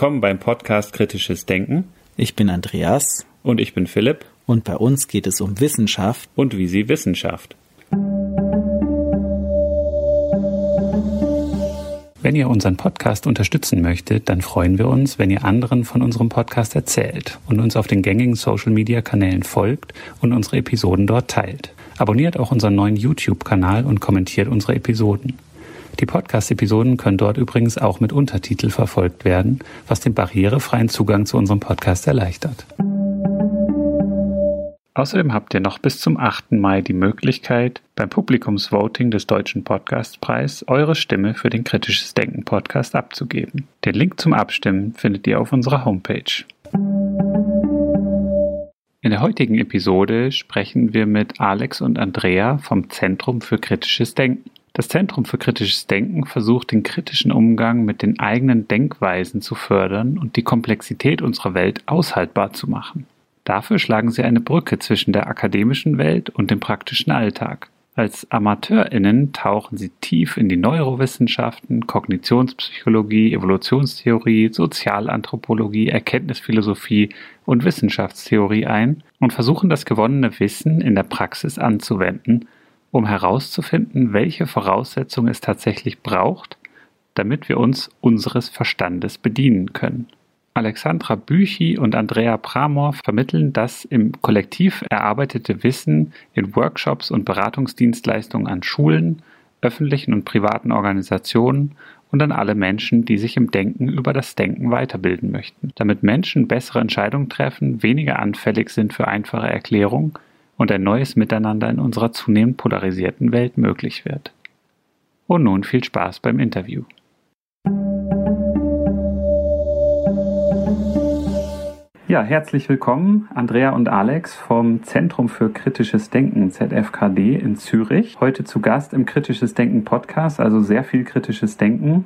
Willkommen beim Podcast Kritisches Denken. Ich bin Andreas. Und ich bin Philipp. Und bei uns geht es um Wissenschaft. Und wie sie Wissenschaft. Wenn ihr unseren Podcast unterstützen möchtet, dann freuen wir uns, wenn ihr anderen von unserem Podcast erzählt und uns auf den gängigen Social-Media-Kanälen folgt und unsere Episoden dort teilt. Abonniert auch unseren neuen YouTube-Kanal und kommentiert unsere Episoden. Die Podcast-Episoden können dort übrigens auch mit Untertitel verfolgt werden, was den barrierefreien Zugang zu unserem Podcast erleichtert. Außerdem habt ihr noch bis zum 8. Mai die Möglichkeit, beim Publikumsvoting des Deutschen Podcastpreis eure Stimme für den Kritisches Denken Podcast abzugeben. Den Link zum Abstimmen findet ihr auf unserer Homepage. In der heutigen Episode sprechen wir mit Alex und Andrea vom Zentrum für kritisches Denken. Das Zentrum für kritisches Denken versucht den kritischen Umgang mit den eigenen Denkweisen zu fördern und die Komplexität unserer Welt aushaltbar zu machen. Dafür schlagen sie eine Brücke zwischen der akademischen Welt und dem praktischen Alltag. Als AmateurInnen tauchen sie tief in die Neurowissenschaften, Kognitionspsychologie, Evolutionstheorie, Sozialanthropologie, Erkenntnisphilosophie und Wissenschaftstheorie ein und versuchen das gewonnene Wissen in der Praxis anzuwenden – um herauszufinden, welche Voraussetzungen es tatsächlich braucht, damit wir uns unseres Verstandes bedienen können. Alexandra Büchi und Andrea Pramor vermitteln das im Kollektiv erarbeitete Wissen in Workshops und Beratungsdienstleistungen an Schulen, öffentlichen und privaten Organisationen und an alle Menschen, die sich im Denken über das Denken weiterbilden möchten, damit Menschen bessere Entscheidungen treffen, weniger anfällig sind für einfache Erklärungen und ein neues Miteinander in unserer zunehmend polarisierten Welt möglich wird. Und nun viel Spaß beim Interview. Ja, herzlich willkommen, Andrea und Alex vom Zentrum für kritisches Denken, ZFKD in Zürich. Heute zu Gast im Kritisches Denken Podcast, also sehr viel kritisches Denken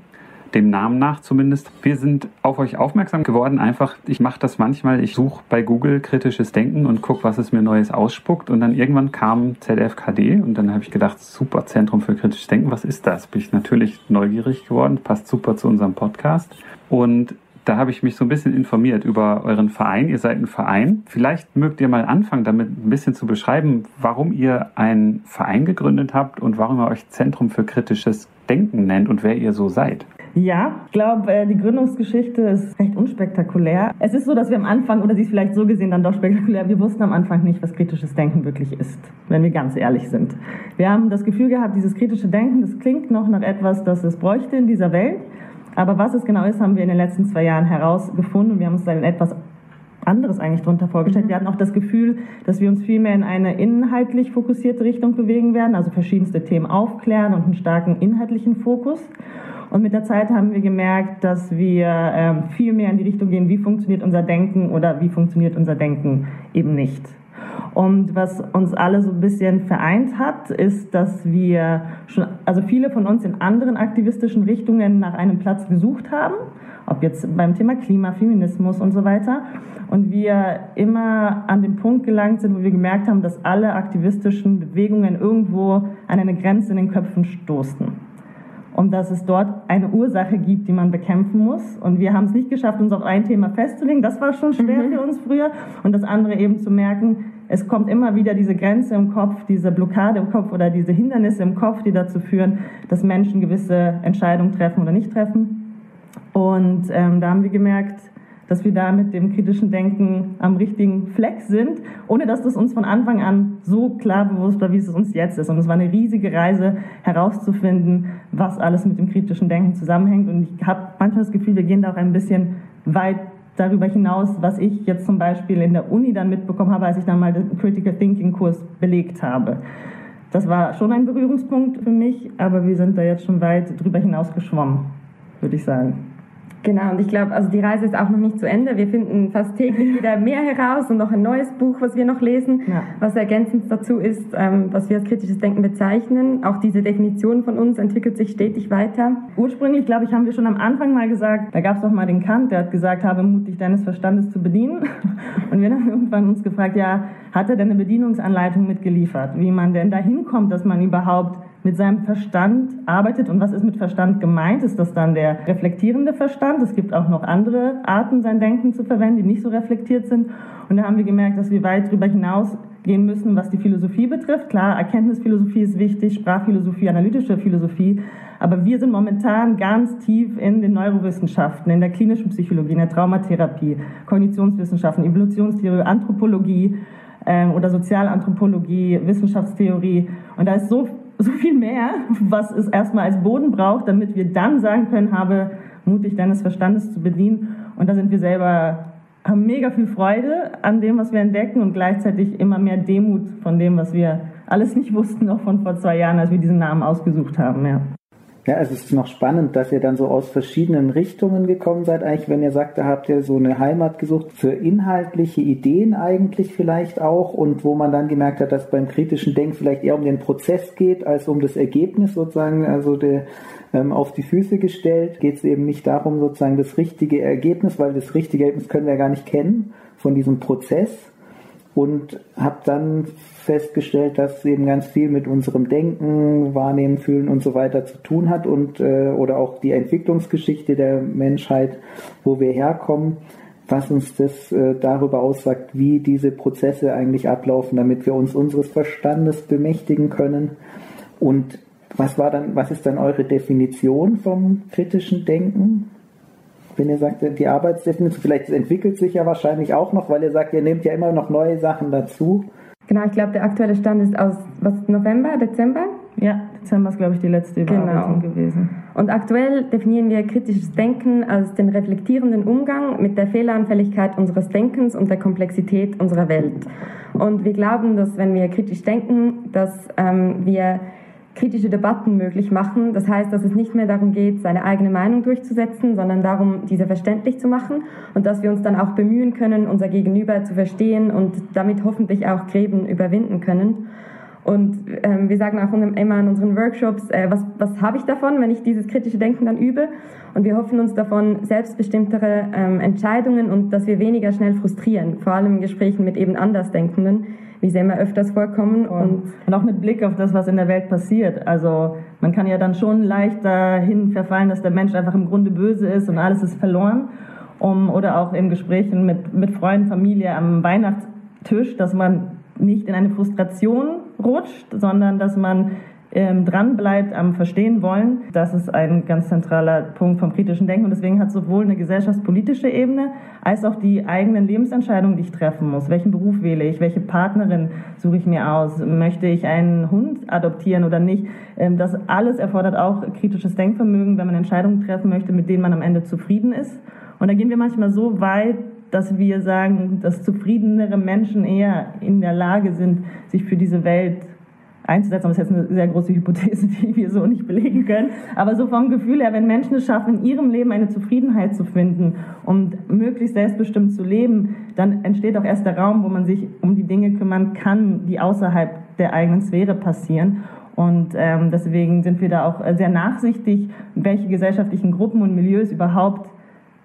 dem Namen nach zumindest. Wir sind auf euch aufmerksam geworden. Einfach, ich mache das manchmal. Ich suche bei Google kritisches Denken und gucke, was es mir Neues ausspuckt. Und dann irgendwann kam ZFKD und dann habe ich gedacht, super, Zentrum für kritisches Denken, was ist das? Bin ich natürlich neugierig geworden, passt super zu unserem Podcast. Und da habe ich mich so ein bisschen informiert über euren Verein. Ihr seid ein Verein. Vielleicht mögt ihr mal anfangen, damit ein bisschen zu beschreiben, warum ihr einen Verein gegründet habt und warum ihr euch Zentrum für kritisches Denken nennt und wer ihr so seid. Ja, ich glaube, äh, die Gründungsgeschichte ist recht unspektakulär. Es ist so, dass wir am Anfang, oder sie ist vielleicht so gesehen dann doch spektakulär, wir wussten am Anfang nicht, was kritisches Denken wirklich ist, wenn wir ganz ehrlich sind. Wir haben das Gefühl gehabt, dieses kritische Denken, das klingt noch nach etwas, das es bräuchte in dieser Welt. Aber was es genau ist, haben wir in den letzten zwei Jahren herausgefunden. Wir haben uns dann etwas anderes eigentlich darunter vorgestellt. Wir hatten auch das Gefühl, dass wir uns viel mehr in eine inhaltlich fokussierte Richtung bewegen werden, also verschiedenste Themen aufklären und einen starken inhaltlichen Fokus. Und mit der Zeit haben wir gemerkt, dass wir ähm, viel mehr in die Richtung gehen, wie funktioniert unser Denken oder wie funktioniert unser Denken eben nicht. Und was uns alle so ein bisschen vereint hat, ist, dass wir schon, also viele von uns in anderen aktivistischen Richtungen nach einem Platz gesucht haben, ob jetzt beim Thema Klima, Feminismus und so weiter. Und wir immer an den Punkt gelangt sind, wo wir gemerkt haben, dass alle aktivistischen Bewegungen irgendwo an eine Grenze in den Köpfen stoßen und dass es dort eine Ursache gibt, die man bekämpfen muss. Und wir haben es nicht geschafft, uns auf ein Thema festzulegen. Das war schon schwer mhm. für uns früher. Und das andere eben zu merken, es kommt immer wieder diese Grenze im Kopf, diese Blockade im Kopf oder diese Hindernisse im Kopf, die dazu führen, dass Menschen gewisse Entscheidungen treffen oder nicht treffen. Und ähm, da haben wir gemerkt, dass wir da mit dem kritischen Denken am richtigen Fleck sind, ohne dass das uns von Anfang an so klar bewusst war, wie es uns jetzt ist. Und es war eine riesige Reise herauszufinden, was alles mit dem kritischen Denken zusammenhängt. Und ich habe manchmal das Gefühl, wir gehen da auch ein bisschen weit darüber hinaus, was ich jetzt zum Beispiel in der Uni dann mitbekommen habe, als ich dann mal den Critical Thinking Kurs belegt habe. Das war schon ein Berührungspunkt für mich, aber wir sind da jetzt schon weit drüber hinaus geschwommen, würde ich sagen. Genau, und ich glaube, also die Reise ist auch noch nicht zu Ende. Wir finden fast täglich wieder mehr heraus und noch ein neues Buch, was wir noch lesen, ja. was ergänzend dazu ist, ähm, was wir als kritisches Denken bezeichnen. Auch diese Definition von uns entwickelt sich stetig weiter. Ursprünglich, glaube ich, haben wir schon am Anfang mal gesagt, da gab es doch mal den Kant, der hat gesagt, habe Mut, dich deines Verstandes zu bedienen. Und wir haben irgendwann uns gefragt, ja, hat er denn eine Bedienungsanleitung mitgeliefert, wie man denn da hinkommt, dass man überhaupt mit seinem Verstand arbeitet. Und was ist mit Verstand gemeint? Ist das dann der reflektierende Verstand? Es gibt auch noch andere Arten, sein Denken zu verwenden, die nicht so reflektiert sind. Und da haben wir gemerkt, dass wir weit darüber hinausgehen müssen, was die Philosophie betrifft. Klar, Erkenntnisphilosophie ist wichtig, Sprachphilosophie, analytische Philosophie. Aber wir sind momentan ganz tief in den Neurowissenschaften, in der klinischen Psychologie, in der Traumatherapie, Kognitionswissenschaften, Evolutionstheorie, Anthropologie ähm, oder Sozialanthropologie, Wissenschaftstheorie. Und da ist so so viel mehr, was es erstmal als Boden braucht, damit wir dann sagen können, habe mutig deines Verstandes zu bedienen. Und da sind wir selber, haben mega viel Freude an dem, was wir entdecken und gleichzeitig immer mehr Demut von dem, was wir alles nicht wussten, noch von vor zwei Jahren, als wir diesen Namen ausgesucht haben. Ja. Ja, es ist noch spannend, dass ihr dann so aus verschiedenen Richtungen gekommen seid. Eigentlich, wenn ihr sagt, da habt ihr so eine Heimat gesucht für inhaltliche Ideen eigentlich vielleicht auch und wo man dann gemerkt hat, dass beim kritischen Denken vielleicht eher um den Prozess geht als um das Ergebnis sozusagen, also der, ähm, auf die Füße gestellt. Geht es eben nicht darum sozusagen das richtige Ergebnis, weil das richtige Ergebnis können wir gar nicht kennen von diesem Prozess und habe dann festgestellt, dass eben ganz viel mit unserem Denken, Wahrnehmen, Fühlen und so weiter zu tun hat und äh, oder auch die Entwicklungsgeschichte der Menschheit, wo wir herkommen, was uns das äh, darüber aussagt, wie diese Prozesse eigentlich ablaufen, damit wir uns unseres Verstandes bemächtigen können. Und was war dann, was ist dann eure Definition vom kritischen Denken? Wenn ihr sagt, die Arbeitsdefinition, vielleicht entwickelt sich ja wahrscheinlich auch noch, weil ihr sagt, ihr nehmt ja immer noch neue Sachen dazu. Genau, ich glaube, der aktuelle Stand ist aus was, November, Dezember? Ja, Dezember ist, glaube ich, die letzte Überarbeitung genau. gewesen. Und aktuell definieren wir kritisches Denken als den reflektierenden Umgang mit der Fehleranfälligkeit unseres Denkens und der Komplexität unserer Welt. Und wir glauben, dass wenn wir kritisch denken, dass ähm, wir kritische Debatten möglich machen. Das heißt, dass es nicht mehr darum geht, seine eigene Meinung durchzusetzen, sondern darum, diese verständlich zu machen und dass wir uns dann auch bemühen können, unser Gegenüber zu verstehen und damit hoffentlich auch Gräben überwinden können. Und ähm, wir sagen auch immer in unseren Workshops, äh, was, was habe ich davon, wenn ich dieses kritische Denken dann übe? Und wir hoffen uns davon selbstbestimmtere ähm, Entscheidungen und dass wir weniger schnell frustrieren, vor allem in Gesprächen mit eben Andersdenkenden, wie sie immer öfters vorkommen. Und, und, auch mit Blick auf das, was in der Welt passiert. Also man kann ja dann schon leicht dahin verfallen, dass der Mensch einfach im Grunde böse ist und alles ist verloren. Um, oder auch in Gesprächen mit, mit Freunden, Familie am Weihnachtstisch, dass man nicht in eine Frustration rutscht, sondern dass man ähm, dran bleibt am Verstehen wollen. Das ist ein ganz zentraler Punkt vom kritischen Denken. Und deswegen hat sowohl eine gesellschaftspolitische Ebene als auch die eigenen Lebensentscheidungen, die ich treffen muss. Welchen Beruf wähle ich? Welche Partnerin suche ich mir aus? Möchte ich einen Hund adoptieren oder nicht? Ähm, das alles erfordert auch kritisches Denkvermögen, wenn man Entscheidungen treffen möchte, mit denen man am Ende zufrieden ist. Und da gehen wir manchmal so weit, dass wir sagen, dass zufriedenere Menschen eher in der Lage sind, sich für diese Welt einzusetzen. Aber das ist jetzt eine sehr große Hypothese, die wir so nicht belegen können. Aber so vom Gefühl her, wenn Menschen es schaffen, in ihrem Leben eine Zufriedenheit zu finden und möglichst selbstbestimmt zu leben, dann entsteht auch erst der Raum, wo man sich um die Dinge kümmern kann, die außerhalb der eigenen Sphäre passieren. Und ähm, deswegen sind wir da auch sehr nachsichtig, welche gesellschaftlichen Gruppen und Milieus überhaupt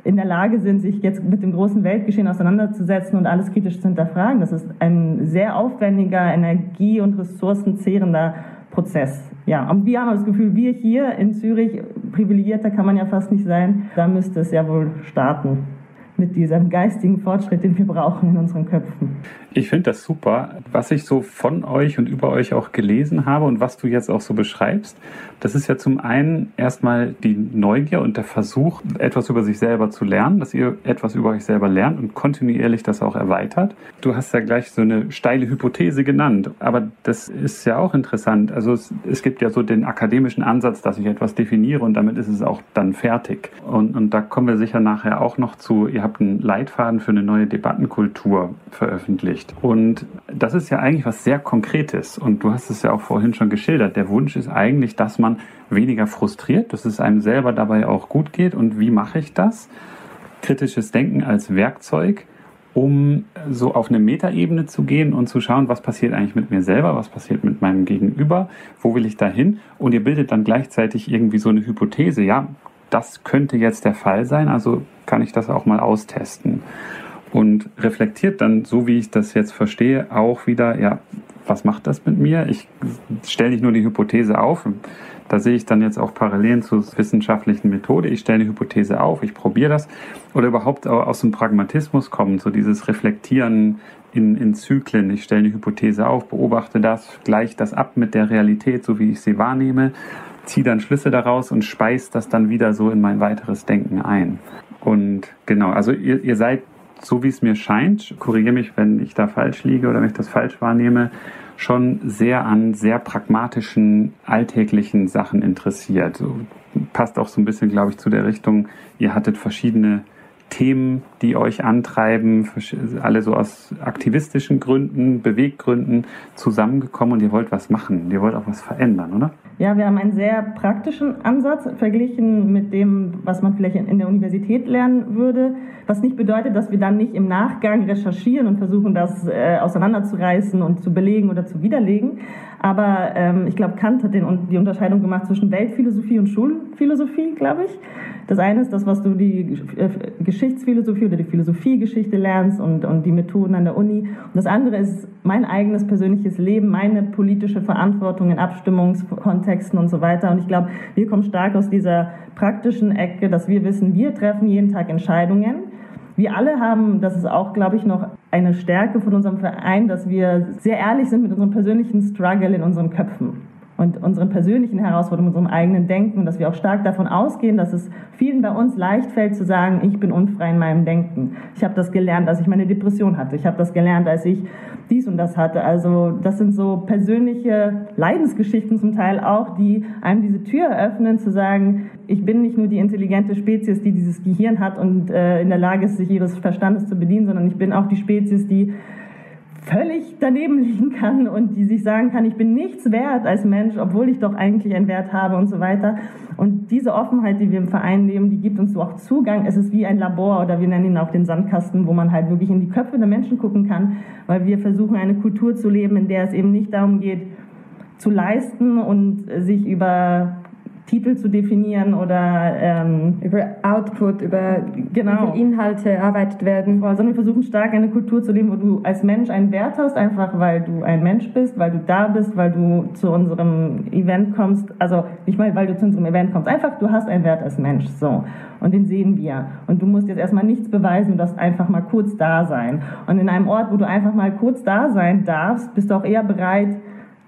in der Lage sind, sich jetzt mit dem großen Weltgeschehen auseinanderzusetzen und alles kritisch zu hinterfragen. Das ist ein sehr aufwendiger, energie- und ressourcenzehrender Prozess. Ja, und wir haben das Gefühl, wir hier in Zürich, privilegierter kann man ja fast nicht sein, da müsste es ja wohl starten mit diesem geistigen Fortschritt, den wir brauchen in unseren Köpfen. Ich finde das super. Was ich so von euch und über euch auch gelesen habe und was du jetzt auch so beschreibst, das ist ja zum einen erstmal die Neugier und der Versuch, etwas über sich selber zu lernen, dass ihr etwas über euch selber lernt und kontinuierlich das auch erweitert. Du hast ja gleich so eine steile Hypothese genannt, aber das ist ja auch interessant. Also es, es gibt ja so den akademischen Ansatz, dass ich etwas definiere und damit ist es auch dann fertig. Und, und da kommen wir sicher nachher auch noch zu. Ihr habt einen Leitfaden für eine neue Debattenkultur veröffentlicht. Und das ist ja eigentlich was sehr Konkretes. Und du hast es ja auch vorhin schon geschildert. Der Wunsch ist eigentlich, dass man weniger frustriert, dass es einem selber dabei auch gut geht. Und wie mache ich das? Kritisches Denken als Werkzeug, um so auf eine Metaebene zu gehen und zu schauen, was passiert eigentlich mit mir selber, was passiert mit meinem Gegenüber, wo will ich da hin? Und ihr bildet dann gleichzeitig irgendwie so eine Hypothese, ja, das könnte jetzt der Fall sein, also kann ich das auch mal austesten. Und reflektiert dann, so wie ich das jetzt verstehe, auch wieder, ja, was macht das mit mir? Ich stelle nicht nur die Hypothese auf, da sehe ich dann jetzt auch Parallelen zur wissenschaftlichen Methode. Ich stelle eine Hypothese auf, ich probiere das. Oder überhaupt aus dem Pragmatismus kommen, so dieses Reflektieren in, in Zyklen. Ich stelle eine Hypothese auf, beobachte das, gleiche das ab mit der Realität, so wie ich sie wahrnehme, ziehe dann Schlüsse daraus und speise das dann wieder so in mein weiteres Denken ein. Und genau, also ihr, ihr seid so wie es mir scheint, korrigiere mich, wenn ich da falsch liege oder wenn ich das falsch wahrnehme, schon sehr an sehr pragmatischen, alltäglichen Sachen interessiert. So, passt auch so ein bisschen, glaube ich, zu der Richtung, ihr hattet verschiedene Themen, die euch antreiben, alle so aus aktivistischen Gründen, Beweggründen zusammengekommen und ihr wollt was machen, ihr wollt auch was verändern, oder? Ja, wir haben einen sehr praktischen Ansatz verglichen mit dem, was man vielleicht in der Universität lernen würde, was nicht bedeutet, dass wir dann nicht im Nachgang recherchieren und versuchen, das äh, auseinanderzureißen und zu belegen oder zu widerlegen. Aber ähm, ich glaube, Kant hat den, die Unterscheidung gemacht zwischen Weltphilosophie und Schulphilosophie, glaube ich. Das eine ist das, was du die äh, Geschichtsphilosophie oder die Philosophiegeschichte lernst und, und die Methoden an der Uni. Und das andere ist mein eigenes persönliches Leben, meine politische Verantwortung in Abstimmungskontexten und so weiter. Und ich glaube, wir kommen stark aus dieser praktischen Ecke, dass wir wissen, wir treffen jeden Tag Entscheidungen. Wir alle haben, das ist auch, glaube ich, noch eine Stärke von unserem Verein, dass wir sehr ehrlich sind mit unserem persönlichen Struggle in unseren Köpfen und unseren persönlichen Herausforderungen, unserem eigenen Denken, dass wir auch stark davon ausgehen, dass es vielen bei uns leicht fällt zu sagen, ich bin unfrei in meinem Denken. Ich habe das gelernt, als ich meine Depression hatte. Ich habe das gelernt, als ich dies und das hatte. Also das sind so persönliche Leidensgeschichten zum Teil auch, die einem diese Tür eröffnen, zu sagen, ich bin nicht nur die intelligente Spezies, die dieses Gehirn hat und äh, in der Lage ist, sich ihres Verstandes zu bedienen, sondern ich bin auch die Spezies, die völlig daneben liegen kann und die sich sagen kann, ich bin nichts wert als Mensch, obwohl ich doch eigentlich einen Wert habe und so weiter. Und diese Offenheit, die wir im Verein leben, die gibt uns so auch Zugang. Es ist wie ein Labor oder wir nennen ihn auch den Sandkasten, wo man halt wirklich in die Köpfe der Menschen gucken kann, weil wir versuchen eine Kultur zu leben, in der es eben nicht darum geht, zu leisten und sich über Titel zu definieren oder ähm, über Output, über genau. Inhalte erarbeitet werden. Sondern wir versuchen stark eine Kultur zu leben, wo du als Mensch einen Wert hast, einfach weil du ein Mensch bist, weil du da bist, weil du zu unserem Event kommst. Also nicht mal, weil du zu unserem Event kommst, einfach du hast einen Wert als Mensch. So. Und den sehen wir. Und du musst jetzt erstmal nichts beweisen, du darfst einfach mal kurz da sein. Und in einem Ort, wo du einfach mal kurz da sein darfst, bist du auch eher bereit,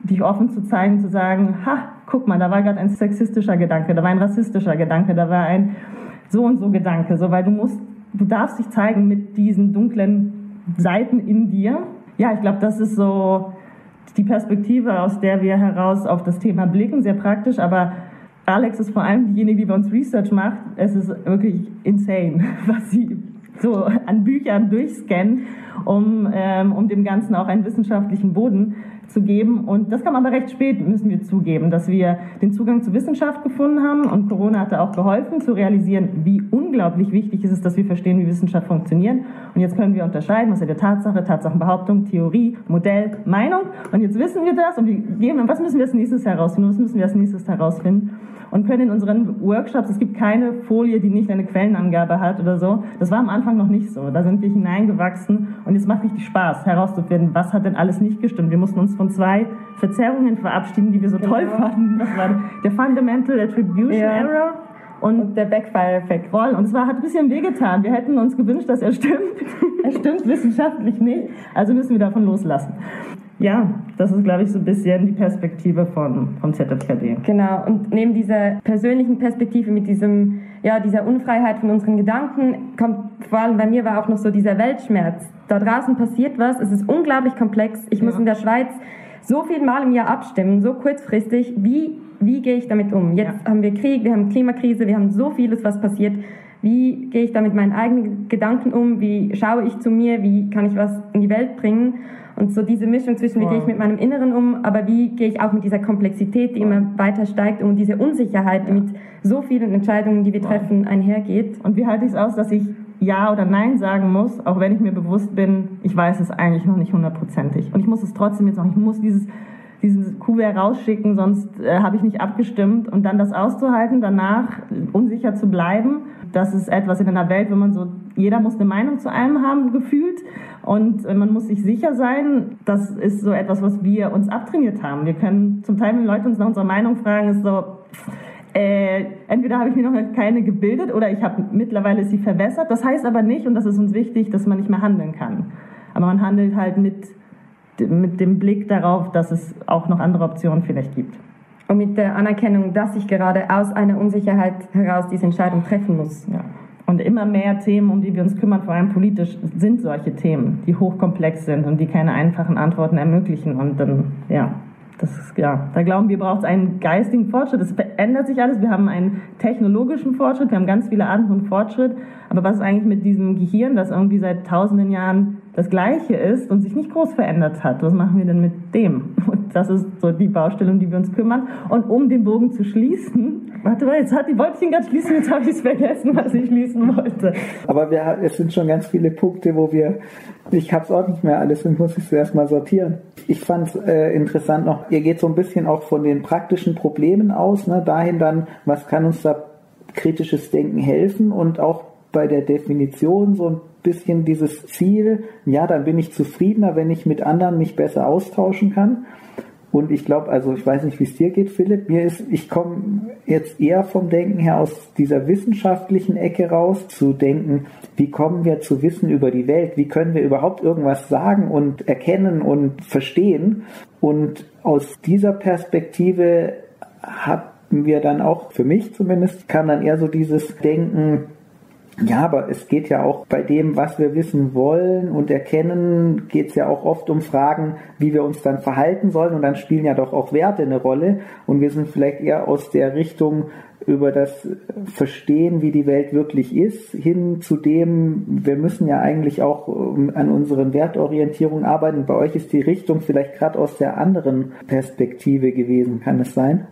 dich offen zu zeigen, zu sagen, ha, guck mal, da war gerade ein sexistischer Gedanke, da war ein rassistischer Gedanke, da war ein so und so Gedanke, so, weil du musst, du darfst dich zeigen mit diesen dunklen Seiten in dir. Ja, ich glaube, das ist so die Perspektive, aus der wir heraus auf das Thema blicken, sehr praktisch, aber Alex ist vor allem diejenige, die bei uns Research macht. Es ist wirklich insane, was sie so an Büchern durchscannen, um, ähm, um dem Ganzen auch einen wissenschaftlichen Boden zu geben. Und das kam aber recht spät, müssen wir zugeben, dass wir den Zugang zur Wissenschaft gefunden haben. Und Corona hatte auch geholfen zu realisieren, wie unglaublich wichtig ist es, dass wir verstehen, wie Wissenschaft funktioniert. Und jetzt können wir unterscheiden, was ist der Tatsache, Tatsachenbehauptung, Theorie, Modell, Meinung. Und jetzt wissen wir das und wir geben, was müssen wir als nächstes herausfinden? Was müssen wir als nächstes herausfinden? Und können in unseren Workshops, es gibt keine Folie, die nicht eine Quellenangabe hat oder so. Das war am Anfang noch nicht so. Da sind wir hineingewachsen und es macht richtig Spaß herauszufinden, was hat denn alles nicht gestimmt. Wir mussten uns von zwei Verzerrungen verabschieden, die wir so genau. toll fanden. Das war der Fundamental Attribution ja. Error und, der Backfire-Effekt. Voll. Und es war, hat ein bisschen wehgetan. Wir hätten uns gewünscht, dass er stimmt. er stimmt wissenschaftlich nicht. Also müssen wir davon loslassen ja, das ist, glaube ich, so ein bisschen die Perspektive von, von ZFKD. Genau, und neben dieser persönlichen Perspektive mit diesem, ja, dieser Unfreiheit von unseren Gedanken kommt vor allem bei mir war auch noch so dieser Weltschmerz. Da draußen passiert was, es ist unglaublich komplex. Ich ja. muss in der Schweiz so viel Mal im Jahr abstimmen, so kurzfristig. Wie, wie gehe ich damit um? Jetzt ja. haben wir Krieg, wir haben Klimakrise, wir haben so vieles, was passiert. Wie gehe ich da mit meinen eigenen Gedanken um? Wie schaue ich zu mir? Wie kann ich was in die Welt bringen? Und so diese Mischung zwischen, wie gehe ich mit meinem Inneren um, aber wie gehe ich auch mit dieser Komplexität, die immer weiter steigt und diese Unsicherheit, die mit so vielen Entscheidungen, die wir treffen, einhergeht. Und wie halte ich es aus, dass ich Ja oder Nein sagen muss, auch wenn ich mir bewusst bin, ich weiß es eigentlich noch nicht hundertprozentig. Und ich muss es trotzdem jetzt machen. Ich muss dieses dieses Kuvert rausschicken, sonst äh, habe ich nicht abgestimmt. Und dann das auszuhalten, danach unsicher zu bleiben, das ist etwas in einer Welt, wenn man so jeder muss eine Meinung zu allem haben, gefühlt. Und äh, man muss sich sicher sein, das ist so etwas, was wir uns abtrainiert haben. Wir können zum Teil, wenn Leute uns nach unserer Meinung fragen, ist so, äh, entweder habe ich mir noch keine gebildet oder ich habe mittlerweile sie verwässert. Das heißt aber nicht, und das ist uns wichtig, dass man nicht mehr handeln kann. Aber man handelt halt mit, mit dem Blick darauf, dass es auch noch andere Optionen vielleicht gibt. Und mit der Anerkennung, dass ich gerade aus einer Unsicherheit heraus diese Entscheidung treffen muss. Ja. Und immer mehr Themen, um die wir uns kümmern, vor allem politisch, sind solche Themen, die hochkomplex sind und die keine einfachen Antworten ermöglichen. Und dann, ja, das ist, ja, da glauben wir, braucht es einen geistigen Fortschritt. Es verändert sich alles. Wir haben einen technologischen Fortschritt, wir haben ganz viele Arten von Fortschritt. Aber was ist eigentlich mit diesem Gehirn, das irgendwie seit tausenden Jahren das Gleiche ist und sich nicht groß verändert hat? Was machen wir denn mit dem? Und das ist so die Baustelle, um die wir uns kümmern. Und um den Bogen zu schließen, warte mal, jetzt hat die, wollte ich ihn gerade schließen, jetzt habe ich es vergessen, was ich schließen wollte. Aber wir, es sind schon ganz viele Punkte, wo wir, ich habe es auch nicht mehr alles und muss es erst mal sortieren. Ich fand es äh, interessant noch, ihr geht so ein bisschen auch von den praktischen Problemen aus, ne, dahin dann, was kann uns da kritisches Denken helfen und auch bei der Definition so ein bisschen dieses Ziel, ja, dann bin ich zufriedener, wenn ich mit anderen mich besser austauschen kann. Und ich glaube, also ich weiß nicht, wie es dir geht, Philipp. Mir ist, ich komme jetzt eher vom Denken her aus dieser wissenschaftlichen Ecke raus, zu denken, wie kommen wir zu Wissen über die Welt? Wie können wir überhaupt irgendwas sagen und erkennen und verstehen? Und aus dieser Perspektive hatten wir dann auch, für mich zumindest, kam dann eher so dieses Denken, ja, aber es geht ja auch bei dem, was wir wissen wollen und erkennen, geht es ja auch oft um Fragen, wie wir uns dann verhalten sollen. Und dann spielen ja doch auch Werte eine Rolle. Und wir sind vielleicht eher aus der Richtung über das Verstehen, wie die Welt wirklich ist, hin zu dem, wir müssen ja eigentlich auch an unseren Wertorientierungen arbeiten. Bei euch ist die Richtung vielleicht gerade aus der anderen Perspektive gewesen. Kann es sein?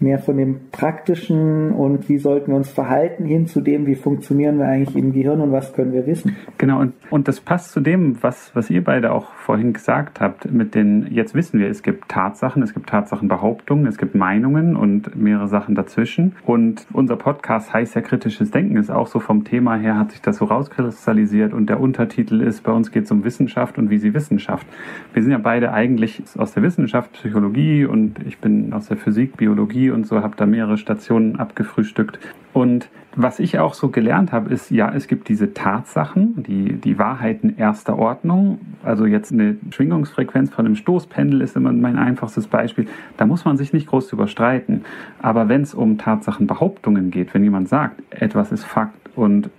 Mehr von dem Praktischen und wie sollten wir uns verhalten hin zu dem, wie funktionieren wir eigentlich im Gehirn und was können wir wissen. Genau, und, und das passt zu dem, was, was ihr beide auch vorhin gesagt habt, mit den, jetzt wissen wir, es gibt Tatsachen, es gibt Tatsachenbehauptungen, es gibt Meinungen und mehrere Sachen dazwischen. Und unser Podcast heißt ja kritisches Denken, ist auch so vom Thema her, hat sich das so rauskristallisiert und der Untertitel ist, bei uns geht es um Wissenschaft und wie sie Wissenschaft. Wir sind ja beide eigentlich aus der Wissenschaft, Psychologie und ich bin aus der Physik, Biologie und so, habe da mehrere Stationen abgefrühstückt. Und was ich auch so gelernt habe, ist, ja, es gibt diese Tatsachen, die, die Wahrheiten erster Ordnung. Also jetzt eine Schwingungsfrequenz von einem Stoßpendel ist immer mein einfachstes Beispiel. Da muss man sich nicht groß überstreiten. Aber wenn es um Tatsachenbehauptungen geht, wenn jemand sagt, etwas ist Fakt und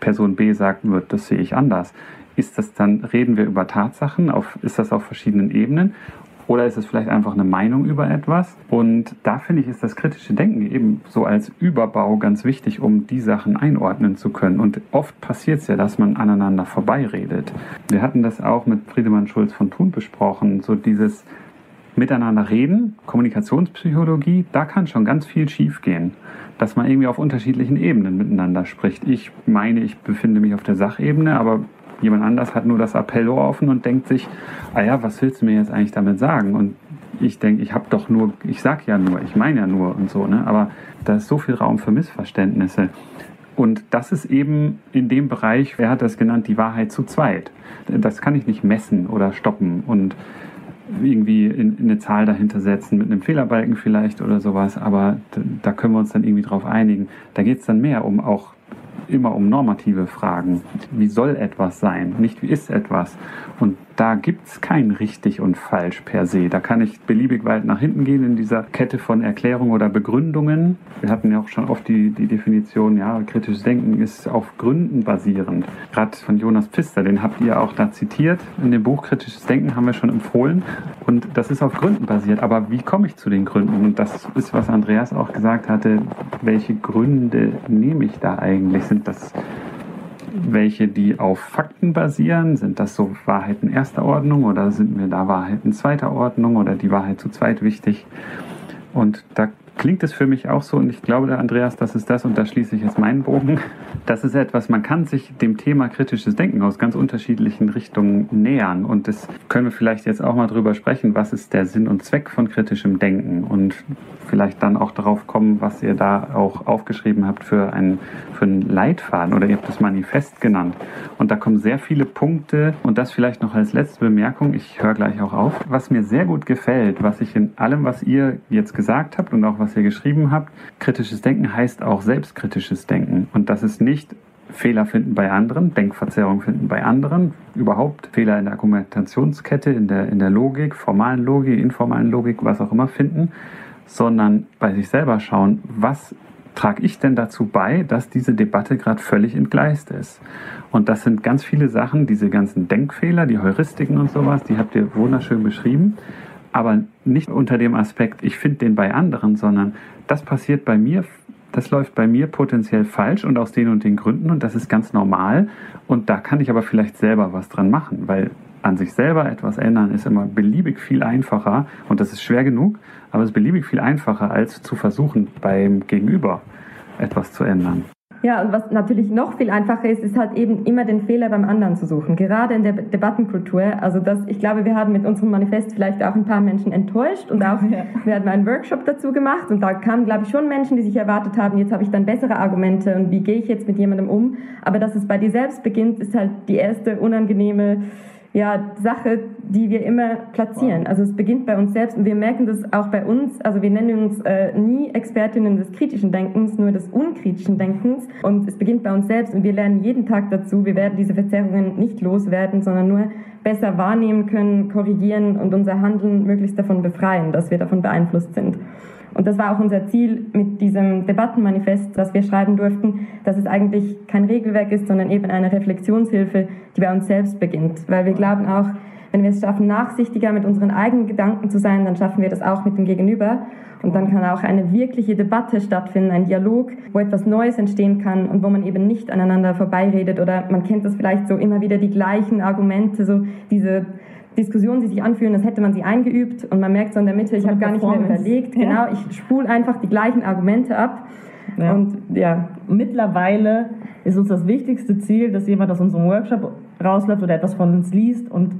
Person B sagt nur, das sehe ich anders, ist das dann, reden wir über Tatsachen, auf, ist das auf verschiedenen Ebenen? Oder ist es vielleicht einfach eine Meinung über etwas? Und da finde ich, ist das kritische Denken eben so als Überbau ganz wichtig, um die Sachen einordnen zu können. Und oft passiert es ja, dass man aneinander vorbeiredet. Wir hatten das auch mit Friedemann Schulz von Thun besprochen, so dieses Miteinander reden, Kommunikationspsychologie, da kann schon ganz viel schiefgehen, dass man irgendwie auf unterschiedlichen Ebenen miteinander spricht. Ich meine, ich befinde mich auf der Sachebene, aber Jemand anders hat nur das Appellohr offen und denkt sich, ah ja, was willst du mir jetzt eigentlich damit sagen? Und ich denke, ich habe doch nur, ich sag ja nur, ich meine ja nur und so, ne? Aber da ist so viel Raum für Missverständnisse. Und das ist eben in dem Bereich, wer hat das genannt, die Wahrheit zu zweit. Das kann ich nicht messen oder stoppen und irgendwie in, in eine Zahl dahinter setzen, mit einem Fehlerbalken vielleicht oder sowas, aber da können wir uns dann irgendwie drauf einigen. Da geht es dann mehr um auch immer um normative Fragen. Wie soll etwas sein, nicht wie ist etwas? Und da gibt es kein richtig und falsch per se. Da kann ich beliebig weit nach hinten gehen in dieser Kette von Erklärungen oder Begründungen. Wir hatten ja auch schon oft die, die Definition, ja, kritisches Denken ist auf Gründen basierend. Gerade von Jonas Pfister, den habt ihr auch da zitiert. In dem Buch Kritisches Denken haben wir schon empfohlen. Und das ist auf Gründen basiert. Aber wie komme ich zu den Gründen? Und das ist, was Andreas auch gesagt hatte. Welche Gründe nehme ich da eigentlich? Sind das welche, die auf Fakten basieren? Sind das so Wahrheiten erster Ordnung oder sind mir da Wahrheiten zweiter Ordnung oder die Wahrheit zu zweit wichtig? Und da klingt es für mich auch so und ich glaube, Andreas, das ist das und da schließe ich jetzt meinen Bogen. Das ist etwas, man kann sich dem Thema kritisches Denken aus ganz unterschiedlichen Richtungen nähern und das können wir vielleicht jetzt auch mal drüber sprechen, was ist der Sinn und Zweck von kritischem Denken und vielleicht dann auch darauf kommen, was ihr da auch aufgeschrieben habt für einen, für einen Leitfaden oder ihr habt das Manifest genannt. Und da kommen sehr viele Punkte und das vielleicht noch als letzte Bemerkung, ich höre gleich auch auf, was mir sehr gut gefällt, was ich in allem, was ihr jetzt gesagt habt und auch was ihr geschrieben habt, kritisches Denken heißt auch selbstkritisches Denken. Und das ist nicht Fehler finden bei anderen, Denkverzerrung finden bei anderen, überhaupt Fehler in der Argumentationskette, in der, in der Logik, formalen Logik, informalen Logik, was auch immer finden, sondern bei sich selber schauen, was trage ich denn dazu bei, dass diese Debatte gerade völlig entgleist ist? Und das sind ganz viele Sachen, diese ganzen Denkfehler, die Heuristiken und sowas, die habt ihr wunderschön beschrieben aber nicht unter dem Aspekt, ich finde den bei anderen, sondern das passiert bei mir, das läuft bei mir potenziell falsch und aus den und den Gründen und das ist ganz normal und da kann ich aber vielleicht selber was dran machen, weil an sich selber etwas ändern ist immer beliebig viel einfacher und das ist schwer genug, aber es ist beliebig viel einfacher als zu versuchen beim Gegenüber etwas zu ändern. Ja, und was natürlich noch viel einfacher ist, ist halt eben immer den Fehler beim anderen zu suchen, gerade in der Debattenkultur. Also das, ich glaube, wir haben mit unserem Manifest vielleicht auch ein paar Menschen enttäuscht und auch, ja. wir hatten einen Workshop dazu gemacht und da kamen, glaube ich, schon Menschen, die sich erwartet haben, jetzt habe ich dann bessere Argumente und wie gehe ich jetzt mit jemandem um. Aber dass es bei dir selbst beginnt, ist halt die erste unangenehme ja, Sache, die wir immer platzieren. Also es beginnt bei uns selbst und wir merken das auch bei uns. Also wir nennen uns äh, nie Expertinnen des kritischen Denkens, nur des unkritischen Denkens. Und es beginnt bei uns selbst und wir lernen jeden Tag dazu. Wir werden diese Verzerrungen nicht loswerden, sondern nur besser wahrnehmen können, korrigieren und unser Handeln möglichst davon befreien, dass wir davon beeinflusst sind. Und das war auch unser Ziel mit diesem Debattenmanifest, das wir schreiben durften, dass es eigentlich kein Regelwerk ist, sondern eben eine Reflexionshilfe, die bei uns selbst beginnt. Weil wir glauben auch, wenn wir es schaffen, nachsichtiger mit unseren eigenen Gedanken zu sein, dann schaffen wir das auch mit dem Gegenüber. Und dann kann auch eine wirkliche Debatte stattfinden, ein Dialog, wo etwas Neues entstehen kann und wo man eben nicht aneinander vorbeiredet oder man kennt das vielleicht so immer wieder die gleichen Argumente, so diese Diskussionen, die sich anfühlen, als hätte man sie eingeübt und man merkt so in der Mitte, ich habe gar nicht mehr überlegt. Genau, ich spule einfach die gleichen Argumente ab. Ja. Und ja, mittlerweile ist uns das wichtigste Ziel, dass jemand aus unserem Workshop rausläuft oder etwas von uns liest und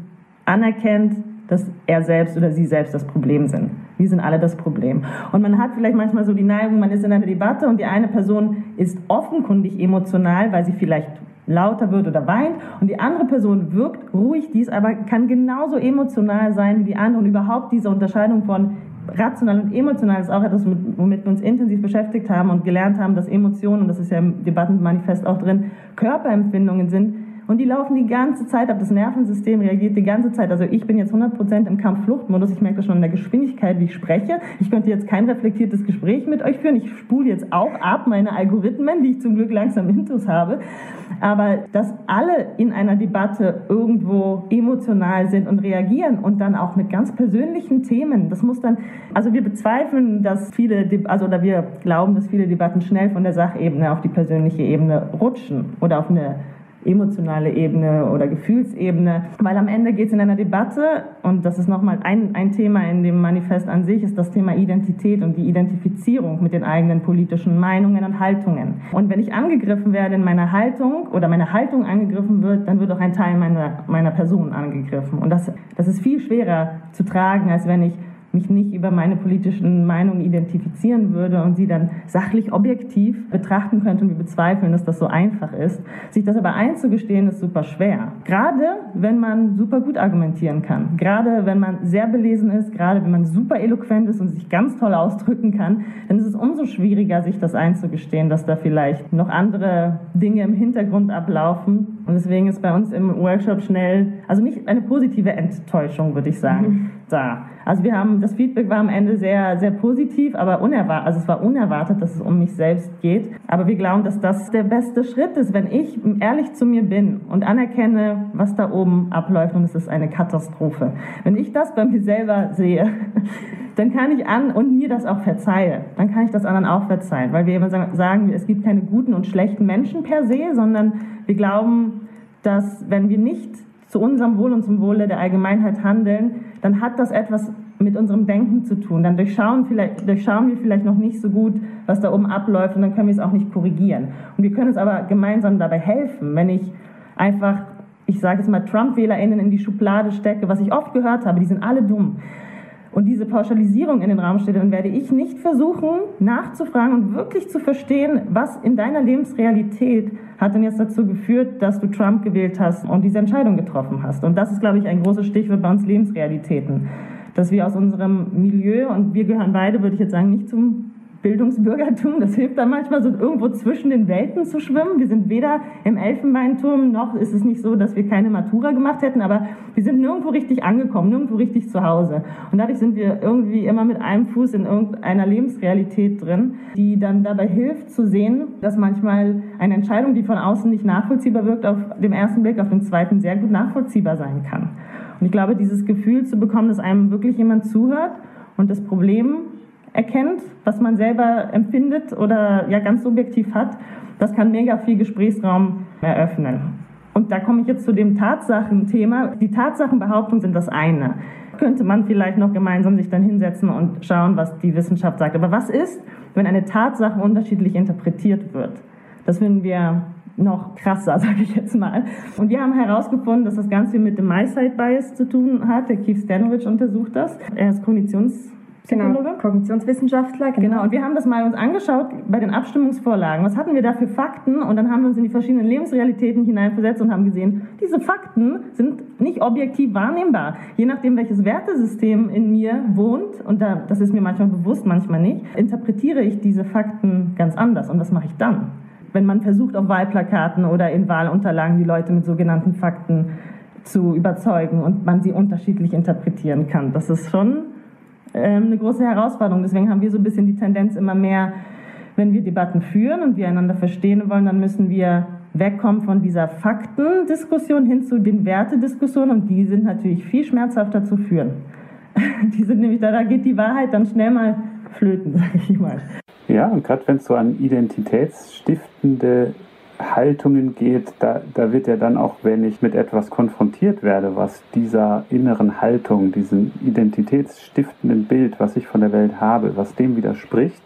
anerkennt, dass er selbst oder sie selbst das Problem sind. Wir sind alle das Problem. Und man hat vielleicht manchmal so die Neigung, man ist in einer Debatte und die eine Person ist offenkundig emotional, weil sie vielleicht lauter wird oder weint und die andere Person wirkt ruhig, dies aber kann genauso emotional sein wie die andere und überhaupt diese Unterscheidung von rational und emotional ist auch etwas, womit wir uns intensiv beschäftigt haben und gelernt haben, dass Emotionen, und das ist ja im Debattenmanifest auch drin, Körperempfindungen sind, und die laufen die ganze Zeit ab. Das Nervensystem reagiert die ganze Zeit. Also ich bin jetzt 100% im Kampf-Flucht-Modus. Ich merke das schon in der Geschwindigkeit, wie ich spreche. Ich könnte jetzt kein reflektiertes Gespräch mit euch führen. Ich spule jetzt auch ab meine Algorithmen, die ich zum Glück langsam intus habe. Aber dass alle in einer Debatte irgendwo emotional sind und reagieren und dann auch mit ganz persönlichen Themen, das muss dann, also wir bezweifeln, dass viele, also oder wir glauben, dass viele Debatten schnell von der Sachebene auf die persönliche Ebene rutschen oder auf eine emotionale Ebene oder Gefühlsebene. Weil am Ende geht es in einer Debatte, und das ist nochmal ein, ein Thema in dem Manifest an sich, ist das Thema Identität und die Identifizierung mit den eigenen politischen Meinungen und Haltungen. Und wenn ich angegriffen werde in meiner Haltung oder meine Haltung angegriffen wird, dann wird auch ein Teil meiner, meiner Person angegriffen. Und das, das ist viel schwerer zu tragen, als wenn ich mich nicht über meine politischen Meinungen identifizieren würde und sie dann sachlich objektiv betrachten könnte und wir bezweifeln, dass das so einfach ist. Sich das aber einzugestehen, ist super schwer. Gerade wenn man super gut argumentieren kann. Gerade wenn man sehr belesen ist, gerade wenn man super eloquent ist und sich ganz toll ausdrücken kann, dann ist es umso schwieriger, sich das einzugestehen, dass da vielleicht noch andere Dinge im Hintergrund ablaufen. Und deswegen ist bei uns im Workshop schnell, also nicht eine positive Enttäuschung, würde ich sagen, mhm. da. Also wir haben, das Feedback war am Ende sehr, sehr positiv, aber unerwartet, also es war unerwartet, dass es um mich selbst geht. Aber wir glauben, dass das der beste Schritt ist, wenn ich ehrlich zu mir bin und anerkenne, was da oben abläuft und es ist eine Katastrophe. Wenn ich das bei mir selber sehe, dann kann ich an und mir das auch verzeihe, dann kann ich das anderen auch verzeihen, weil wir immer sagen, es gibt keine guten und schlechten Menschen per se, sondern wir glauben, dass wenn wir nicht zu unserem Wohl und zum Wohle der Allgemeinheit handeln, dann hat das etwas mit unserem Denken zu tun. Dann durchschauen, vielleicht, durchschauen wir vielleicht noch nicht so gut, was da oben abläuft und dann können wir es auch nicht korrigieren. Und wir können es aber gemeinsam dabei helfen, wenn ich einfach, ich sage jetzt mal, Trump-WählerInnen in die Schublade stecke, was ich oft gehört habe, die sind alle dumm und diese Pauschalisierung in den Raum steht, dann werde ich nicht versuchen, nachzufragen und wirklich zu verstehen, was in deiner Lebensrealität hat denn jetzt dazu geführt, dass du Trump gewählt hast und diese Entscheidung getroffen hast. Und das ist, glaube ich, ein großes Stichwort bei uns Lebensrealitäten. Dass wir aus unserem Milieu, und wir gehören beide, würde ich jetzt sagen, nicht zum Bildungsbürgertum. Das hilft dann manchmal so irgendwo zwischen den Welten zu schwimmen. Wir sind weder im Elfenbeinturm noch ist es nicht so, dass wir keine Matura gemacht hätten, aber wir sind nirgendwo richtig angekommen, nirgendwo richtig zu Hause. Und dadurch sind wir irgendwie immer mit einem Fuß in irgendeiner Lebensrealität drin, die dann dabei hilft zu sehen, dass manchmal eine Entscheidung, die von außen nicht nachvollziehbar wirkt, auf dem ersten Blick, auf dem zweiten sehr gut nachvollziehbar sein kann. Und ich glaube, dieses Gefühl zu bekommen, dass einem wirklich jemand zuhört und das Problem erkennt, was man selber empfindet oder ja ganz subjektiv hat, das kann mega viel Gesprächsraum eröffnen. Und da komme ich jetzt zu dem Tatsachenthema. Die Tatsachenbehauptungen sind das eine. Könnte man vielleicht noch gemeinsam sich dann hinsetzen und schauen, was die Wissenschaft sagt. Aber was ist, wenn eine Tatsache unterschiedlich interpretiert wird? Das finden wir noch krasser, sage ich jetzt mal. Und wir haben herausgefunden, dass das Ganze mit dem My-Side-Bias zu tun hat. Der Keith Stanovich untersucht das. Er ist Kognitions Genau, Kognitionswissenschaftler. Genau. genau, und wir haben das mal uns angeschaut bei den Abstimmungsvorlagen. Was hatten wir da für Fakten? Und dann haben wir uns in die verschiedenen Lebensrealitäten hineinversetzt und haben gesehen, diese Fakten sind nicht objektiv wahrnehmbar. Je nachdem, welches Wertesystem in mir wohnt, und da, das ist mir manchmal bewusst, manchmal nicht, interpretiere ich diese Fakten ganz anders. Und was mache ich dann? Wenn man versucht, auf Wahlplakaten oder in Wahlunterlagen die Leute mit sogenannten Fakten zu überzeugen und man sie unterschiedlich interpretieren kann. Das ist schon ähm, eine große Herausforderung. Deswegen haben wir so ein bisschen die Tendenz immer mehr, wenn wir Debatten führen und wir einander verstehen wollen, dann müssen wir wegkommen von dieser Faktendiskussion hin zu den Wertediskussionen und die sind natürlich viel schmerzhafter zu führen. Die sind nämlich, da, da geht die Wahrheit dann schnell mal flöten, sage ich mal. Ja, und gerade wenn es so an identitätsstiftende Haltungen geht, da, da wird ja dann auch, wenn ich mit etwas konfrontiert werde, was dieser inneren Haltung, diesem identitätsstiftenden Bild, was ich von der Welt habe, was dem widerspricht,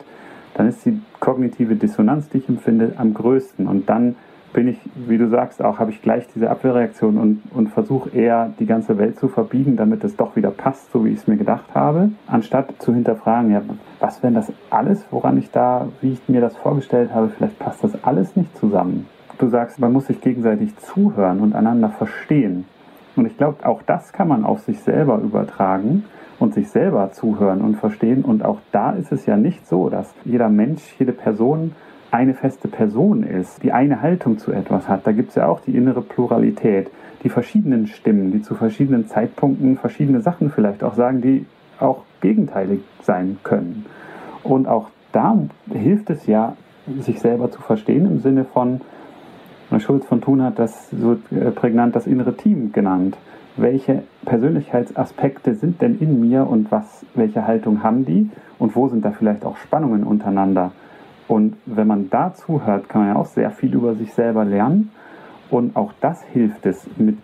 dann ist die kognitive Dissonanz, die ich empfinde, am größten. Und dann bin ich, wie du sagst, auch habe ich gleich diese Abwehrreaktion und, und versuche eher die ganze Welt zu verbiegen, damit es doch wieder passt, so wie ich es mir gedacht habe, anstatt zu hinterfragen, ja, was wenn das alles, woran ich da, wie ich mir das vorgestellt habe, vielleicht passt das alles nicht zusammen. Du sagst, man muss sich gegenseitig zuhören und einander verstehen. Und ich glaube, auch das kann man auf sich selber übertragen und sich selber zuhören und verstehen. Und auch da ist es ja nicht so, dass jeder Mensch, jede Person eine feste Person ist, die eine Haltung zu etwas hat. Da gibt es ja auch die innere Pluralität, die verschiedenen Stimmen, die zu verschiedenen Zeitpunkten verschiedene Sachen vielleicht auch sagen, die auch gegenteilig sein können. Und auch da hilft es ja, sich selber zu verstehen im Sinne von, Schulz von Thun hat das so äh, prägnant das innere Team genannt. Welche Persönlichkeitsaspekte sind denn in mir und was, welche Haltung haben die und wo sind da vielleicht auch Spannungen untereinander? Und wenn man da zuhört, kann man ja auch sehr viel über sich selber lernen. Und auch das hilft es, mit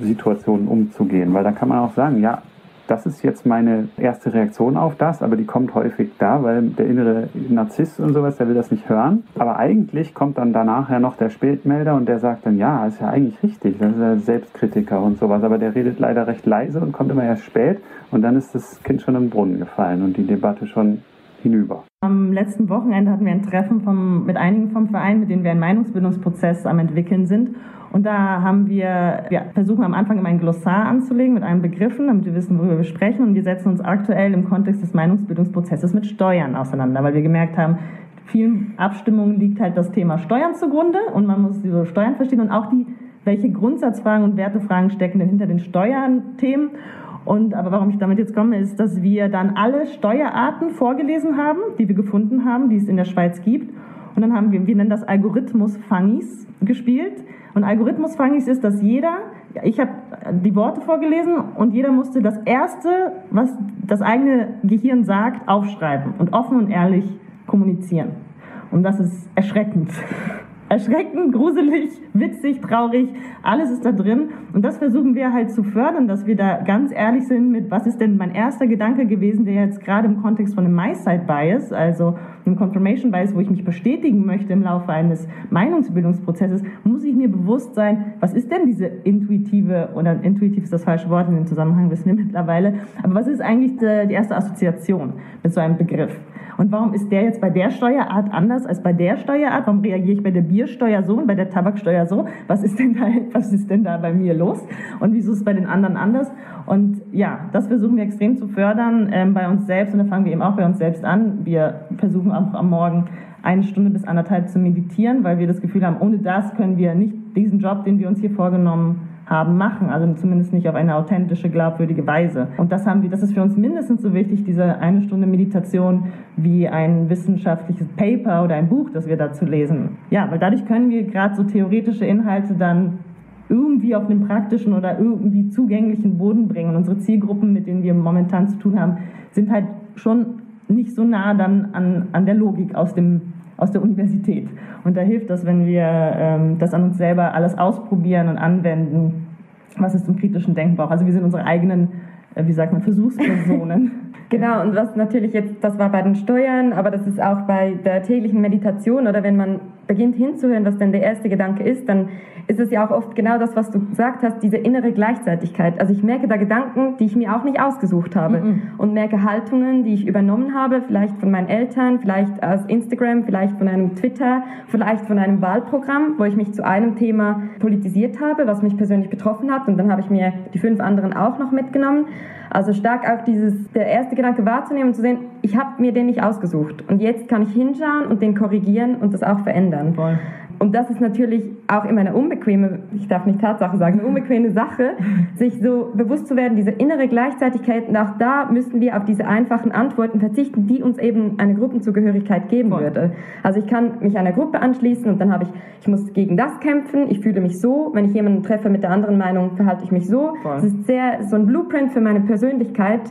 Situationen umzugehen, weil da kann man auch sagen, ja, das ist jetzt meine erste Reaktion auf das, aber die kommt häufig da, weil der innere Narzisst und sowas, der will das nicht hören. Aber eigentlich kommt dann danach ja noch der Spätmelder und der sagt dann, ja, ist ja eigentlich richtig, das ist ja Selbstkritiker und sowas, aber der redet leider recht leise und kommt immer erst spät und dann ist das Kind schon im Brunnen gefallen und die Debatte schon hinüber. Am letzten Wochenende hatten wir ein Treffen vom, mit einigen vom Verein, mit denen wir einen Meinungsbildungsprozess am entwickeln sind. Und da haben wir, wir versuchen am Anfang immer ein Glossar anzulegen mit allen Begriffen, damit wir wissen, worüber wir sprechen. Und wir setzen uns aktuell im Kontext des Meinungsbildungsprozesses mit Steuern auseinander, weil wir gemerkt haben, vielen Abstimmungen liegt halt das Thema Steuern zugrunde und man muss diese Steuern verstehen und auch die, welche Grundsatzfragen und Wertefragen stecken denn hinter den Steuern-Themen. Und aber warum ich damit jetzt komme, ist, dass wir dann alle Steuerarten vorgelesen haben, die wir gefunden haben, die es in der Schweiz gibt. Und dann haben wir, wir nennen das Algorithmus Fangis gespielt. Und Algorithmus Fangis ist, dass jeder, ich habe die Worte vorgelesen und jeder musste das erste, was das eigene Gehirn sagt, aufschreiben und offen und ehrlich kommunizieren. Und das ist erschreckend erschreckend, gruselig, witzig, traurig, alles ist da drin. Und das versuchen wir halt zu fördern, dass wir da ganz ehrlich sind mit, was ist denn mein erster Gedanke gewesen, der jetzt gerade im Kontext von einem My-Side-Bias, also einem Confirmation Bias, wo ich mich bestätigen möchte im Laufe eines Meinungsbildungsprozesses, muss ich mir bewusst sein, was ist denn diese intuitive, oder intuitiv ist das falsche Wort in dem Zusammenhang, wissen wir mittlerweile, aber was ist eigentlich die erste Assoziation mit so einem Begriff? Und warum ist der jetzt bei der Steuerart anders als bei der Steuerart? Warum reagiere ich bei der Biersteuer so und bei der Tabaksteuer so? Was ist denn da, was ist denn da bei mir los? Und wieso ist es bei den anderen anders? Und ja, das versuchen wir extrem zu fördern ähm, bei uns selbst und da fangen wir eben auch bei uns selbst an. Wir versuchen auch am Morgen eine Stunde bis anderthalb zu meditieren, weil wir das Gefühl haben, ohne das können wir nicht diesen Job, den wir uns hier vorgenommen haben, machen. Also zumindest nicht auf eine authentische, glaubwürdige Weise. Und das haben wir, das ist für uns mindestens so wichtig, diese eine Stunde Meditation, wie ein wissenschaftliches Paper oder ein Buch, das wir dazu lesen. Ja, weil dadurch können wir gerade so theoretische Inhalte dann irgendwie auf einen praktischen oder irgendwie zugänglichen Boden bringen. Und unsere Zielgruppen, mit denen wir momentan zu tun haben, sind halt schon nicht so nah dann an, an der Logik aus dem aus der Universität. Und da hilft das, wenn wir ähm, das an uns selber alles ausprobieren und anwenden, was es zum kritischen Denken braucht. Also wir sind unsere eigenen, äh, wie sagt man, Versuchspersonen. Genau, und was natürlich jetzt, das war bei den Steuern, aber das ist auch bei der täglichen Meditation oder wenn man beginnt hinzuhören, was denn der erste Gedanke ist, dann ist es ja auch oft genau das, was du gesagt hast, diese innere Gleichzeitigkeit. Also ich merke da Gedanken, die ich mir auch nicht ausgesucht habe mm -mm. und merke Haltungen, die ich übernommen habe, vielleicht von meinen Eltern, vielleicht aus Instagram, vielleicht von einem Twitter, vielleicht von einem Wahlprogramm, wo ich mich zu einem Thema politisiert habe, was mich persönlich betroffen hat und dann habe ich mir die fünf anderen auch noch mitgenommen. Also stark auch dieses, der erste Gedanke wahrzunehmen und zu sehen, ich habe mir den nicht ausgesucht und jetzt kann ich hinschauen und den korrigieren und das auch verändern. Voll. Und das ist natürlich auch immer eine unbequeme, ich darf nicht Tatsache sagen, eine unbequeme Sache, sich so bewusst zu werden, diese innere Gleichzeitigkeit. Und auch da müssen wir auf diese einfachen Antworten verzichten, die uns eben eine Gruppenzugehörigkeit geben Voll. würde. Also ich kann mich einer Gruppe anschließen und dann habe ich, ich muss gegen das kämpfen, ich fühle mich so, wenn ich jemanden treffe mit der anderen Meinung, verhalte ich mich so. Voll. Das ist sehr so ein Blueprint für meine Persönlichkeit.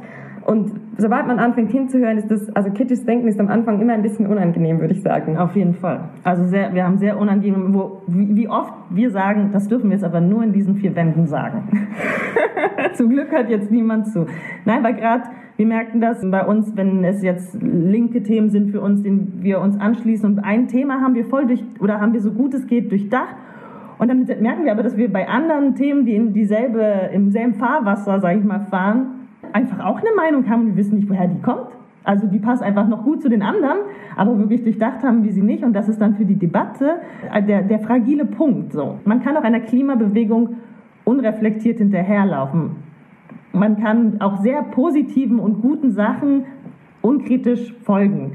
Und sobald man anfängt hinzuhören, ist das, also kritisches Denken ist am Anfang immer ein bisschen unangenehm, würde ich sagen. Auf jeden Fall. Also sehr, wir haben sehr unangenehm, wo, wie, wie oft wir sagen, das dürfen wir jetzt aber nur in diesen vier Wänden sagen. Zum Glück hört jetzt niemand zu. Nein, weil gerade, wir merken das bei uns, wenn es jetzt linke Themen sind für uns, denen wir uns anschließen und ein Thema haben wir voll durch, oder haben wir so gut es geht durchdacht und dann merken wir aber, dass wir bei anderen Themen, die in dieselbe, im selben Fahrwasser, sage ich mal, fahren, einfach auch eine Meinung haben und wir wissen nicht, woher die kommt. Also die passt einfach noch gut zu den anderen, aber wirklich durchdacht haben wir sie nicht. Und das ist dann für die Debatte äh, der, der fragile Punkt. So. Man kann auch einer Klimabewegung unreflektiert hinterherlaufen. Man kann auch sehr positiven und guten Sachen unkritisch folgen.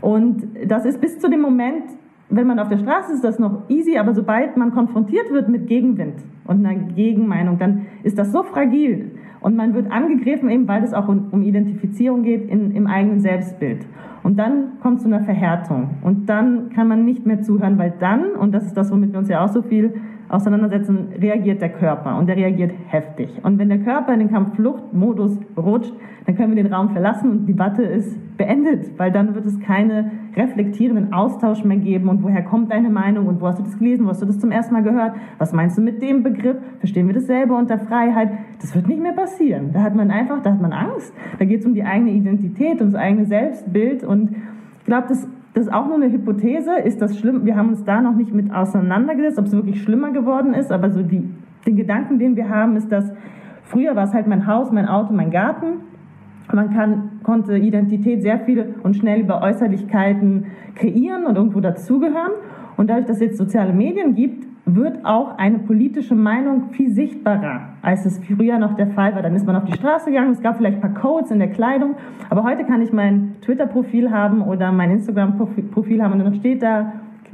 Und das ist bis zu dem Moment, wenn man auf der Straße ist, das noch easy, aber sobald man konfrontiert wird mit Gegenwind und einer Gegenmeinung, dann ist das so fragil, und man wird angegriffen, eben weil es auch um, um Identifizierung geht in, im eigenen Selbstbild. Und dann kommt es zu einer Verhärtung. Und dann kann man nicht mehr zuhören, weil dann, und das ist das, womit wir uns ja auch so viel auseinandersetzen, reagiert der Körper und der reagiert heftig. Und wenn der Körper in den Kampf-Flucht-Modus rutscht, dann können wir den Raum verlassen und die Debatte ist beendet, weil dann wird es keine reflektierenden Austausch mehr geben. Und woher kommt deine Meinung und wo hast du das gelesen, wo hast du das zum ersten Mal gehört, was meinst du mit dem Begriff, verstehen wir dasselbe unter Freiheit, das wird nicht mehr passieren. Da hat man einfach, da hat man Angst, da geht es um die eigene Identität, ums eigene Selbstbild. Und ich glaube, das das ist auch nur eine Hypothese. Ist das schlimm? Wir haben uns da noch nicht mit auseinandergesetzt, ob es wirklich schlimmer geworden ist. Aber so die, den Gedanken, den wir haben, ist, dass früher war es halt mein Haus, mein Auto, mein Garten. Man kann, konnte Identität sehr viel und schnell über Äußerlichkeiten kreieren und irgendwo dazugehören. Und dadurch, dass es jetzt soziale Medien gibt, wird auch eine politische Meinung viel sichtbarer, als es früher noch der Fall war. Dann ist man auf die Straße gegangen, es gab vielleicht ein paar Codes in der Kleidung, aber heute kann ich mein Twitter-Profil haben oder mein Instagram-Profil haben und dann steht da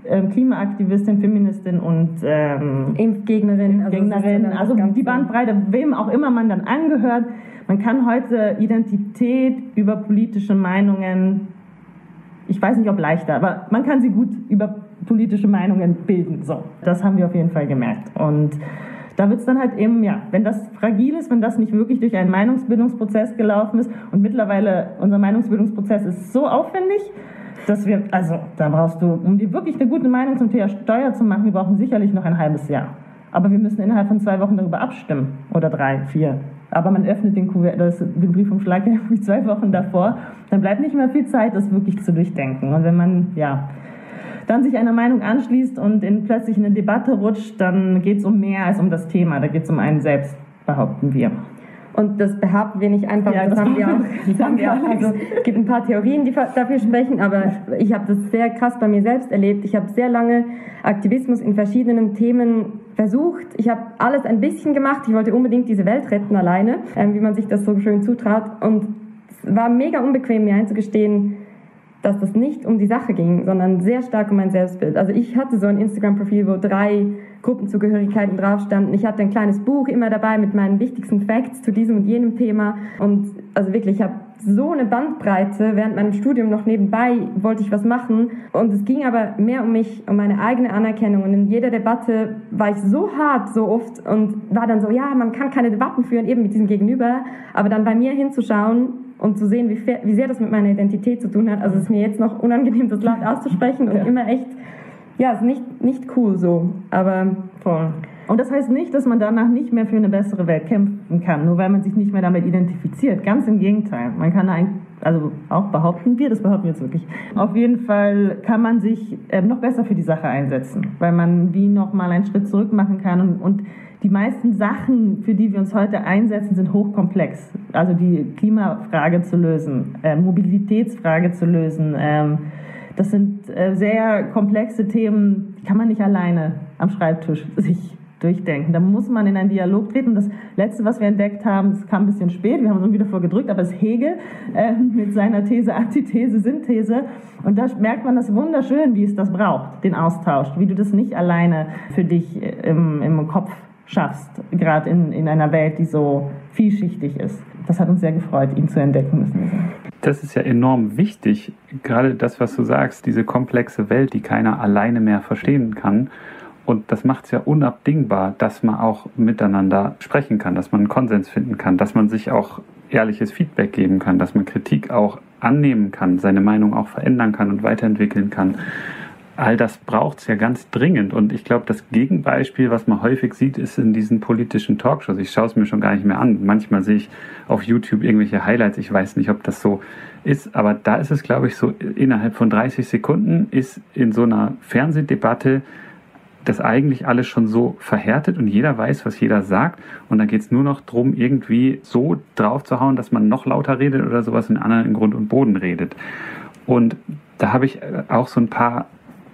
ähm, Klimaaktivistin, Feministin und ähm, Impfgegnerin. Also, Gegnerin, also die Bandbreite, wem auch immer man dann angehört. Man kann heute Identität über politische Meinungen, ich weiß nicht ob leichter, aber man kann sie gut über politische Meinungen bilden. So, das haben wir auf jeden Fall gemerkt. Und da wird es dann halt eben, ja, wenn das fragil ist, wenn das nicht wirklich durch einen Meinungsbildungsprozess gelaufen ist und mittlerweile unser Meinungsbildungsprozess ist so aufwendig, dass wir, also da brauchst du, um dir wirklich eine gute Meinung zum Thema Steuer zu machen, wir brauchen sicherlich noch ein halbes Jahr. Aber wir müssen innerhalb von zwei Wochen darüber abstimmen. Oder drei, vier. Aber man öffnet den, Kuvert, das, den Briefumschlag ja zwei Wochen davor. Dann bleibt nicht mehr viel Zeit, das wirklich zu durchdenken. Und wenn man, ja, dann sich einer Meinung anschließt und in, plötzlich in eine Debatte rutscht, dann geht es um mehr als um das Thema. Da geht es um einen selbst, behaupten wir. Und das behaupten wir nicht einfach, ja, das, das, haben wir auch. Das haben wir auch. Also, es gibt ein paar Theorien, die dafür sprechen, aber ich habe das sehr krass bei mir selbst erlebt. Ich habe sehr lange Aktivismus in verschiedenen Themen versucht. Ich habe alles ein bisschen gemacht. Ich wollte unbedingt diese Welt retten alleine, ähm, wie man sich das so schön zutraut. Und es war mega unbequem, mir einzugestehen, dass das nicht um die Sache ging, sondern sehr stark um mein Selbstbild. Also ich hatte so ein Instagram-Profil, wo drei Gruppenzugehörigkeiten drauf standen. Ich hatte ein kleines Buch immer dabei mit meinen wichtigsten Facts zu diesem und jenem Thema. Und also wirklich, ich habe so eine Bandbreite. Während meinem Studium noch nebenbei wollte ich was machen. Und es ging aber mehr um mich, um meine eigene Anerkennung. Und in jeder Debatte war ich so hart, so oft und war dann so, ja, man kann keine Debatten führen, eben mit diesem Gegenüber. Aber dann bei mir hinzuschauen und zu sehen, wie, wie sehr das mit meiner Identität zu tun hat. Also es ist mir jetzt noch unangenehm, das laut auszusprechen und ja. immer echt, ja, ist nicht, nicht cool so, aber voll. Und das heißt nicht, dass man danach nicht mehr für eine bessere Welt kämpfen kann, nur weil man sich nicht mehr damit identifiziert. Ganz im Gegenteil. Man kann eigentlich, also auch behaupten wir, das behaupten wir jetzt wirklich. Auf jeden Fall kann man sich äh, noch besser für die Sache einsetzen, weil man wie noch mal einen Schritt zurück machen kann und, und die meisten Sachen, für die wir uns heute einsetzen, sind hochkomplex. Also die Klimafrage zu lösen, äh, Mobilitätsfrage zu lösen. Ähm, das sind äh, sehr komplexe Themen, die kann man nicht alleine am Schreibtisch sich durchdenken. Da muss man in einen Dialog treten. Das Letzte, was wir entdeckt haben, es kam ein bisschen spät, wir haben uns wieder vorgedrückt, aber es Hegel äh, mit seiner These, Antithese, Synthese. Und da merkt man das wunderschön, wie es das braucht, den Austausch, wie du das nicht alleine für dich äh, im, im Kopf schaffst, gerade in, in einer Welt, die so vielschichtig ist. Das hat uns sehr gefreut, ihn zu entdecken, müssen. Das ist ja enorm wichtig, gerade das, was du sagst, diese komplexe Welt, die keiner alleine mehr verstehen kann. Und das macht es ja unabdingbar, dass man auch miteinander sprechen kann, dass man einen Konsens finden kann, dass man sich auch ehrliches Feedback geben kann, dass man Kritik auch annehmen kann, seine Meinung auch verändern kann und weiterentwickeln kann all das braucht es ja ganz dringend. Und ich glaube, das Gegenbeispiel, was man häufig sieht, ist in diesen politischen Talkshows. Ich schaue es mir schon gar nicht mehr an. Manchmal sehe ich auf YouTube irgendwelche Highlights. Ich weiß nicht, ob das so ist, aber da ist es, glaube ich, so, innerhalb von 30 Sekunden ist in so einer Fernsehdebatte das eigentlich alles schon so verhärtet und jeder weiß, was jeder sagt. Und dann geht es nur noch darum, irgendwie so drauf zu hauen, dass man noch lauter redet oder sowas in anderen in Grund und Boden redet. Und da habe ich auch so ein paar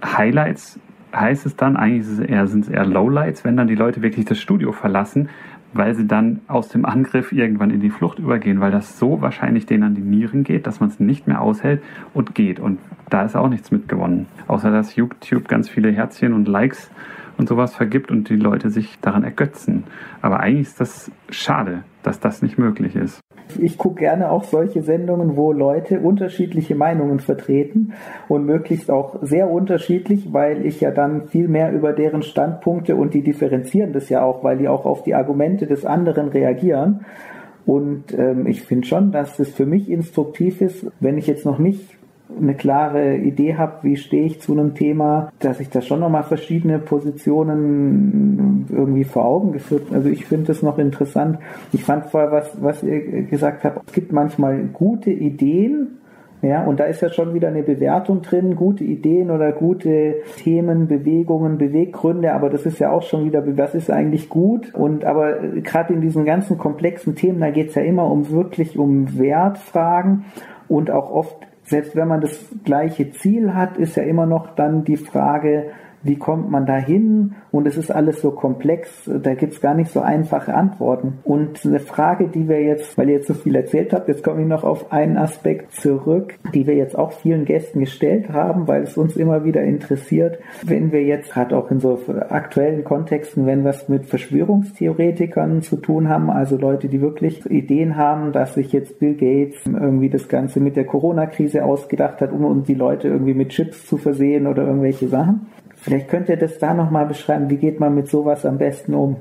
Highlights heißt es dann, eigentlich sind es eher Lowlights, wenn dann die Leute wirklich das Studio verlassen, weil sie dann aus dem Angriff irgendwann in die Flucht übergehen, weil das so wahrscheinlich denen an die Nieren geht, dass man es nicht mehr aushält und geht. Und da ist auch nichts mitgewonnen. Außer dass YouTube ganz viele Herzchen und Likes und sowas vergibt und die Leute sich daran ergötzen. Aber eigentlich ist das schade, dass das nicht möglich ist. Ich gucke gerne auch solche Sendungen, wo Leute unterschiedliche Meinungen vertreten und möglichst auch sehr unterschiedlich, weil ich ja dann viel mehr über deren Standpunkte und die differenzieren das ja auch, weil die auch auf die Argumente des anderen reagieren. Und ähm, ich finde schon, dass es für mich instruktiv ist, wenn ich jetzt noch nicht eine klare Idee habe, wie stehe ich zu einem Thema, dass ich da schon nochmal verschiedene Positionen irgendwie vor Augen geführt. Also ich finde das noch interessant. Ich fand vorher, was, was ihr gesagt habt, es gibt manchmal gute Ideen, ja, und da ist ja schon wieder eine Bewertung drin, gute Ideen oder gute Themen, Bewegungen, Beweggründe, aber das ist ja auch schon wieder, was ist eigentlich gut? Und aber gerade in diesen ganzen komplexen Themen, da geht es ja immer um wirklich um Wertfragen und auch oft selbst wenn man das gleiche Ziel hat, ist ja immer noch dann die Frage, wie kommt man da hin? Und es ist alles so komplex, da gibt's gar nicht so einfache Antworten. Und eine Frage, die wir jetzt, weil ihr jetzt so viel erzählt habt, jetzt komme ich noch auf einen Aspekt zurück, die wir jetzt auch vielen Gästen gestellt haben, weil es uns immer wieder interessiert, wenn wir jetzt gerade auch in so aktuellen Kontexten, wenn was mit Verschwörungstheoretikern zu tun haben, also Leute, die wirklich Ideen haben, dass sich jetzt Bill Gates irgendwie das Ganze mit der Corona-Krise ausgedacht hat, um die Leute irgendwie mit Chips zu versehen oder irgendwelche Sachen. Vielleicht könnt ihr das da nochmal beschreiben. Wie geht man mit sowas am besten um?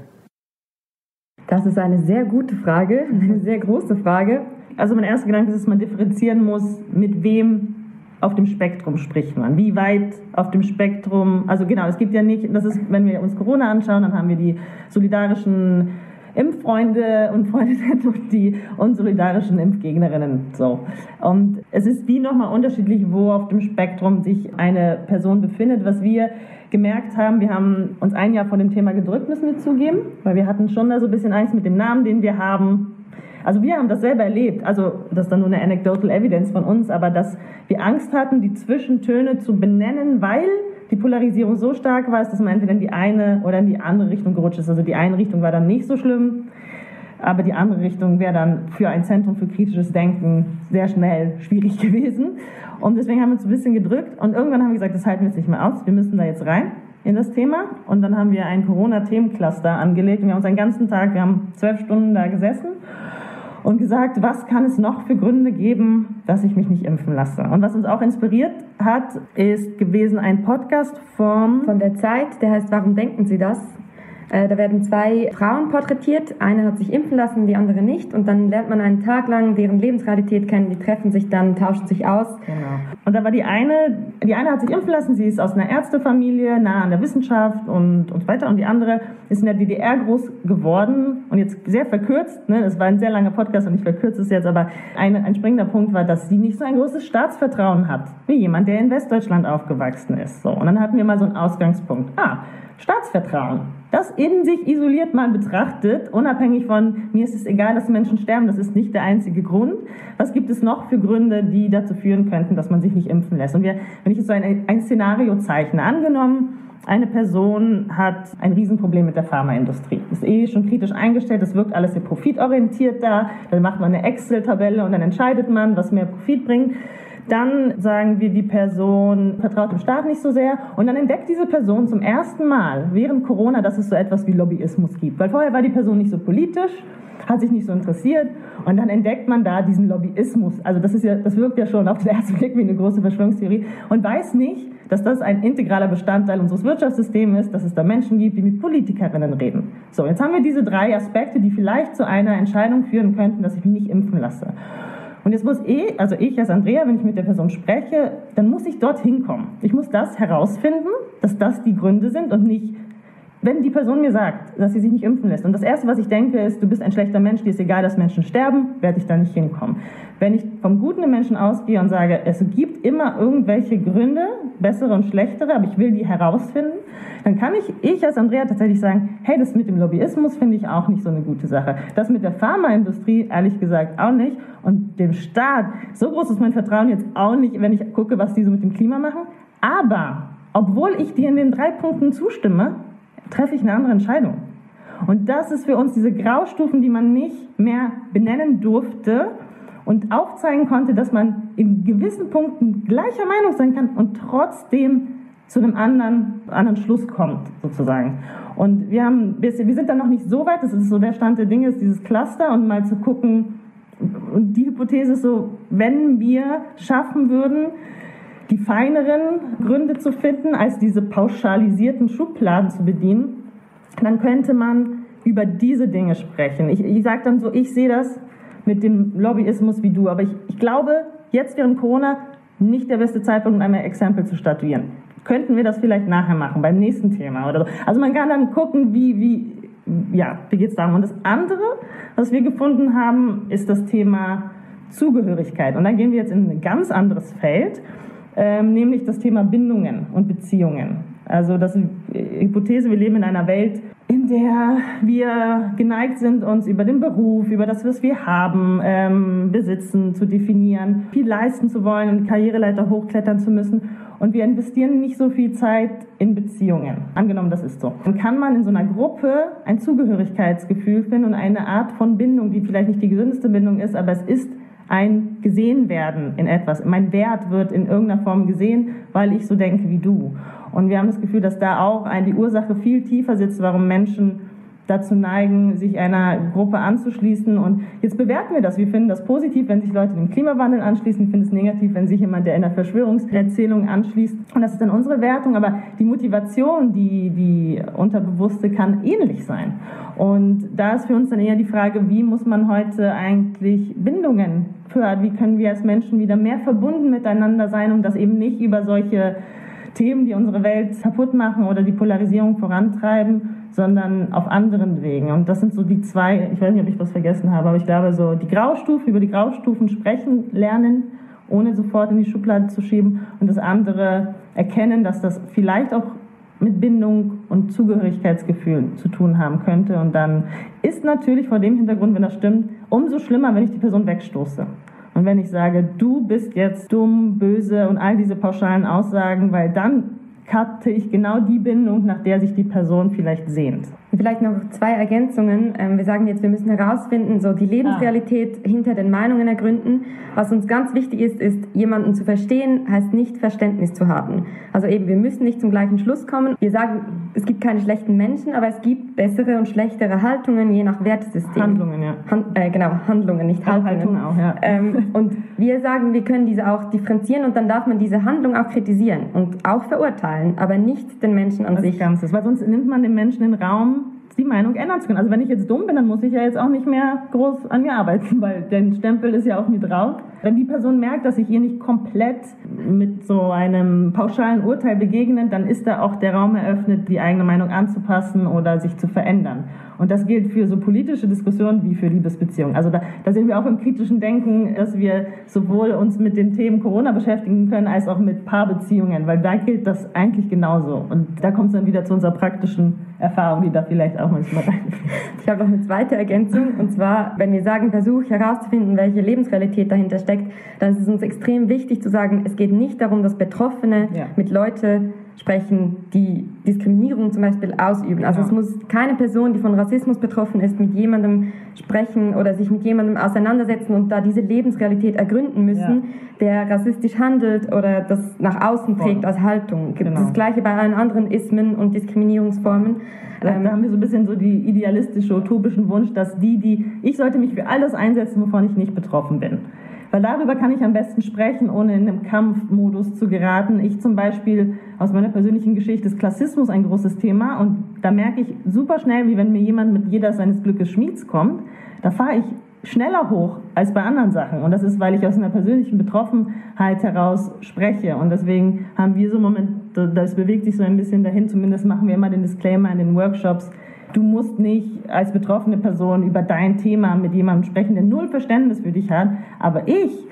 Das ist eine sehr gute Frage, eine sehr große Frage. Also mein erster Gedanke ist, dass man differenzieren muss, mit wem auf dem Spektrum spricht man? Wie weit auf dem Spektrum? Also genau, es gibt ja nicht, das ist, wenn wir uns Corona anschauen, dann haben wir die solidarischen Impffreunde und Freunde und die unsolidarischen Impfgegnerinnen. So. Und es ist wie nochmal unterschiedlich, wo auf dem Spektrum sich eine Person befindet. Was wir gemerkt haben, wir haben uns ein Jahr vor dem Thema gedrückt, müssen wir zugeben, weil wir hatten schon da so ein bisschen Angst mit dem Namen, den wir haben. Also wir haben das selber erlebt, also das ist dann nur eine anecdotal evidence von uns, aber dass wir Angst hatten, die Zwischentöne zu benennen, weil die Polarisierung so stark war, dass man entweder in die eine oder in die andere Richtung gerutscht ist. Also die eine Richtung war dann nicht so schlimm, aber die andere Richtung wäre dann für ein Zentrum für kritisches Denken sehr schnell schwierig gewesen. Und deswegen haben wir uns ein bisschen gedrückt und irgendwann haben wir gesagt, das halten wir jetzt nicht mehr aus, wir müssen da jetzt rein in das Thema. Und dann haben wir ein Corona-Themencluster angelegt und wir haben uns einen ganzen Tag, wir haben zwölf Stunden da gesessen und gesagt, was kann es noch für Gründe geben, dass ich mich nicht impfen lasse. Und was uns auch inspiriert hat, ist gewesen ein Podcast vom von der Zeit, der heißt Warum denken Sie das? Äh, da werden zwei Frauen porträtiert. Eine hat sich impfen lassen, die andere nicht. Und dann lernt man einen Tag lang deren Lebensrealität kennen. Die treffen sich dann, tauschen sich aus. Genau. Und da war die eine, die eine hat sich impfen lassen. Sie ist aus einer Ärztefamilie, nah an der Wissenschaft und, und so weiter. Und die andere ist in der DDR groß geworden und jetzt sehr verkürzt. Ne? Das war ein sehr langer Podcast und ich verkürze es jetzt. Aber ein, ein springender Punkt war, dass sie nicht so ein großes Staatsvertrauen hat wie jemand, der in Westdeutschland aufgewachsen ist. So. Und dann hatten wir mal so einen Ausgangspunkt. Ah, Staatsvertrauen. Das in sich isoliert mal betrachtet, unabhängig von mir ist es egal, dass Menschen sterben, das ist nicht der einzige Grund. Was gibt es noch für Gründe, die dazu führen könnten, dass man sich nicht impfen lässt? Und wir, wenn ich jetzt so ein, ein Szenario zeichne, angenommen, eine Person hat ein Riesenproblem mit der Pharmaindustrie. Ist eh schon kritisch eingestellt, es wirkt alles sehr profitorientiert da. Dann macht man eine Excel-Tabelle und dann entscheidet man, was mehr Profit bringt. Dann sagen wir, die Person vertraut dem Staat nicht so sehr. Und dann entdeckt diese Person zum ersten Mal während Corona, dass es so etwas wie Lobbyismus gibt. Weil vorher war die Person nicht so politisch, hat sich nicht so interessiert. Und dann entdeckt man da diesen Lobbyismus. Also das, ist ja, das wirkt ja schon auf den ersten Blick wie eine große Verschwörungstheorie. Und weiß nicht, dass das ein integraler Bestandteil unseres Wirtschaftssystems ist, dass es da Menschen gibt, die mit Politikerinnen reden. So, jetzt haben wir diese drei Aspekte, die vielleicht zu einer Entscheidung führen könnten, dass ich mich nicht impfen lasse. Und jetzt muss eh, also ich als Andrea, wenn ich mit der Person spreche, dann muss ich dorthin kommen. Ich muss das herausfinden, dass das die Gründe sind und nicht, wenn die Person mir sagt, dass sie sich nicht impfen lässt. Und das Erste, was ich denke, ist, du bist ein schlechter Mensch, dir ist egal, dass Menschen sterben, werde ich da nicht hinkommen. Wenn ich vom Guten im Menschen ausgehe und sage, es gibt immer irgendwelche Gründe, bessere und schlechtere, aber ich will die herausfinden, dann kann ich, ich als Andrea tatsächlich sagen, hey, das mit dem Lobbyismus finde ich auch nicht so eine gute Sache. Das mit der Pharmaindustrie, ehrlich gesagt, auch nicht. Und dem Staat, so groß ist mein Vertrauen jetzt auch nicht, wenn ich gucke, was die so mit dem Klima machen. Aber, obwohl ich dir in den drei Punkten zustimme, treffe ich eine andere Entscheidung. Und das ist für uns diese Graustufen, die man nicht mehr benennen durfte und aufzeigen konnte, dass man in gewissen Punkten gleicher Meinung sein kann und trotzdem zu einem anderen, anderen Schluss kommt, sozusagen. Und wir haben, wir sind dann noch nicht so weit, das ist so der Stand der Dinge, ist dieses Cluster und mal zu gucken, und die Hypothese ist so, wenn wir schaffen würden, die feineren Gründe zu finden, als diese pauschalisierten Schubladen zu bedienen, dann könnte man über diese Dinge sprechen. Ich, ich sage dann so, ich sehe das mit dem Lobbyismus wie du, aber ich, ich glaube, jetzt während Corona nicht der beste Zeitpunkt, um einmal Exempel zu statuieren. Könnten wir das vielleicht nachher machen, beim nächsten Thema oder so. Also man kann dann gucken, wie, wie, ja, wie geht's darum. Und das andere, was wir gefunden haben, ist das Thema Zugehörigkeit. Und da gehen wir jetzt in ein ganz anderes Feld, ähm, nämlich das Thema Bindungen und Beziehungen. Also das Hypothese, wir leben in einer Welt, in der wir geneigt sind, uns über den Beruf, über das, was wir haben, ähm, besitzen, zu definieren, viel leisten zu wollen und Karriereleiter hochklettern zu müssen. Und wir investieren nicht so viel Zeit in Beziehungen. Angenommen, das ist so. Dann kann man in so einer Gruppe ein Zugehörigkeitsgefühl finden und eine Art von Bindung, die vielleicht nicht die gesündeste Bindung ist, aber es ist ein gesehen werden in etwas. Mein Wert wird in irgendeiner Form gesehen, weil ich so denke wie du. Und wir haben das Gefühl, dass da auch die Ursache viel tiefer sitzt, warum Menschen dazu neigen, sich einer Gruppe anzuschließen. Und jetzt bewerten wir das. Wir finden das positiv, wenn sich Leute dem Klimawandel anschließen. Wir finden es negativ, wenn sich jemand, der in der Verschwörungserzählung anschließt. Und das ist dann unsere Wertung. Aber die Motivation, die, die Unterbewusste kann ähnlich sein. Und da ist für uns dann eher die Frage, wie muss man heute eigentlich Bindungen fördert, wie können wir als Menschen wieder mehr verbunden miteinander sein, um das eben nicht über solche Themen, die unsere Welt kaputt machen oder die Polarisierung vorantreiben, sondern auf anderen Wegen. Und das sind so die zwei, ich weiß nicht, ob ich was vergessen habe, aber ich glaube so die Graustufen, über die Graustufen sprechen lernen, ohne sofort in die Schublade zu schieben und das andere erkennen, dass das vielleicht auch mit Bindung und Zugehörigkeitsgefühl zu tun haben könnte. Und dann ist natürlich vor dem Hintergrund, wenn das stimmt, umso schlimmer, wenn ich die Person wegstoße. Und wenn ich sage, du bist jetzt dumm, böse und all diese pauschalen Aussagen, weil dann cutte ich genau die Bindung, nach der sich die Person vielleicht sehnt. Vielleicht noch zwei Ergänzungen. Ähm, wir sagen jetzt, wir müssen herausfinden, so die Lebensrealität ah. hinter den Meinungen ergründen. Was uns ganz wichtig ist, ist, jemanden zu verstehen, heißt nicht Verständnis zu haben. Also eben, wir müssen nicht zum gleichen Schluss kommen. Wir sagen, es gibt keine schlechten Menschen, aber es gibt bessere und schlechtere Haltungen, je nach Wertesystem. Handlungen, ja. Han äh, genau, Handlungen, nicht Haltungen. Haltungen auch, ja. Ähm, und wir sagen, wir können diese auch differenzieren und dann darf man diese Handlung auch kritisieren und auch verurteilen, aber nicht den Menschen an das sich. Ganzes, weil sonst nimmt man dem Menschen den Raum, die Meinung ändern zu können. Also wenn ich jetzt dumm bin, dann muss ich ja jetzt auch nicht mehr groß an mir arbeiten, weil der Stempel ist ja auf mir drauf. Wenn die Person merkt, dass ich ihr nicht komplett mit so einem pauschalen Urteil begegne, dann ist da auch der Raum eröffnet, die eigene Meinung anzupassen oder sich zu verändern. Und das gilt für so politische Diskussionen wie für Liebesbeziehungen. Also da, da sind wir auch im kritischen Denken, dass wir sowohl uns mit den Themen Corona beschäftigen können, als auch mit Paarbeziehungen, weil da gilt das eigentlich genauso. Und da kommt es dann wieder zu unserer praktischen Erfahrung, die da vielleicht auch manchmal reinfällt. Ich habe noch eine zweite Ergänzung. Und zwar, wenn wir sagen, Versuch herauszufinden, welche Lebensrealität dahinter steckt, dann ist es uns extrem wichtig zu sagen, es geht nicht darum, dass Betroffene ja. mit Leuten sprechen, die Diskriminierung zum Beispiel ausüben. Also ja. es muss keine Person, die von Rassismus betroffen ist, mit jemandem sprechen oder sich mit jemandem auseinandersetzen und da diese Lebensrealität ergründen müssen, ja. der rassistisch handelt oder das nach außen trägt als Haltung. Genau. Das gleiche bei allen anderen Ismen und Diskriminierungsformen. Da, ähm, da haben wir so ein bisschen so die idealistische, utopischen Wunsch, dass die, die, ich sollte mich für alles einsetzen, wovon ich nicht betroffen bin. Weil darüber kann ich am besten sprechen, ohne in einem Kampfmodus zu geraten. Ich zum Beispiel aus meiner persönlichen Geschichte ist Klassismus ein großes Thema und da merke ich super schnell, wie wenn mir jemand mit jeder seines Glückes Schmieds kommt, da fahre ich schneller hoch als bei anderen Sachen. Und das ist, weil ich aus einer persönlichen Betroffenheit heraus spreche. Und deswegen haben wir so Moment, das bewegt sich so ein bisschen dahin, zumindest machen wir immer den Disclaimer in den Workshops, Du musst nicht als betroffene Person über dein Thema mit jemandem sprechen, der null Verständnis für dich hat. Aber ich,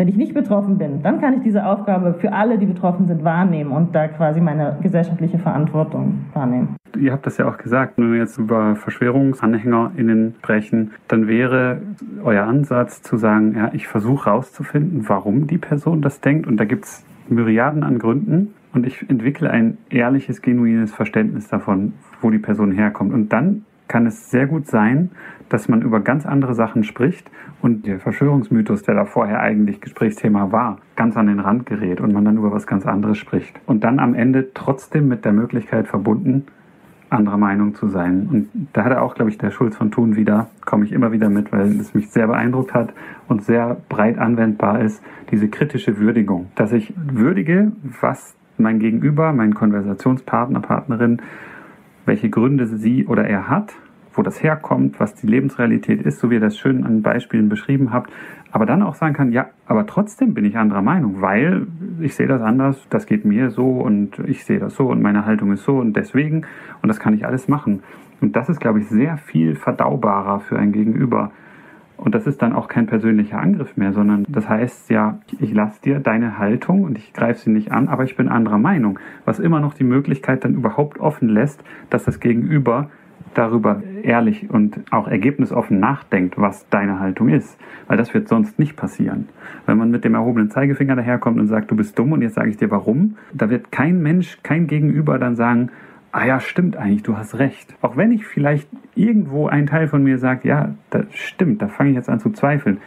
wenn ich nicht betroffen bin, dann kann ich diese Aufgabe für alle, die betroffen sind, wahrnehmen und da quasi meine gesellschaftliche Verantwortung wahrnehmen. Ihr habt das ja auch gesagt, wenn wir jetzt über VerschwörungsanhängerInnen sprechen, dann wäre euer Ansatz zu sagen, ja, ich versuche herauszufinden, warum die Person das denkt und da gibt es Myriaden an Gründen und ich entwickle ein ehrliches, genuines Verständnis davon, wo die Person herkommt. Und dann kann es sehr gut sein, dass man über ganz andere Sachen spricht und der Verschwörungsmythos, der da vorher eigentlich Gesprächsthema war, ganz an den Rand gerät und man dann über was ganz anderes spricht. Und dann am Ende trotzdem mit der Möglichkeit verbunden, anderer Meinung zu sein. Und da hat er auch, glaube ich, der Schulz von Thun wieder, komme ich immer wieder mit, weil es mich sehr beeindruckt hat und sehr breit anwendbar ist, diese kritische Würdigung. Dass ich würdige, was mein Gegenüber, mein Konversationspartner, Partnerin, welche Gründe sie oder er hat, wo das herkommt, was die Lebensrealität ist, so wie ihr das schön an Beispielen beschrieben habt, aber dann auch sagen kann, ja, aber trotzdem bin ich anderer Meinung, weil ich sehe das anders, das geht mir so und ich sehe das so und meine Haltung ist so und deswegen und das kann ich alles machen. Und das ist, glaube ich, sehr viel verdaubarer für ein Gegenüber. Und das ist dann auch kein persönlicher Angriff mehr, sondern das heißt ja, ich lasse dir deine Haltung und ich greife sie nicht an, aber ich bin anderer Meinung. Was immer noch die Möglichkeit dann überhaupt offen lässt, dass das Gegenüber darüber ehrlich und auch ergebnisoffen nachdenkt, was deine Haltung ist. Weil das wird sonst nicht passieren. Wenn man mit dem erhobenen Zeigefinger daherkommt und sagt, du bist dumm und jetzt sage ich dir warum, da wird kein Mensch, kein Gegenüber dann sagen, ah ja, stimmt eigentlich, du hast recht. Auch wenn ich vielleicht irgendwo ein Teil von mir sagt, ja, das stimmt, da fange ich jetzt an zu zweifeln,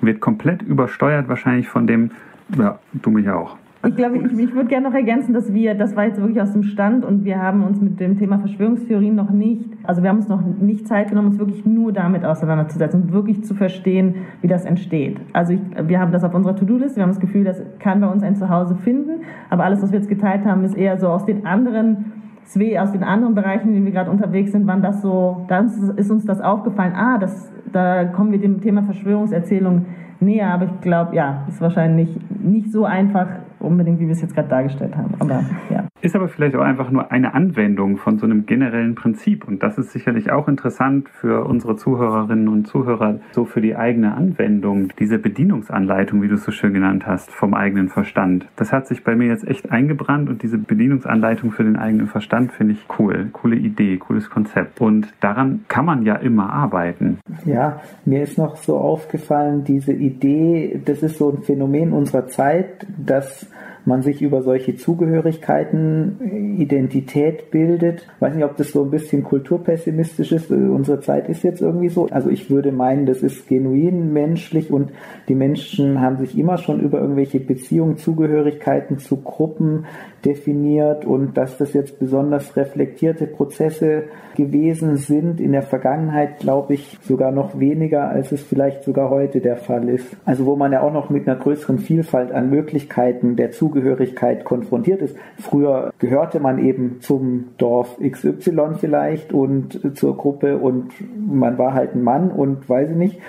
wird komplett übersteuert wahrscheinlich von dem, ja, du mich auch. Ich glaube, ich, ich würde gerne noch ergänzen, dass wir, das war jetzt wirklich aus dem Stand und wir haben uns mit dem Thema Verschwörungstheorien noch nicht, also wir haben uns noch nicht Zeit genommen, uns wirklich nur damit auseinanderzusetzen wirklich zu verstehen, wie das entsteht. Also ich, wir haben das auf unserer To-Do-Liste, wir haben das Gefühl, das kann bei uns ein Zuhause finden, aber alles, was wir jetzt geteilt haben, ist eher so aus den anderen zwei aus den anderen Bereichen, in denen wir gerade unterwegs sind, waren das so, dann ist uns das aufgefallen, ah, das, da kommen wir dem Thema Verschwörungserzählung näher, aber ich glaube, ja, ist wahrscheinlich nicht so einfach unbedingt, wie wir es jetzt gerade dargestellt haben. Aber ja. Ist aber vielleicht auch einfach nur eine Anwendung von so einem generellen Prinzip. Und das ist sicherlich auch interessant für unsere Zuhörerinnen und Zuhörer, so für die eigene Anwendung. Diese Bedienungsanleitung, wie du es so schön genannt hast, vom eigenen Verstand. Das hat sich bei mir jetzt echt eingebrannt und diese Bedienungsanleitung für den eigenen Verstand finde ich cool. Coole Idee, cooles Konzept. Und daran kann man ja immer arbeiten. Ja, mir ist noch so aufgefallen, diese Idee, das ist so ein Phänomen unserer Zeit, dass man sich über solche Zugehörigkeiten, äh, Identität bildet. Ich weiß nicht, ob das so ein bisschen kulturpessimistisch ist. Äh, unsere Zeit ist jetzt irgendwie so. Also ich würde meinen, das ist genuin menschlich und die Menschen haben sich immer schon über irgendwelche Beziehungen, Zugehörigkeiten zu Gruppen definiert und dass das jetzt besonders reflektierte Prozesse gewesen sind in der Vergangenheit, glaube ich, sogar noch weniger, als es vielleicht sogar heute der Fall ist. Also wo man ja auch noch mit einer größeren Vielfalt an Möglichkeiten der Zugehörigkeit konfrontiert ist. Früher gehörte man eben zum Dorf XY vielleicht und zur Gruppe und man war halt ein Mann und weiß ich nicht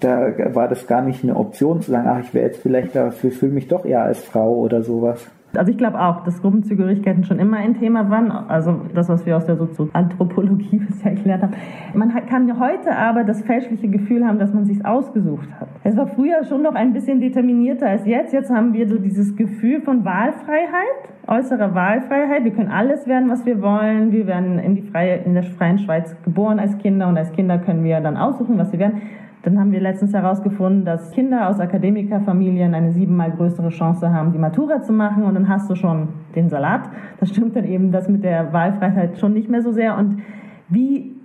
da war das gar nicht eine Option zu sagen, ach, ich wäre jetzt vielleicht dafür, fühle mich doch eher als Frau oder sowas. Also ich glaube auch, dass Gruppenzugehörigkeiten schon immer ein Thema waren. Also das, was wir aus der Sozioanthropologie bisher erklärt haben. Man kann heute aber das fälschliche Gefühl haben, dass man sich ausgesucht hat. Es war früher schon noch ein bisschen determinierter als jetzt. Jetzt haben wir so dieses Gefühl von Wahlfreiheit, äußerer Wahlfreiheit. Wir können alles werden, was wir wollen. Wir werden in, die freie, in der freien Schweiz geboren als Kinder und als Kinder können wir dann aussuchen, was wir werden. Dann haben wir letztens herausgefunden, dass Kinder aus Akademikerfamilien eine siebenmal größere Chance haben, die Matura zu machen und dann hast du schon den Salat. Das stimmt dann eben das mit der Wahlfreiheit schon nicht mehr so sehr. Und wie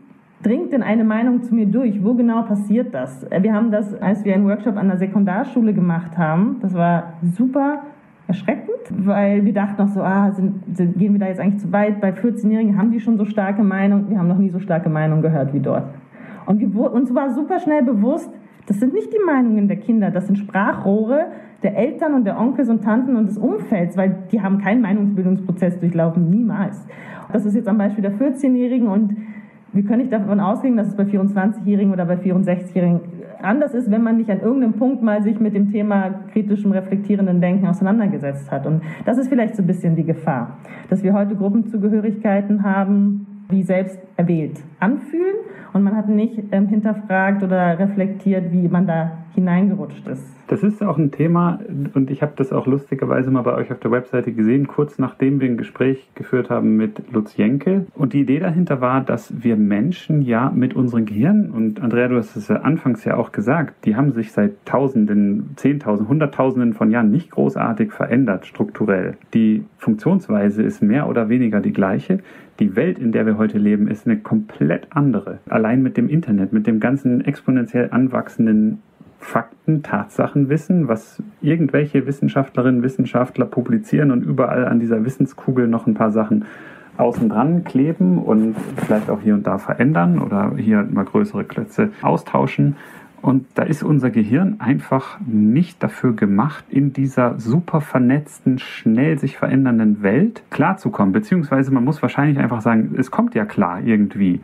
dringt denn eine Meinung zu mir durch? Wo genau passiert das? Wir haben das, als wir einen Workshop an der Sekundarschule gemacht haben, das war super erschreckend, weil wir dachten noch so, ah, sind, sind, gehen wir da jetzt eigentlich zu weit? Bei 14-Jährigen haben die schon so starke Meinungen. Wir haben noch nie so starke Meinungen gehört wie dort. Und uns war super schnell bewusst, das sind nicht die Meinungen der Kinder, das sind Sprachrohre der Eltern und der Onkels und Tanten und des Umfelds, weil die haben keinen Meinungsbildungsprozess durchlaufen, niemals. Das ist jetzt am Beispiel der 14-Jährigen und wir können nicht davon ausgehen, dass es bei 24-Jährigen oder bei 64-Jährigen anders ist, wenn man nicht an irgendeinem Punkt mal sich mit dem Thema kritischem, reflektierenden Denken auseinandergesetzt hat. Und das ist vielleicht so ein bisschen die Gefahr, dass wir heute Gruppenzugehörigkeiten haben, wie selbst erwählt anfühlen und man hat nicht ähm, hinterfragt oder reflektiert, wie man da hineingerutscht ist. Das ist auch ein Thema und ich habe das auch lustigerweise mal bei euch auf der Webseite gesehen, kurz nachdem wir ein Gespräch geführt haben mit Lutz Jenke. Und die Idee dahinter war, dass wir Menschen ja mit unseren Gehirnen, und Andrea, du hast es ja anfangs ja auch gesagt, die haben sich seit Tausenden, Zehntausenden, Hunderttausenden von Jahren nicht großartig verändert strukturell. Die Funktionsweise ist mehr oder weniger die gleiche. Die Welt, in der wir heute leben, ist eine komplett andere. Allein mit dem Internet, mit dem ganzen exponentiell anwachsenden Fakten, Tatsachen wissen, was irgendwelche Wissenschaftlerinnen, Wissenschaftler publizieren und überall an dieser Wissenskugel noch ein paar Sachen außen dran kleben und vielleicht auch hier und da verändern oder hier mal größere Klötze austauschen. Und da ist unser Gehirn einfach nicht dafür gemacht, in dieser super vernetzten, schnell sich verändernden Welt klarzukommen. Beziehungsweise man muss wahrscheinlich einfach sagen, es kommt ja klar irgendwie.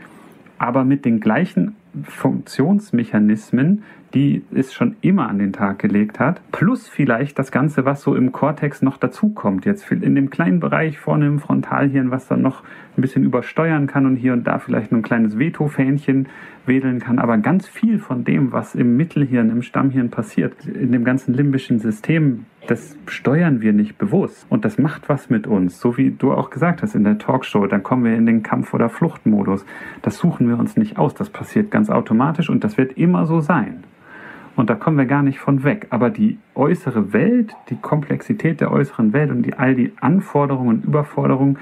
Aber mit den gleichen Funktionsmechanismen, die es schon immer an den Tag gelegt hat, plus vielleicht das Ganze, was so im Kortex noch dazukommt. Jetzt in dem kleinen Bereich vorne im Frontalhirn, was dann noch ein bisschen übersteuern kann und hier und da vielleicht ein kleines Veto-Fähnchen wedeln kann. Aber ganz viel von dem, was im Mittelhirn, im Stammhirn passiert, in dem ganzen limbischen System, das steuern wir nicht bewusst. Und das macht was mit uns. So wie du auch gesagt hast in der Talkshow, dann kommen wir in den Kampf- oder Fluchtmodus. Das suchen wir uns nicht aus. Das passiert ganz automatisch und das wird immer so sein. Und da kommen wir gar nicht von weg. Aber die äußere Welt, die Komplexität der äußeren Welt und die, all die Anforderungen und Überforderungen,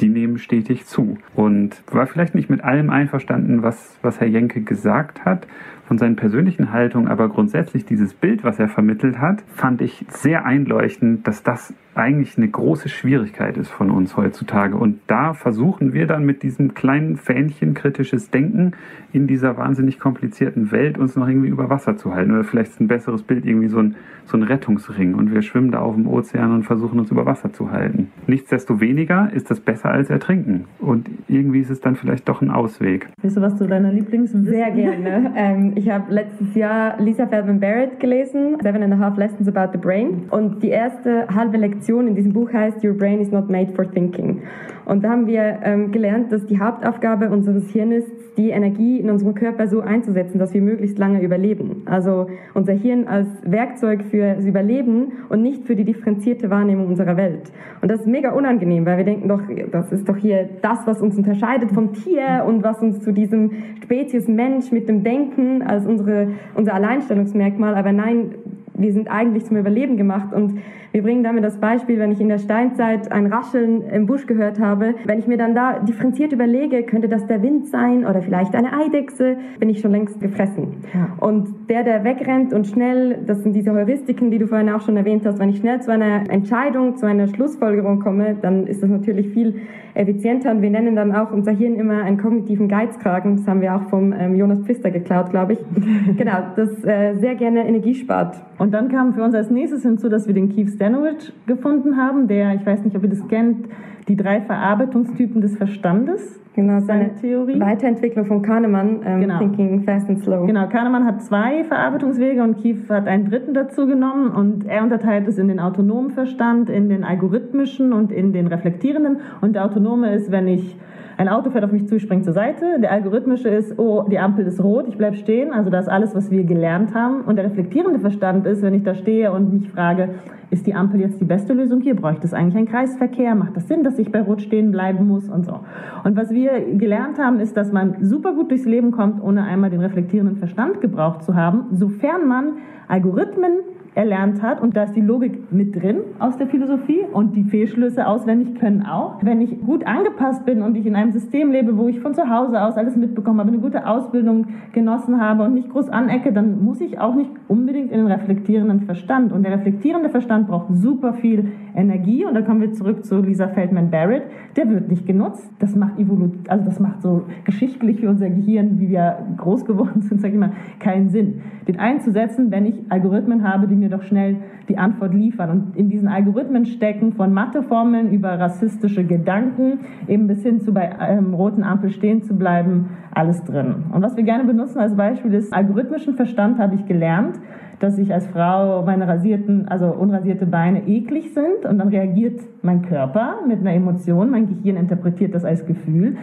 die nehmen stetig zu. Und war vielleicht nicht mit allem einverstanden, was, was Herr Jenke gesagt hat, von seinen persönlichen Haltungen, aber grundsätzlich dieses Bild, was er vermittelt hat, fand ich sehr einleuchtend, dass das eigentlich eine große Schwierigkeit ist von uns heutzutage. Und da versuchen wir dann mit diesem kleinen Fähnchen kritisches Denken in dieser wahnsinnig komplizierten Welt uns noch irgendwie über Wasser zu halten. Oder vielleicht ist ein besseres Bild irgendwie so ein, so ein Rettungsring und wir schwimmen da auf dem Ozean und versuchen uns über Wasser zu halten. Nichtsdestoweniger ist das besser als ertrinken. Und irgendwie ist es dann vielleicht doch ein Ausweg. Weißt du was zu deiner Lieblings? Sehr gerne. Ähm, Ich habe letztes Jahr Lisa Feldman Barrett gelesen, Seven and a Half Lessons About the Brain. Und die erste halbe Lektion in diesem Buch heißt Your Brain is not made for thinking. Und da haben wir ähm, gelernt, dass die Hauptaufgabe unseres Hirns die Energie in unserem Körper so einzusetzen, dass wir möglichst lange überleben. Also unser Hirn als Werkzeug für das Überleben und nicht für die differenzierte Wahrnehmung unserer Welt. Und das ist mega unangenehm, weil wir denken doch, das ist doch hier das, was uns unterscheidet vom Tier und was uns zu diesem Spezies Mensch mit dem Denken als unsere, unser Alleinstellungsmerkmal. Aber nein, wir sind eigentlich zum Überleben gemacht und wir bringen damit das Beispiel, wenn ich in der Steinzeit ein Rascheln im Busch gehört habe, wenn ich mir dann da differenziert überlege, könnte das der Wind sein oder vielleicht eine Eidechse, bin ich schon längst gefressen. Ja. Und der, der wegrennt und schnell, das sind diese Heuristiken, die du vorhin auch schon erwähnt hast, wenn ich schnell zu einer Entscheidung, zu einer Schlussfolgerung komme, dann ist das natürlich viel effizienter und wir nennen dann auch unser Hirn immer einen kognitiven Geizkragen. Das haben wir auch vom ähm, Jonas Pfister geklaut, glaube ich. genau, das äh, sehr gerne Energie spart. Und dann kam für uns als nächstes hinzu, dass wir den Keith Stanowich gefunden haben, der, ich weiß nicht, ob ihr das kennt, die drei Verarbeitungstypen des Verstandes. Genau, seine Theorie. Weiterentwicklung von Kahnemann, ähm, genau. Thinking Fast and Slow. Genau, Kahnemann hat zwei Verarbeitungswege und Keith hat einen dritten dazu genommen und er unterteilt es in den autonomen Verstand, in den algorithmischen und in den reflektierenden. Und der autonome ist, wenn ich ein Auto fährt auf mich zu, ich springe zur Seite. Der algorithmische ist, oh, die Ampel ist rot, ich bleibe stehen. Also das ist alles, was wir gelernt haben. Und der reflektierende Verstand ist, wenn ich da stehe und mich frage, ist die Ampel jetzt die beste Lösung hier? Bräuchte es eigentlich einen Kreisverkehr? Macht das Sinn, dass ich bei Rot stehen bleiben muss und so? Und was wir gelernt haben, ist, dass man super gut durchs Leben kommt, ohne einmal den reflektierenden Verstand gebraucht zu haben, sofern man Algorithmen erlernt hat. Und da ist die Logik mit drin aus der Philosophie und die Fehlschlüsse auswendig können auch. Wenn ich gut angepasst bin und ich in einem System lebe, wo ich von zu Hause aus alles mitbekommen habe, eine gute Ausbildung genossen habe und nicht groß anecke, dann muss ich auch nicht unbedingt in den reflektierenden Verstand. Und der reflektierende Verstand braucht super viel Energie. Und da kommen wir zurück zu Lisa Feldman Barrett. Der wird nicht genutzt. Das macht Evolut also das macht so geschichtlich für unser Gehirn, wie wir groß geworden sind, sage ich mal, keinen Sinn. Den einzusetzen, wenn ich Algorithmen habe, die mir doch schnell die Antwort liefern. Und in diesen Algorithmen stecken von Matheformeln über rassistische Gedanken eben bis hin zu bei ähm, roten Ampel stehen zu bleiben, alles drin. Und was wir gerne benutzen als Beispiel ist, algorithmischen Verstand habe ich gelernt, dass ich als Frau meine rasierten, also unrasierte Beine eklig sind und dann reagiert mein Körper mit einer Emotion, mein Gehirn interpretiert das als Gefühl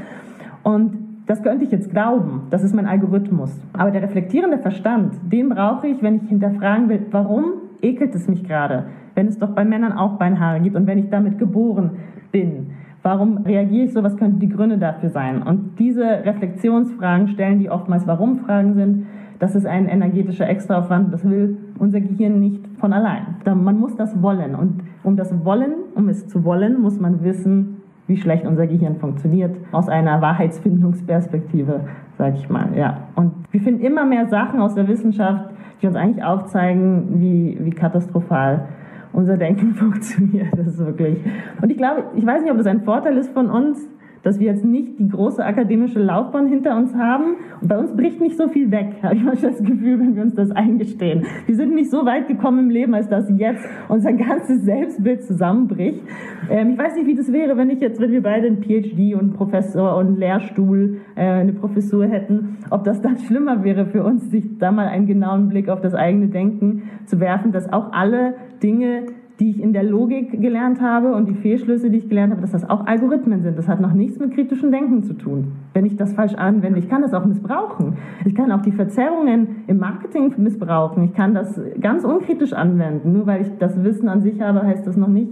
und das könnte ich jetzt glauben, das ist mein Algorithmus. Aber der reflektierende Verstand, den brauche ich, wenn ich hinterfragen will, warum ekelt es mich gerade, wenn es doch bei Männern auch Beinhaare gibt und wenn ich damit geboren bin. Warum reagiere ich so? Was könnten die Gründe dafür sein? Und diese Reflexionsfragen stellen, die oftmals Warum-Fragen sind, das ist ein energetischer Extraaufwand, das will unser Gehirn nicht von allein. Man muss das wollen. Und um das Wollen, um es zu wollen, muss man wissen, wie schlecht unser Gehirn funktioniert, aus einer Wahrheitsfindungsperspektive, sage ich mal. Ja. Und wir finden immer mehr Sachen aus der Wissenschaft, die uns eigentlich aufzeigen, wie, wie katastrophal unser Denken funktioniert. Das ist wirklich. Und ich glaube, ich weiß nicht, ob das ein Vorteil ist von uns, dass wir jetzt nicht die große akademische Laufbahn hinter uns haben. Und bei uns bricht nicht so viel weg, habe ich manchmal das Gefühl, wenn wir uns das eingestehen. Wir sind nicht so weit gekommen im Leben, als dass jetzt unser ganzes Selbstbild zusammenbricht. Ähm, ich weiß nicht, wie das wäre, wenn ich jetzt, wenn wir beide einen PhD und Professor und Lehrstuhl, äh, eine Professur hätten, ob das dann schlimmer wäre für uns, sich da mal einen genauen Blick auf das eigene Denken zu werfen, dass auch alle Dinge, die ich in der Logik gelernt habe und die Fehlschlüsse, die ich gelernt habe, dass das auch Algorithmen sind. Das hat noch nichts mit kritischem Denken zu tun. Wenn ich das falsch anwende, ich kann das auch missbrauchen. Ich kann auch die Verzerrungen im Marketing missbrauchen. Ich kann das ganz unkritisch anwenden. Nur weil ich das Wissen an sich habe, heißt das noch nicht,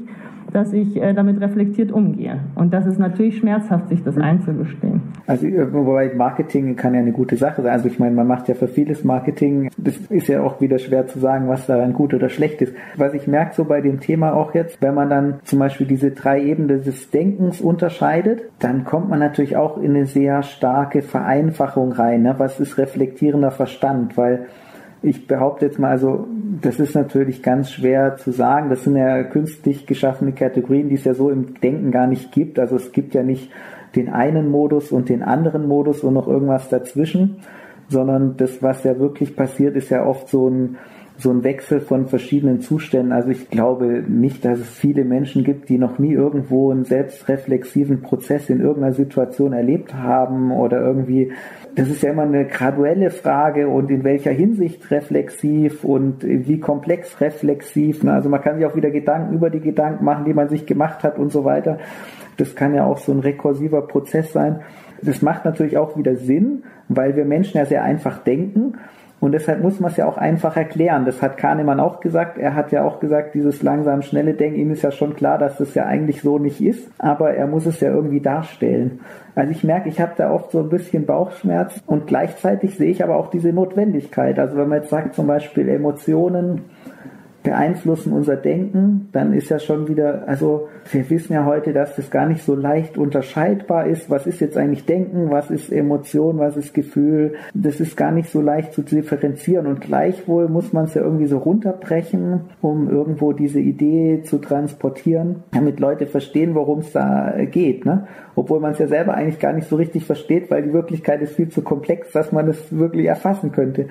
dass ich äh, damit reflektiert umgehe. Und das ist natürlich schmerzhaft, sich das einzugestehen. Also äh, wobei Marketing kann ja eine gute Sache sein. Also ich meine, man macht ja für vieles Marketing. Das ist ja auch wieder schwer zu sagen, was daran gut oder schlecht ist. Was ich merke so bei dem Thema auch jetzt, wenn man dann zum Beispiel diese drei Ebenen des Denkens unterscheidet, dann kommt man natürlich auch in eine sehr starke Vereinfachung rein. Ne? Was ist reflektierender Verstand? Weil ich behaupte jetzt mal, also das ist natürlich ganz schwer zu sagen. Das sind ja künstlich geschaffene Kategorien, die es ja so im Denken gar nicht gibt. Also es gibt ja nicht den einen Modus und den anderen Modus und noch irgendwas dazwischen, sondern das, was ja wirklich passiert, ist ja oft so ein so ein Wechsel von verschiedenen Zuständen. Also ich glaube nicht, dass es viele Menschen gibt, die noch nie irgendwo einen selbstreflexiven Prozess in irgendeiner Situation erlebt haben oder irgendwie das ist ja immer eine graduelle Frage und in welcher Hinsicht reflexiv und wie komplex reflexiv. Ne? Also man kann sich auch wieder Gedanken über die Gedanken machen, die man sich gemacht hat und so weiter. Das kann ja auch so ein rekursiver Prozess sein. Das macht natürlich auch wieder Sinn, weil wir Menschen ja sehr einfach denken und deshalb muss man es ja auch einfach erklären. Das hat Kahnemann auch gesagt. Er hat ja auch gesagt, dieses langsam schnelle Denken, ihm ist ja schon klar, dass das ja eigentlich so nicht ist, aber er muss es ja irgendwie darstellen. Also ich merke, ich habe da oft so ein bisschen Bauchschmerz und gleichzeitig sehe ich aber auch diese Notwendigkeit. Also wenn man jetzt sagt zum Beispiel Emotionen, beeinflussen unser Denken, dann ist ja schon wieder, also wir wissen ja heute, dass das gar nicht so leicht unterscheidbar ist. Was ist jetzt eigentlich Denken, was ist Emotion, was ist Gefühl? Das ist gar nicht so leicht zu differenzieren und gleichwohl muss man es ja irgendwie so runterbrechen, um irgendwo diese Idee zu transportieren, damit Leute verstehen, worum es da geht. Ne? Obwohl man es ja selber eigentlich gar nicht so richtig versteht, weil die Wirklichkeit ist viel zu komplex, dass man es wirklich erfassen könnte.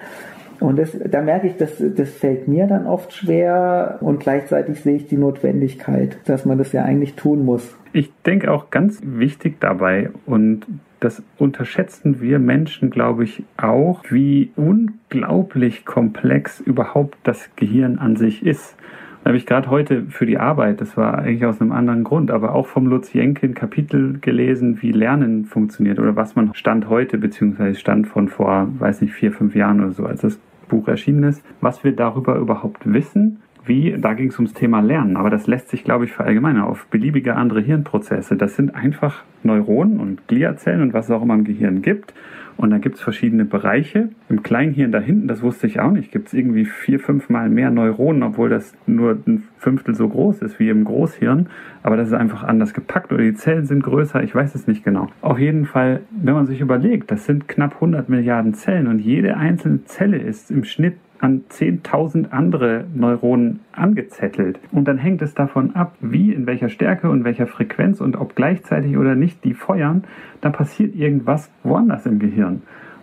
Und das, da merke ich, dass das fällt mir dann oft schwer und gleichzeitig sehe ich die Notwendigkeit, dass man das ja eigentlich tun muss. Ich denke auch ganz wichtig dabei und das unterschätzen wir Menschen, glaube ich, auch, wie unglaublich komplex überhaupt das Gehirn an sich ist. Da habe ich gerade heute für die Arbeit, das war eigentlich aus einem anderen Grund, aber auch vom Lutz Jenkin Kapitel gelesen, wie Lernen funktioniert oder was man Stand heute, beziehungsweise Stand von vor, weiß nicht, vier, fünf Jahren oder so, als das Buch erschienen ist, was wir darüber überhaupt wissen. Wie, da ging es ums Thema Lernen, aber das lässt sich, glaube ich, verallgemeinern auf beliebige andere Hirnprozesse. Das sind einfach Neuronen und Gliazellen und was es auch immer im Gehirn gibt. Und da gibt es verschiedene Bereiche. Im Kleinhirn da hinten, das wusste ich auch nicht, gibt es irgendwie vier, fünf Mal mehr Neuronen, obwohl das nur ein Fünftel so groß ist wie im Großhirn. Aber das ist einfach anders gepackt oder die Zellen sind größer, ich weiß es nicht genau. Auf jeden Fall, wenn man sich überlegt, das sind knapp 100 Milliarden Zellen und jede einzelne Zelle ist im Schnitt an 10.000 andere Neuronen angezettelt. Und dann hängt es davon ab, wie, in welcher Stärke und welcher Frequenz und ob gleichzeitig oder nicht die feuern, dann passiert irgendwas woanders im Gehirn.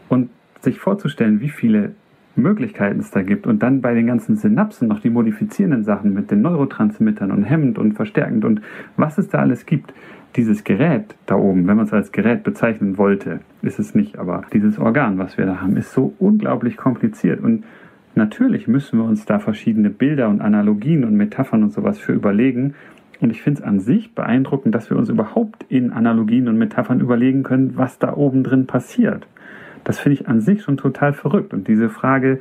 Und sich vorzustellen, wie viele Möglichkeiten es da gibt und dann bei den ganzen Synapsen noch die modifizierenden Sachen mit den Neurotransmittern und hemmend und verstärkend und was es da alles gibt. Dieses Gerät da oben, wenn man es als Gerät bezeichnen wollte, ist es nicht, aber dieses Organ, was wir da haben, ist so unglaublich kompliziert und Natürlich müssen wir uns da verschiedene Bilder und Analogien und Metaphern und sowas für überlegen. Und ich finde es an sich beeindruckend, dass wir uns überhaupt in Analogien und Metaphern überlegen können, was da oben drin passiert. Das finde ich an sich schon total verrückt. Und diese Frage,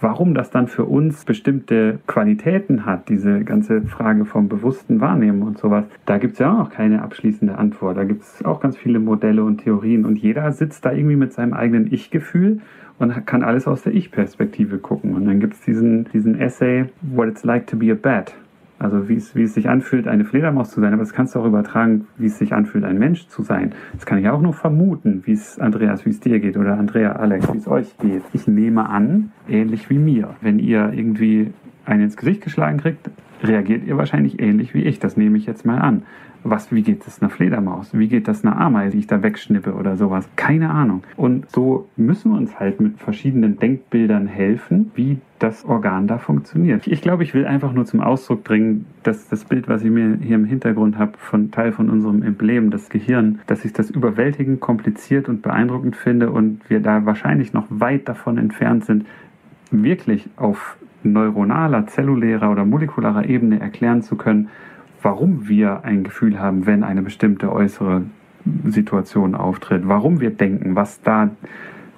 warum das dann für uns bestimmte Qualitäten hat, diese ganze Frage vom bewussten Wahrnehmen und sowas, da gibt es ja auch noch keine abschließende Antwort. Da gibt es auch ganz viele Modelle und Theorien und jeder sitzt da irgendwie mit seinem eigenen Ich-Gefühl und kann alles aus der Ich-Perspektive gucken. Und dann gibt es diesen, diesen Essay, What It's Like to Be a Bat. Also wie es, wie es sich anfühlt, eine Fledermaus zu sein, aber das kannst du auch übertragen, wie es sich anfühlt, ein Mensch zu sein. Das kann ich auch nur vermuten, wie es Andreas, wie es dir geht oder Andrea, Alex, wie es euch geht. Ich nehme an, ähnlich wie mir. Wenn ihr irgendwie einen ins Gesicht geschlagen kriegt, reagiert ihr wahrscheinlich ähnlich wie ich. Das nehme ich jetzt mal an was, wie geht das einer Fledermaus? Wie geht das einer Ameise, die ich da wegschnippe oder sowas? Keine Ahnung. Und so müssen wir uns halt mit verschiedenen Denkbildern helfen, wie das Organ da funktioniert. Ich glaube, ich will einfach nur zum Ausdruck bringen, dass das Bild, was ich mir hier im Hintergrund habe, von Teil von unserem Emblem, das Gehirn, dass ich das überwältigend kompliziert und beeindruckend finde und wir da wahrscheinlich noch weit davon entfernt sind, wirklich auf neuronaler, zellulärer oder molekularer Ebene erklären zu können, warum wir ein Gefühl haben, wenn eine bestimmte äußere Situation auftritt, warum wir denken, was da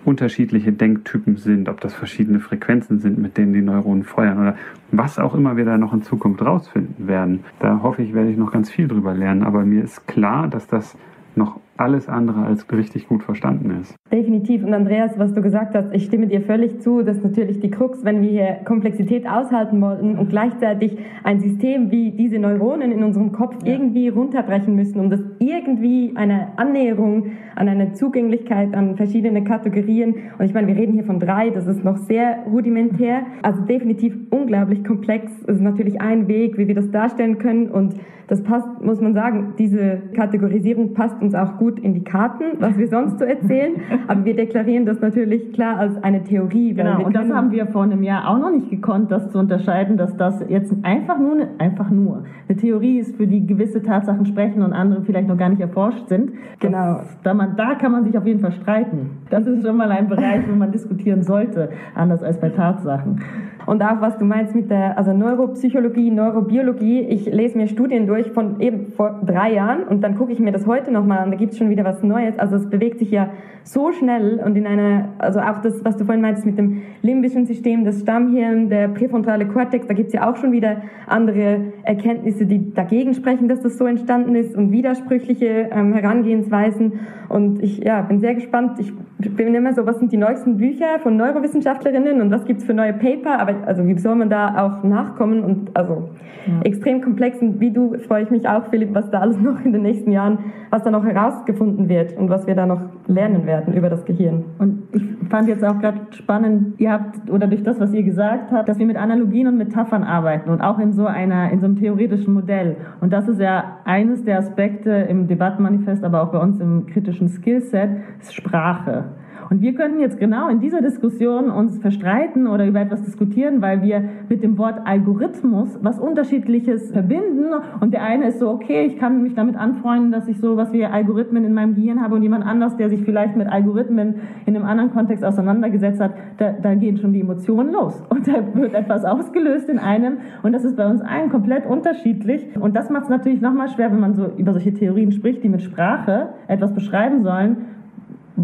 unterschiedliche Denktypen sind, ob das verschiedene Frequenzen sind, mit denen die Neuronen feuern oder was auch immer wir da noch in Zukunft rausfinden werden. Da hoffe ich, werde ich noch ganz viel drüber lernen, aber mir ist klar, dass das noch alles andere als richtig gut verstanden ist. Definitiv. Und Andreas, was du gesagt hast, ich stimme dir völlig zu, dass natürlich die Krux, wenn wir hier Komplexität aushalten wollten und gleichzeitig ein System wie diese Neuronen in unserem Kopf ja. irgendwie runterbrechen müssen, um das irgendwie eine Annäherung an eine Zugänglichkeit an verschiedene Kategorien. Und ich meine, wir reden hier von drei, das ist noch sehr rudimentär, also definitiv unglaublich komplex. Es ist natürlich ein Weg, wie wir das darstellen können und das passt, muss man sagen, diese Kategorisierung passt uns auch gut gut in die Karten, was wir sonst so erzählen, aber wir deklarieren das natürlich klar als eine Theorie. Genau, und das haben wir vor einem Jahr auch noch nicht gekonnt, das zu unterscheiden, dass das jetzt einfach nur, eine, einfach nur eine Theorie ist, für die gewisse Tatsachen sprechen und andere vielleicht noch gar nicht erforscht sind. Genau, da, man, da kann man sich auf jeden Fall streiten. Das ist schon mal ein Bereich, wo man diskutieren sollte, anders als bei Tatsachen. Und auch was du meinst mit der also Neuropsychologie, Neurobiologie. Ich lese mir Studien durch von eben vor drei Jahren und dann gucke ich mir das heute nochmal an. Da gibt es schon wieder was Neues. Also es bewegt sich ja so schnell und in einer, also auch das, was du vorhin meintest mit dem limbischen System, das Stammhirn, der präfrontale Kortex, da gibt es ja auch schon wieder andere Erkenntnisse, die dagegen sprechen, dass das so entstanden ist und widersprüchliche ähm, Herangehensweisen. Und ich ja, bin sehr gespannt. Ich bin immer so, was sind die neuesten Bücher von Neurowissenschaftlerinnen und was gibt es für neue Paper? Aber also wie soll man da auch nachkommen? Und also ja. extrem komplex. Und wie du freue ich mich auch, Philipp, was da alles noch in den nächsten Jahren, was da noch herausgefunden wird und was wir da noch lernen werden über das Gehirn. Und ich fand jetzt auch gerade spannend, ihr habt, oder durch das, was ihr gesagt habt, dass wir mit Analogien und Metaphern arbeiten und auch in so einer, in so einem theoretischen Modell. Und das ist ja eines der Aspekte im Debattenmanifest, aber auch bei uns im kritischen Skillset, ist Sprache. Und wir könnten jetzt genau in dieser Diskussion uns verstreiten oder über etwas diskutieren, weil wir mit dem Wort Algorithmus was Unterschiedliches verbinden. Und der eine ist so, okay, ich kann mich damit anfreunden, dass ich so was wie Algorithmen in meinem Gehirn habe und jemand anders, der sich vielleicht mit Algorithmen in einem anderen Kontext auseinandergesetzt hat, da, da gehen schon die Emotionen los. Und da wird etwas ausgelöst in einem. Und das ist bei uns allen komplett unterschiedlich. Und das macht es natürlich nochmal schwer, wenn man so über solche Theorien spricht, die mit Sprache etwas beschreiben sollen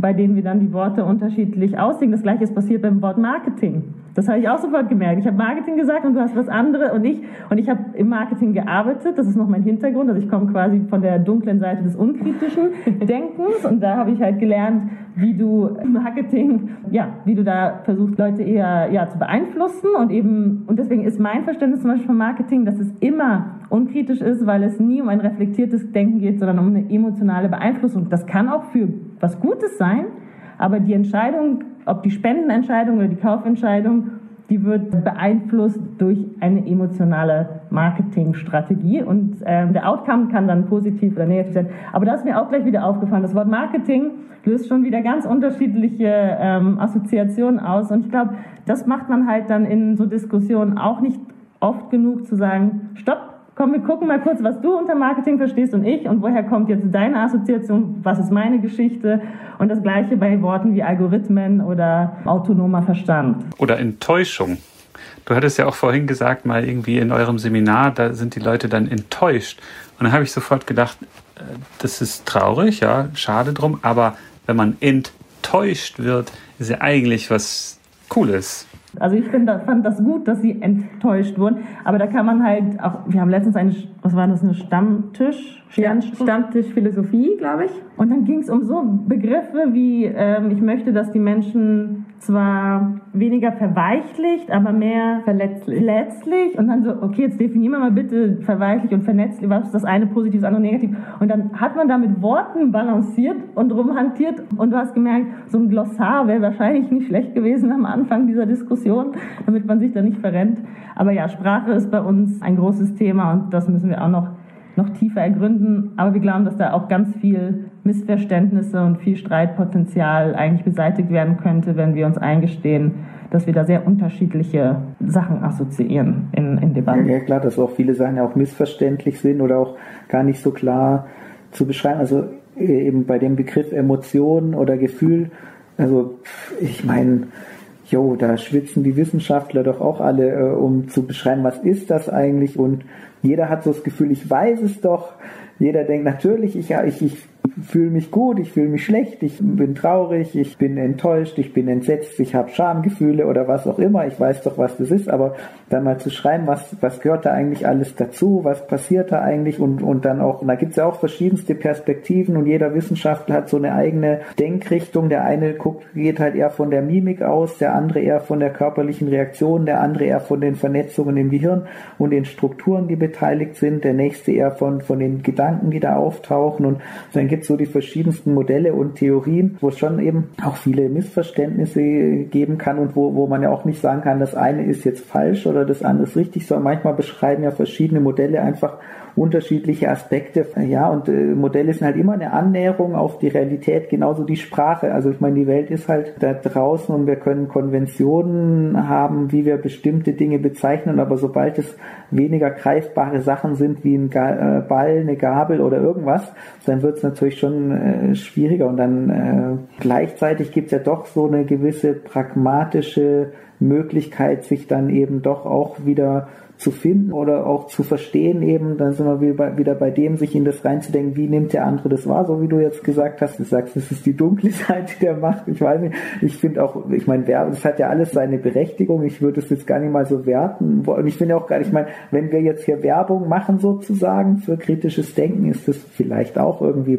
bei denen wir dann die Worte unterschiedlich aussehen. Das gleiche ist passiert beim Wort Marketing. Das habe ich auch sofort gemerkt. Ich habe Marketing gesagt und du hast was anderes und ich. Und ich habe im Marketing gearbeitet. Das ist noch mein Hintergrund. Also ich komme quasi von der dunklen Seite des unkritischen Denkens. Und da habe ich halt gelernt, wie du Marketing, ja, wie du da versuchst, Leute eher ja, zu beeinflussen. Und eben, und deswegen ist mein Verständnis zum Beispiel von Marketing, dass es immer unkritisch ist, weil es nie um ein reflektiertes Denken geht, sondern um eine emotionale Beeinflussung. Das kann auch für was Gutes sein, aber die Entscheidung, ob die Spendenentscheidung oder die Kaufentscheidung, die wird beeinflusst durch eine emotionale Marketingstrategie und äh, der Outcome kann dann positiv oder negativ sein. Aber da ist mir auch gleich wieder aufgefallen, das Wort Marketing löst schon wieder ganz unterschiedliche ähm, Assoziationen aus und ich glaube, das macht man halt dann in so Diskussionen auch nicht oft genug zu sagen, stopp, komm, wir gucken mal kurz, was du unter Marketing verstehst und ich und woher kommt jetzt deine Assoziation, was ist meine Geschichte und das gleiche bei Worten wie Algorithmen oder autonomer Verstand. Oder Enttäuschung. Du hattest ja auch vorhin gesagt, mal irgendwie in eurem Seminar, da sind die Leute dann enttäuscht. Und dann habe ich sofort gedacht, äh, das ist traurig, ja, schade drum, aber wenn man enttäuscht wird, ist ja eigentlich was Cooles. Also ich find, fand das gut, dass sie enttäuscht wurden. Aber da kann man halt auch, wir haben letztens eine, was war das, eine Stammtisch? Ja, Stammtisch Philosophie, glaube ich. Und dann ging es um so Begriffe wie, ähm, ich möchte, dass die Menschen zwar weniger verweichlicht, aber mehr verletzlich. verletzlich. Und dann so, okay, jetzt definieren wir mal bitte verweichlich und vernetzlich, was ist das eine positiv, das andere negativ. Und dann hat man da mit Worten balanciert und rumhantiert und du hast gemerkt, so ein Glossar wäre wahrscheinlich nicht schlecht gewesen am Anfang dieser Diskussion, damit man sich da nicht verrennt. Aber ja, Sprache ist bei uns ein großes Thema und das müssen wir auch noch noch tiefer ergründen. Aber wir glauben, dass da auch ganz viel Missverständnisse und viel Streitpotenzial eigentlich beseitigt werden könnte, wenn wir uns eingestehen, dass wir da sehr unterschiedliche Sachen assoziieren in, in Debatten. Ja, klar, dass auch viele Sachen ja auch missverständlich sind oder auch gar nicht so klar zu beschreiben. Also äh, eben bei dem Begriff Emotion oder Gefühl, also ich meine, jo, da schwitzen die Wissenschaftler doch auch alle, äh, um zu beschreiben, was ist das eigentlich und jeder hat so das Gefühl, ich weiß es doch. Jeder denkt natürlich, ich, ich, ich fühle mich gut, ich fühle mich schlecht, ich bin traurig, ich bin enttäuscht, ich bin entsetzt, ich habe Schamgefühle oder was auch immer. Ich weiß doch, was das ist, aber dann mal zu schreiben, was, was gehört da eigentlich alles dazu, was passiert da eigentlich und, und dann auch, und da gibt es ja auch verschiedenste Perspektiven und jeder Wissenschaftler hat so eine eigene Denkrichtung. Der eine guckt, geht halt eher von der Mimik aus, der andere eher von der körperlichen Reaktion, der andere eher von den Vernetzungen im Gehirn und den Strukturen, die beteiligt sind, der nächste eher von, von den Gedanken, die da auftauchen und dann gibt es so die verschiedensten Modelle und Theorien, wo es schon eben auch viele Missverständnisse geben kann und wo, wo man ja auch nicht sagen kann, das eine ist jetzt falsch oder das andere ist richtig, sondern manchmal beschreiben ja verschiedene Modelle einfach unterschiedliche Aspekte. Ja, und äh, Modelle sind halt immer eine Annäherung auf die Realität, genauso die Sprache. Also ich meine, die Welt ist halt da draußen und wir können Konventionen haben, wie wir bestimmte Dinge bezeichnen, aber sobald es weniger greifbare Sachen sind wie ein äh, Ball, eine Gabel oder irgendwas, dann wird es natürlich schon äh, schwieriger und dann äh, gleichzeitig gibt es ja doch so eine gewisse pragmatische Möglichkeit, sich dann eben doch auch wieder zu finden oder auch zu verstehen eben, dann sind wir wieder bei, wieder bei dem, sich in das reinzudenken, wie nimmt der andere das wahr, so wie du jetzt gesagt hast, du sagst, das ist die dunkle Seite der Macht, ich weiß nicht, ich finde auch, ich meine, das hat ja alles seine Berechtigung, ich würde es jetzt gar nicht mal so werten und ich finde auch gar nicht, ich meine, wenn wir jetzt hier Werbung machen sozusagen für kritisches Denken, ist das vielleicht auch irgendwie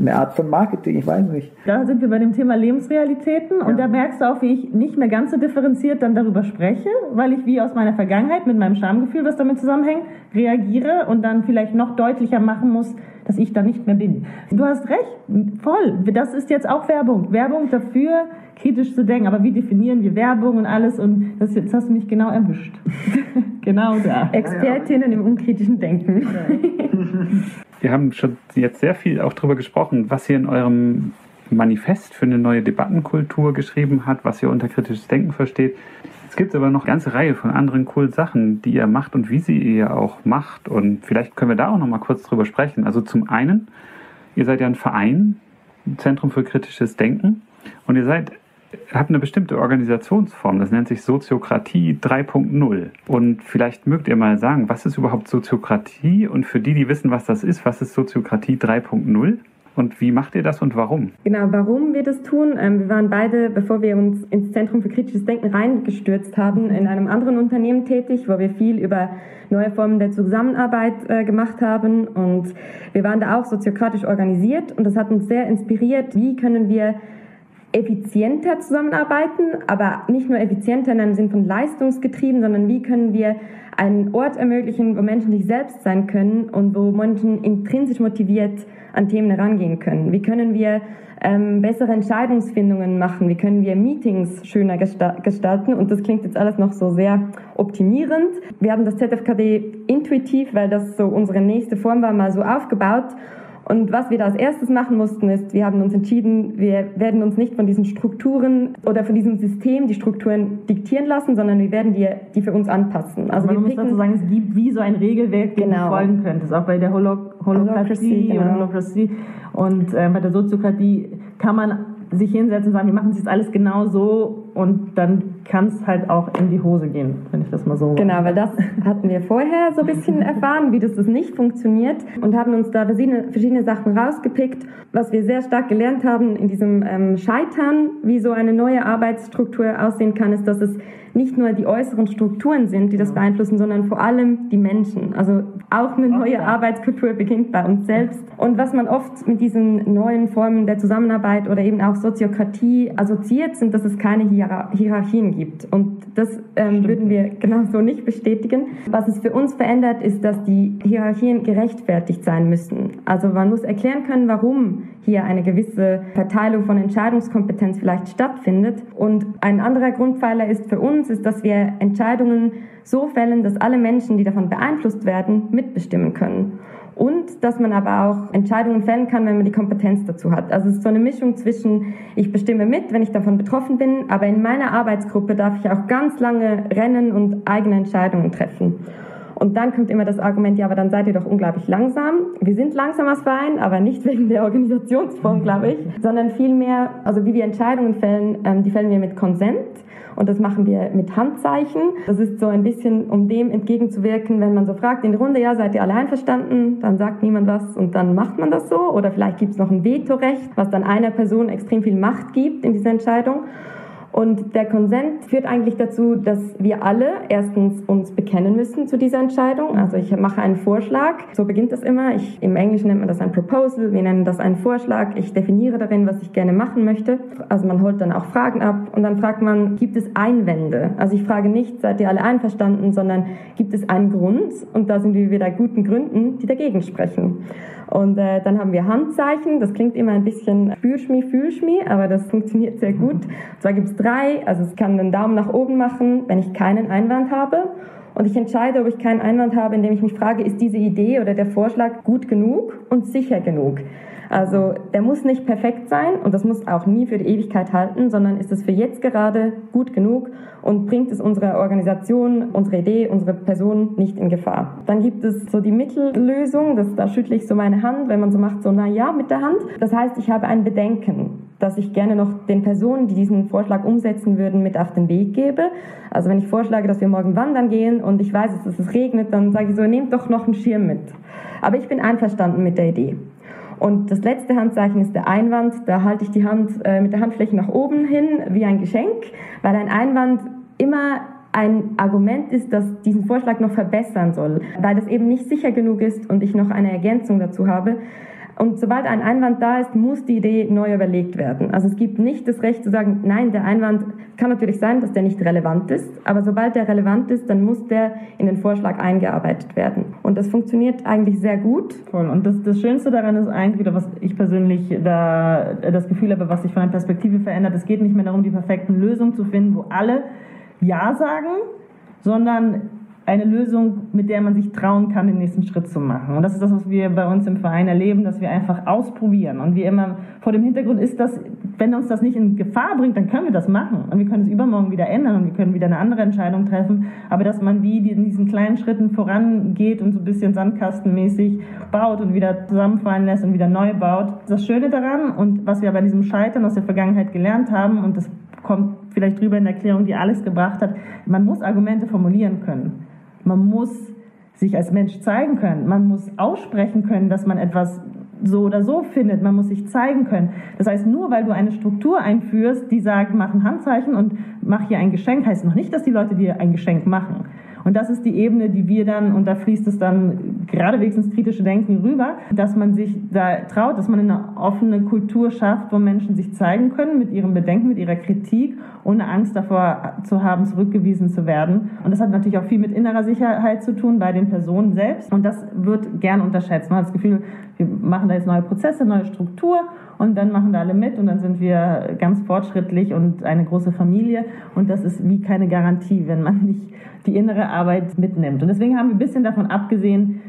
eine Art von Marketing, ich weiß nicht. Da sind wir bei dem Thema Lebensrealitäten. Und ja. da merkst du auch, wie ich nicht mehr ganz so differenziert dann darüber spreche, weil ich wie aus meiner Vergangenheit mit meinem Charme Schamgefühl, was damit zusammenhängt, reagiere und dann vielleicht noch deutlicher machen muss, dass ich da nicht mehr bin. Du hast recht, voll. Das ist jetzt auch Werbung. Werbung dafür, kritisch zu denken. Aber wie definieren wir Werbung und alles? Und das, jetzt hast du mich genau erwischt. genau da. Expertinnen im unkritischen Denken. wir haben schon jetzt sehr viel auch darüber gesprochen, was ihr in eurem Manifest für eine neue Debattenkultur geschrieben hat, was ihr unter kritisches Denken versteht. Es gibt aber noch eine ganze Reihe von anderen coolen Sachen, die ihr macht und wie sie ihr auch macht. Und vielleicht können wir da auch noch mal kurz drüber sprechen. Also zum einen, ihr seid ja ein Verein, ein Zentrum für kritisches Denken. Und ihr seid habt eine bestimmte Organisationsform, das nennt sich Soziokratie 3.0. Und vielleicht mögt ihr mal sagen, was ist überhaupt Soziokratie? Und für die, die wissen, was das ist, was ist Soziokratie 3.0? Und wie macht ihr das und warum? Genau, warum wir das tun. Ähm, wir waren beide, bevor wir uns ins Zentrum für kritisches Denken reingestürzt haben, in einem anderen Unternehmen tätig, wo wir viel über neue Formen der Zusammenarbeit äh, gemacht haben. Und wir waren da auch soziokratisch organisiert und das hat uns sehr inspiriert. Wie können wir effizienter zusammenarbeiten, aber nicht nur effizienter in einem Sinn von leistungsgetrieben, sondern wie können wir einen Ort ermöglichen, wo Menschen sich selbst sein können und wo Menschen intrinsisch motiviert an Themen herangehen können? Wie können wir ähm, bessere Entscheidungsfindungen machen? Wie können wir Meetings schöner gesta gestalten? Und das klingt jetzt alles noch so sehr optimierend. Wir haben das ZFKD intuitiv, weil das so unsere nächste Form war, mal so aufgebaut und was wir da als erstes machen mussten, ist, wir haben uns entschieden, wir werden uns nicht von diesen Strukturen oder von diesem System die Strukturen diktieren lassen, sondern wir werden die, die für uns anpassen. Also man muss dazu sagen, es gibt wie so ein Regelwerk, dem genau. du folgen könntest. Auch bei der Holo Holokratie genau. und Holokratie und äh, bei der Soziokratie kann man sich hinsetzen und sagen, wir machen es jetzt alles genau so und dann kann es halt auch in die Hose gehen, wenn ich das mal so Genau, weil das hatten wir vorher so ein bisschen erfahren, wie das, das nicht funktioniert und haben uns da verschiedene, verschiedene Sachen rausgepickt. Was wir sehr stark gelernt haben in diesem ähm, Scheitern, wie so eine neue Arbeitsstruktur aussehen kann, ist, dass es nicht nur die äußeren Strukturen sind, die das beeinflussen, sondern vor allem die Menschen. Also auch eine neue Arbeitskultur beginnt bei uns selbst. Und was man oft mit diesen neuen Formen der Zusammenarbeit oder eben auch Soziokratie assoziiert, sind, dass es keine Hierarchien gibt. Und das ähm, würden wir genauso nicht bestätigen. Was es für uns verändert, ist, dass die Hierarchien gerechtfertigt sein müssen. Also man muss erklären können, warum hier eine gewisse Verteilung von Entscheidungskompetenz vielleicht stattfindet. Und ein anderer Grundpfeiler ist für uns, ist, dass wir Entscheidungen so fällen, dass alle Menschen, die davon beeinflusst werden, mitbestimmen können. Und dass man aber auch Entscheidungen fällen kann, wenn man die Kompetenz dazu hat. Also es ist so eine Mischung zwischen, ich bestimme mit, wenn ich davon betroffen bin, aber in meiner Arbeitsgruppe darf ich auch ganz lange rennen und eigene Entscheidungen treffen. Und dann kommt immer das Argument, ja, aber dann seid ihr doch unglaublich langsam. Wir sind langsam als Verein, aber nicht wegen der Organisationsform, glaube ich, sondern vielmehr, also wie wir Entscheidungen fällen, ähm, die fällen wir mit Konsent und das machen wir mit Handzeichen. Das ist so ein bisschen, um dem entgegenzuwirken, wenn man so fragt in der Runde, ja, seid ihr alle einverstanden? Dann sagt niemand was und dann macht man das so. Oder vielleicht gibt es noch ein Vetorecht, was dann einer Person extrem viel Macht gibt in dieser Entscheidung. Und der Konsent führt eigentlich dazu, dass wir alle erstens uns bekennen müssen zu dieser Entscheidung. Also ich mache einen Vorschlag, so beginnt das immer. Ich, Im Englischen nennt man das ein Proposal, wir nennen das einen Vorschlag. Ich definiere darin, was ich gerne machen möchte. Also man holt dann auch Fragen ab und dann fragt man, gibt es Einwände? Also ich frage nicht, seid ihr alle einverstanden, sondern gibt es einen Grund? Und da sind wir wieder guten Gründen, die dagegen sprechen. Und äh, dann haben wir Handzeichen. Das klingt immer ein bisschen Spürschmi, Fühlschmi, aber das funktioniert sehr gut. Und zwar gibt es drei. Also es kann einen Daumen nach oben machen, wenn ich keinen Einwand habe. Und ich entscheide, ob ich keinen Einwand habe, indem ich mich frage, ist diese Idee oder der Vorschlag gut genug und sicher genug? Also der muss nicht perfekt sein und das muss auch nie für die Ewigkeit halten, sondern ist es für jetzt gerade gut genug und bringt es unsere Organisation, unsere Idee, unsere Person nicht in Gefahr. Dann gibt es so die Mittellösung, das, da schüttle ich so meine Hand, wenn man so macht, so na ja mit der Hand. Das heißt, ich habe ein Bedenken dass ich gerne noch den Personen, die diesen Vorschlag umsetzen würden, mit auf den Weg gebe. Also wenn ich vorschlage, dass wir morgen wandern gehen und ich weiß, dass es regnet, dann sage ich so, nehmt doch noch einen Schirm mit. Aber ich bin einverstanden mit der Idee. Und das letzte Handzeichen ist der Einwand. Da halte ich die Hand äh, mit der Handfläche nach oben hin wie ein Geschenk, weil ein Einwand immer ein Argument ist, das diesen Vorschlag noch verbessern soll, weil das eben nicht sicher genug ist und ich noch eine Ergänzung dazu habe. Und sobald ein Einwand da ist, muss die Idee neu überlegt werden. Also es gibt nicht das Recht zu sagen, nein, der Einwand kann natürlich sein, dass der nicht relevant ist, aber sobald der relevant ist, dann muss der in den Vorschlag eingearbeitet werden. Und das funktioniert eigentlich sehr gut. Voll. Und das, das Schönste daran ist eigentlich, oder was ich persönlich da das Gefühl habe, was sich von der Perspektive verändert, es geht nicht mehr darum, die perfekten Lösungen zu finden, wo alle Ja sagen, sondern eine Lösung, mit der man sich trauen kann, den nächsten Schritt zu machen. Und das ist das, was wir bei uns im Verein erleben, dass wir einfach ausprobieren. Und wie immer vor dem Hintergrund ist, dass, wenn uns das nicht in Gefahr bringt, dann können wir das machen. Und wir können es übermorgen wieder ändern und wir können wieder eine andere Entscheidung treffen. Aber dass man wie in diesen kleinen Schritten vorangeht und so ein bisschen sandkastenmäßig baut und wieder zusammenfallen lässt und wieder neu baut. Das Schöne daran und was wir bei diesem Scheitern aus der Vergangenheit gelernt haben, und das kommt vielleicht drüber in der Erklärung, die Alex gebracht hat, man muss Argumente formulieren können. Man muss sich als Mensch zeigen können. Man muss aussprechen können, dass man etwas so oder so findet. Man muss sich zeigen können. Das heißt, nur weil du eine Struktur einführst, die sagt, mach ein Handzeichen und mach hier ein Geschenk, heißt noch nicht, dass die Leute dir ein Geschenk machen. Und das ist die Ebene, die wir dann, und da fließt es dann geradewegs ins kritische Denken rüber, dass man sich da traut, dass man eine offene Kultur schafft, wo Menschen sich zeigen können mit ihrem Bedenken, mit ihrer Kritik, ohne Angst davor zu haben, zurückgewiesen zu werden. Und das hat natürlich auch viel mit innerer Sicherheit zu tun bei den Personen selbst. Und das wird gern unterschätzt. Man hat das Gefühl, wir machen da jetzt neue Prozesse, neue Struktur und dann machen da alle mit und dann sind wir ganz fortschrittlich und eine große Familie. Und das ist wie keine Garantie, wenn man nicht die innere Arbeit mitnimmt. Und deswegen haben wir ein bisschen davon abgesehen,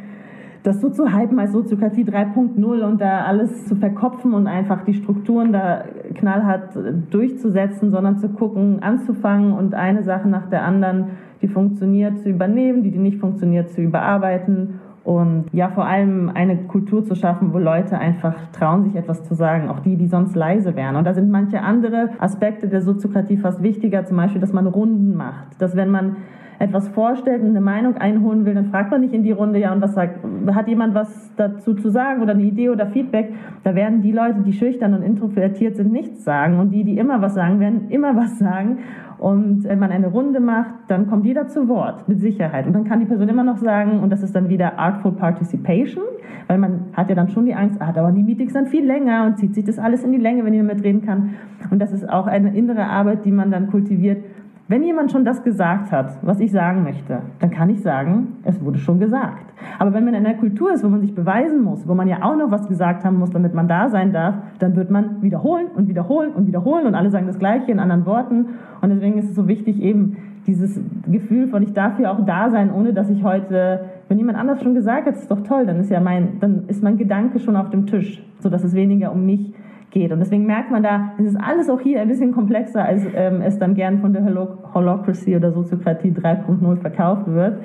das so zu hypen als Soziokratie 3.0 und da alles zu verkopfen und einfach die Strukturen da knallhart durchzusetzen, sondern zu gucken, anzufangen und eine Sache nach der anderen, die funktioniert, zu übernehmen, die, die nicht funktioniert, zu überarbeiten und ja, vor allem eine Kultur zu schaffen, wo Leute einfach trauen, sich etwas zu sagen, auch die, die sonst leise wären. Und da sind manche andere Aspekte der Soziokratie fast wichtiger, zum Beispiel, dass man Runden macht, dass wenn man etwas vorstellt und eine Meinung einholen will, dann fragt man nicht in die Runde, ja, und was sagt, hat jemand was dazu zu sagen oder eine Idee oder Feedback? Da werden die Leute, die schüchtern und introvertiert sind, nichts sagen. Und die, die immer was sagen, werden immer was sagen. Und wenn man eine Runde macht, dann kommt jeder zu Wort, mit Sicherheit. Und dann kann die Person immer noch sagen, und das ist dann wieder Artful Participation, weil man hat ja dann schon die Angst, ah, dauern die Meetings dann viel länger und zieht sich das alles in die Länge, wenn jemand mitreden kann. Und das ist auch eine innere Arbeit, die man dann kultiviert, wenn jemand schon das gesagt hat, was ich sagen möchte, dann kann ich sagen, es wurde schon gesagt. Aber wenn man in einer Kultur ist, wo man sich beweisen muss, wo man ja auch noch was gesagt haben muss, damit man da sein darf, dann wird man wiederholen und wiederholen und wiederholen und alle sagen das Gleiche in anderen Worten. Und deswegen ist es so wichtig, eben dieses Gefühl von, ich darf hier auch da sein, ohne dass ich heute, wenn jemand anders schon gesagt hat, ist doch toll, dann ist ja mein, dann ist mein Gedanke schon auf dem Tisch, so dass es weniger um mich geht. Und deswegen merkt man da, es ist alles auch hier ein bisschen komplexer, als ähm, es dann gern von der Holocracy oder Soziokratie 3.0 verkauft wird.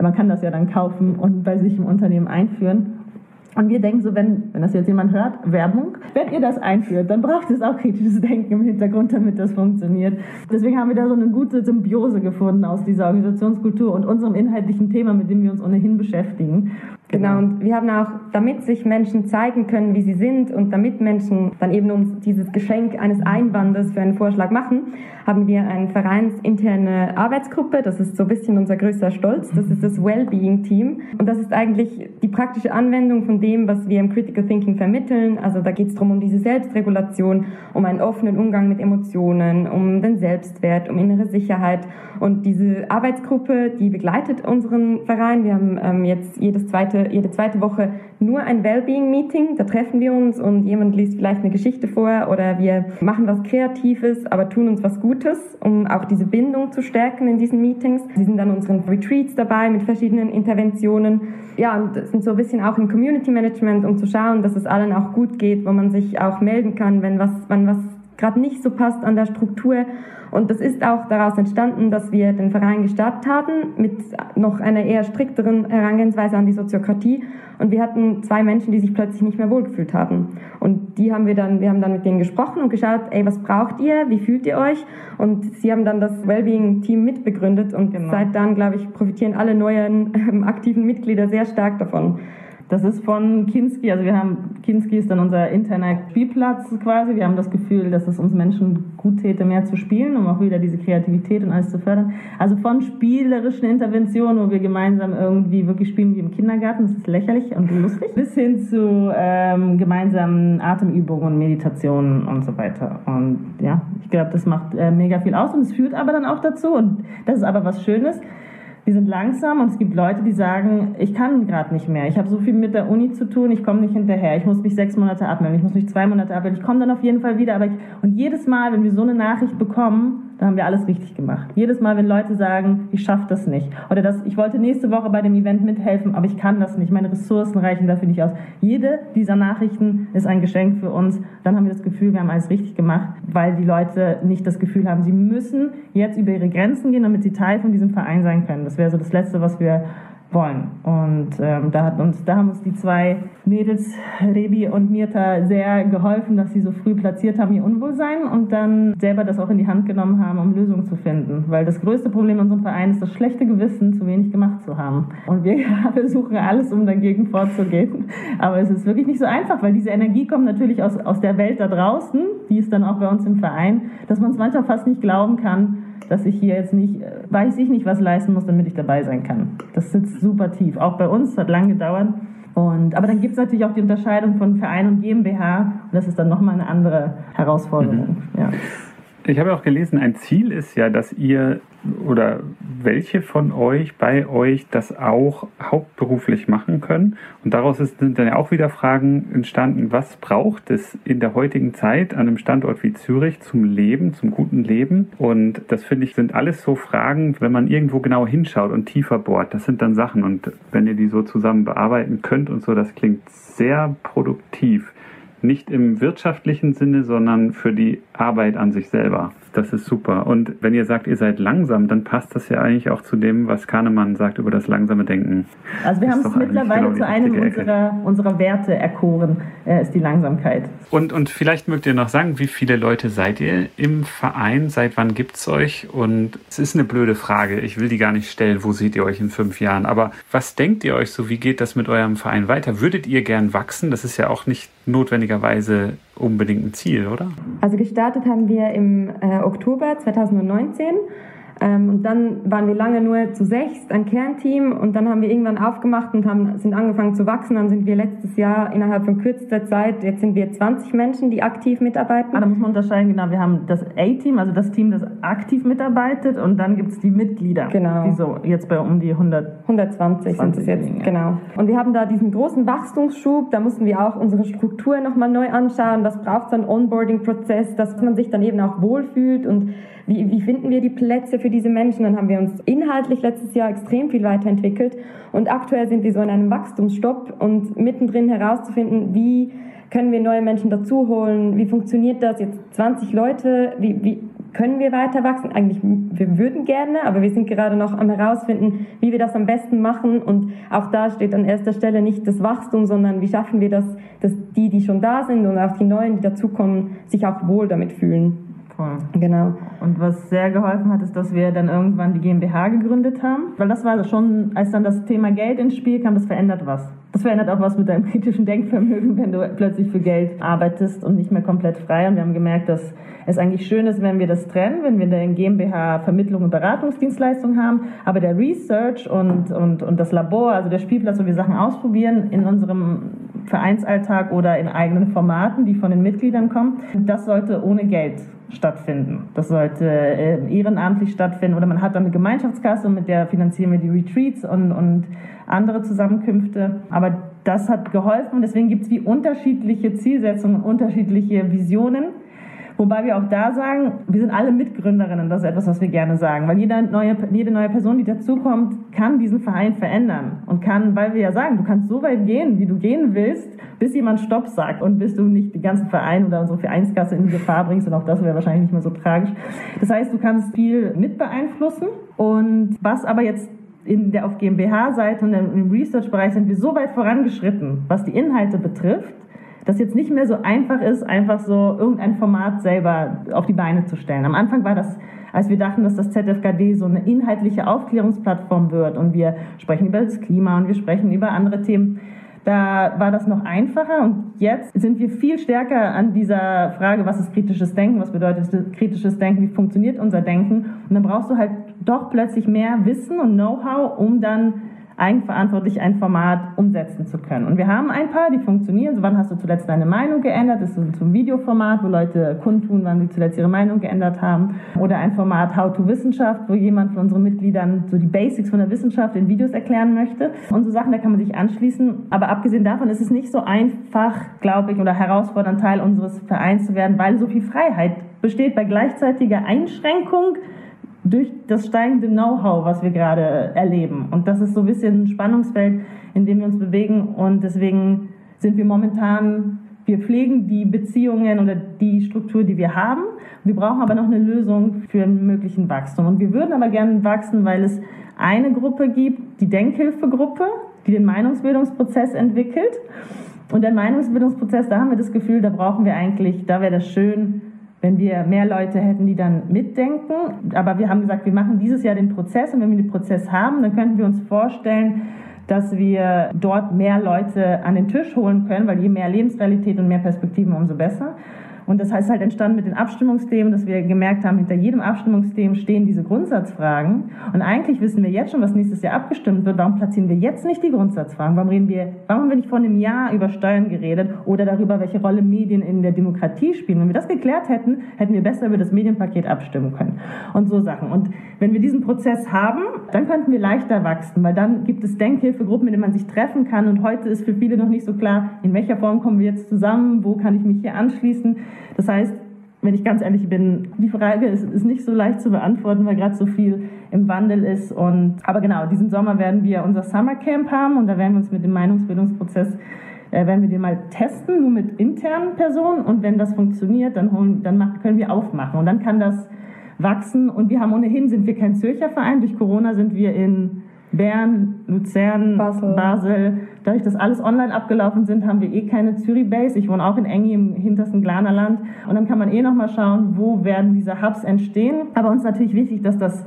Man kann das ja dann kaufen und bei sich im Unternehmen einführen. Und wir denken so, wenn, wenn das jetzt jemand hört, Werbung, wenn ihr das einführt, dann braucht es auch kritisches Denken im Hintergrund, damit das funktioniert. Deswegen haben wir da so eine gute Symbiose gefunden aus dieser Organisationskultur und unserem inhaltlichen Thema, mit dem wir uns ohnehin beschäftigen. Genau, und wir haben auch, damit sich Menschen zeigen können, wie sie sind und damit Menschen dann eben uns dieses Geschenk eines Einwandes für einen Vorschlag machen, haben wir eine vereinsinterne Arbeitsgruppe. Das ist so ein bisschen unser größter Stolz. Das ist das Wellbeing Team. Und das ist eigentlich die praktische Anwendung von dem, was wir im Critical Thinking vermitteln. Also da geht es darum, um diese Selbstregulation, um einen offenen Umgang mit Emotionen, um den Selbstwert, um innere Sicherheit. Und diese Arbeitsgruppe, die begleitet unseren Verein. Wir haben ähm, jetzt jedes zweite zweite, jede zweite Woche nur ein Wellbeing-Meeting. Da treffen wir uns und jemand liest vielleicht eine Geschichte vor oder wir machen was Kreatives, aber tun uns was Gutes, um auch diese Bindung zu stärken in diesen Meetings. Sie sind dann unseren Retreats dabei mit verschiedenen Interventionen. Ja, und sind so ein bisschen auch im Community Management, um zu schauen, dass es allen auch gut geht, wo man sich auch melden kann, wenn was, wenn was gerade nicht so passt an der Struktur. Und das ist auch daraus entstanden, dass wir den Verein gestartet haben mit noch einer eher strikteren Herangehensweise an die Soziokratie. Und wir hatten zwei Menschen, die sich plötzlich nicht mehr wohlgefühlt haben. Und die haben wir dann, wir haben dann mit denen gesprochen und geschaut, ey, was braucht ihr? Wie fühlt ihr euch? Und sie haben dann das Wellbeing-Team mitbegründet und genau. seit dann, glaube ich, profitieren alle neuen ähm, aktiven Mitglieder sehr stark davon. Das ist von Kinski, also wir haben, Kinski ist dann unser interner Spielplatz quasi. Wir haben das Gefühl, dass es uns Menschen gut täte, mehr zu spielen, um auch wieder diese Kreativität und alles zu fördern. Also von spielerischen Interventionen, wo wir gemeinsam irgendwie wirklich spielen wie im Kindergarten, das ist lächerlich und lustig, bis hin zu ähm, gemeinsamen Atemübungen Meditationen und so weiter. Und ja, ich glaube, das macht äh, mega viel aus und es führt aber dann auch dazu, und das ist aber was Schönes, wir sind langsam und es gibt Leute, die sagen, ich kann gerade nicht mehr. Ich habe so viel mit der Uni zu tun, ich komme nicht hinterher. Ich muss mich sechs Monate abmelden, ich muss mich zwei Monate abmelden. Ich komme dann auf jeden Fall wieder. Aber ich, und jedes Mal, wenn wir so eine Nachricht bekommen, dann haben wir alles richtig gemacht. Jedes Mal, wenn Leute sagen, ich schaffe das nicht oder das, ich wollte nächste Woche bei dem Event mithelfen, aber ich kann das nicht, meine Ressourcen reichen dafür nicht aus. Jede dieser Nachrichten ist ein Geschenk für uns. Dann haben wir das Gefühl, wir haben alles richtig gemacht, weil die Leute nicht das Gefühl haben, sie müssen jetzt über ihre Grenzen gehen, damit sie Teil von diesem Verein sein können. Das wäre so das Letzte, was wir wollen. Und ähm, da, hat uns, da haben uns die zwei Mädels, Rebi und Mirta, sehr geholfen, dass sie so früh platziert haben, ihr Unwohlsein und dann selber das auch in die Hand genommen haben, um Lösungen zu finden. Weil das größte Problem in unserem Verein ist das schlechte Gewissen, zu wenig gemacht zu haben. Und wir versuchen alles, um dagegen vorzugehen. Aber es ist wirklich nicht so einfach, weil diese Energie kommt natürlich aus, aus der Welt da draußen, die ist dann auch bei uns im Verein, dass man es manchmal fast nicht glauben kann, dass ich hier jetzt nicht, weiß ich nicht, was leisten muss, damit ich dabei sein kann. Das sitzt super tief. Auch bei uns, hat lange gedauert. Und, aber dann gibt es natürlich auch die Unterscheidung von Verein und GmbH. Und das ist dann nochmal eine andere Herausforderung. Mhm. Ja. Ich habe auch gelesen, ein Ziel ist ja, dass ihr oder welche von euch bei euch das auch hauptberuflich machen können. Und daraus sind dann ja auch wieder Fragen entstanden, was braucht es in der heutigen Zeit an einem Standort wie Zürich zum Leben, zum guten Leben? Und das finde ich sind alles so Fragen, wenn man irgendwo genau hinschaut und tiefer bohrt, das sind dann Sachen. Und wenn ihr die so zusammen bearbeiten könnt und so, das klingt sehr produktiv nicht im wirtschaftlichen Sinne, sondern für die Arbeit an sich selber. Das ist super. Und wenn ihr sagt, ihr seid langsam, dann passt das ja eigentlich auch zu dem, was Kahnemann sagt über das langsame Denken. Also wir haben es mittlerweile genau zu einem unserer, unserer Werte erkoren, äh, ist die Langsamkeit. Und, und vielleicht mögt ihr noch sagen, wie viele Leute seid ihr im Verein? Seit wann gibt es euch? Und es ist eine blöde Frage. Ich will die gar nicht stellen, wo seht ihr euch in fünf Jahren? Aber was denkt ihr euch so? Wie geht das mit eurem Verein weiter? Würdet ihr gern wachsen? Das ist ja auch nicht notwendigerweise unbedingt ein Ziel, oder? Also gestartet haben wir im äh, Oktober 2019 ähm, und dann waren wir lange nur zu sechs, ein Kernteam. Und dann haben wir irgendwann aufgemacht und haben, sind angefangen zu wachsen. Dann sind wir letztes Jahr innerhalb von kürzester Zeit, jetzt sind wir 20 Menschen, die aktiv mitarbeiten. Ah, da muss man unterscheiden, genau. Wir haben das A-Team, also das Team, das aktiv mitarbeitet. Und dann gibt es die Mitglieder. Genau. Die so jetzt bei um die 100, 120 sind es jetzt, ja. genau. Und wir haben da diesen großen Wachstumsschub. Da mussten wir auch unsere Struktur nochmal neu anschauen. Was braucht so ein Onboarding-Prozess, dass man sich dann eben auch wohlfühlt und wie, wie finden wir die Plätze für diese Menschen? Dann haben wir uns inhaltlich letztes Jahr extrem viel weiterentwickelt und aktuell sind wir so in einem Wachstumsstopp und mittendrin herauszufinden, wie können wir neue Menschen dazu holen? Wie funktioniert das? Jetzt 20 Leute, wie, wie können wir weiter wachsen? Eigentlich, wir würden gerne, aber wir sind gerade noch am herausfinden, wie wir das am besten machen. Und auch da steht an erster Stelle nicht das Wachstum, sondern wie schaffen wir das, dass die, die schon da sind und auch die Neuen, die dazukommen, sich auch wohl damit fühlen. Voll. Genau. Und was sehr geholfen hat, ist, dass wir dann irgendwann die GmbH gegründet haben. Weil das war schon, als dann das Thema Geld ins Spiel kam, das verändert was. Das verändert auch was mit deinem kritischen Denkvermögen, wenn du plötzlich für Geld arbeitest und nicht mehr komplett frei. Und wir haben gemerkt, dass es eigentlich schön ist, wenn wir das trennen, wenn wir in GmbH Vermittlung und Beratungsdienstleistung haben. Aber der Research und, und, und das Labor, also der Spielplatz, wo wir Sachen ausprobieren, in unserem Vereinsalltag oder in eigenen Formaten, die von den Mitgliedern kommen, das sollte ohne Geld stattfinden. Das sollte äh, ehrenamtlich stattfinden oder man hat dann eine Gemeinschaftskasse mit der finanzieren wir die Retreats und, und andere Zusammenkünfte. Aber das hat geholfen und deswegen gibt es wie unterschiedliche Zielsetzungen, unterschiedliche Visionen. Wobei wir auch da sagen, wir sind alle Mitgründerinnen, das ist etwas, was wir gerne sagen. Weil jede neue, jede neue Person, die dazukommt, kann diesen Verein verändern. Und kann, weil wir ja sagen, du kannst so weit gehen, wie du gehen willst, bis jemand Stopp sagt und bis du nicht den ganzen Verein oder unsere Vereinskasse in Gefahr bringst. Und auch das wäre wahrscheinlich nicht mehr so tragisch. Das heißt, du kannst viel mit beeinflussen. Und was aber jetzt in der auf GmbH-Seite und im Research-Bereich sind wir so weit vorangeschritten, was die Inhalte betrifft, dass jetzt nicht mehr so einfach ist, einfach so irgendein Format selber auf die Beine zu stellen. Am Anfang war das, als wir dachten, dass das ZFKD so eine inhaltliche Aufklärungsplattform wird und wir sprechen über das Klima und wir sprechen über andere Themen, da war das noch einfacher und jetzt sind wir viel stärker an dieser Frage, was ist kritisches Denken, was bedeutet kritisches Denken, wie funktioniert unser Denken und dann brauchst du halt doch plötzlich mehr Wissen und Know-how, um dann eigenverantwortlich ein Format umsetzen zu können. Und wir haben ein paar, die funktionieren. So, wann hast du zuletzt deine Meinung geändert? Das ist so ein Videoformat, wo Leute kundtun, wann sie zuletzt ihre Meinung geändert haben. Oder ein Format How to Wissenschaft, wo jemand von unseren Mitgliedern so die Basics von der Wissenschaft in Videos erklären möchte. Und so Sachen, da kann man sich anschließen. Aber abgesehen davon ist es nicht so einfach, glaube ich, oder herausfordernd, Teil unseres Vereins zu werden, weil so viel Freiheit besteht bei gleichzeitiger Einschränkung durch das steigende Know-how, was wir gerade erleben. Und das ist so ein bisschen ein Spannungsfeld, in dem wir uns bewegen. Und deswegen sind wir momentan, wir pflegen die Beziehungen oder die Struktur, die wir haben. Wir brauchen aber noch eine Lösung für einen möglichen Wachstum. Und wir würden aber gerne wachsen, weil es eine Gruppe gibt, die Denkhilfegruppe, die den Meinungsbildungsprozess entwickelt. Und der Meinungsbildungsprozess, da haben wir das Gefühl, da brauchen wir eigentlich, da wäre das schön, wenn wir mehr Leute hätten, die dann mitdenken. Aber wir haben gesagt, wir machen dieses Jahr den Prozess und wenn wir den Prozess haben, dann könnten wir uns vorstellen, dass wir dort mehr Leute an den Tisch holen können, weil je mehr Lebensrealität und mehr Perspektiven, umso besser. Und das heißt halt entstanden mit den Abstimmungsthemen, dass wir gemerkt haben, hinter jedem Abstimmungsthemen stehen diese Grundsatzfragen. Und eigentlich wissen wir jetzt schon, was nächstes Jahr abgestimmt wird. Warum platzieren wir jetzt nicht die Grundsatzfragen? Warum reden wir, warum haben wir nicht vor einem Jahr über Steuern geredet oder darüber, welche Rolle Medien in der Demokratie spielen? Wenn wir das geklärt hätten, hätten wir besser über das Medienpaket abstimmen können. Und so Sachen. Und wenn wir diesen Prozess haben, dann könnten wir leichter wachsen, weil dann gibt es Denkhilfegruppen, mit denen man sich treffen kann. Und heute ist für viele noch nicht so klar, in welcher Form kommen wir jetzt zusammen, wo kann ich mich hier anschließen. Das heißt, wenn ich ganz ehrlich bin, die Frage ist, ist nicht so leicht zu beantworten, weil gerade so viel im Wandel ist. Und, aber genau, diesen Sommer werden wir unser Summercamp haben und da werden wir uns mit dem Meinungsbildungsprozess äh, werden wir den mal testen, nur mit internen Personen. Und wenn das funktioniert, dann, holen, dann machen, können wir aufmachen. Und dann kann das wachsen. Und wir haben ohnehin, sind wir kein Zürcher Verein. Durch Corona sind wir in Bern, Luzern, Basel. Basel. Dadurch, dass alles online abgelaufen sind, haben wir eh keine Zürich-Base. Ich wohne auch in Engi im hintersten Glanerland. Und dann kann man eh nochmal schauen, wo werden diese Hubs entstehen. Aber uns ist natürlich wichtig, dass das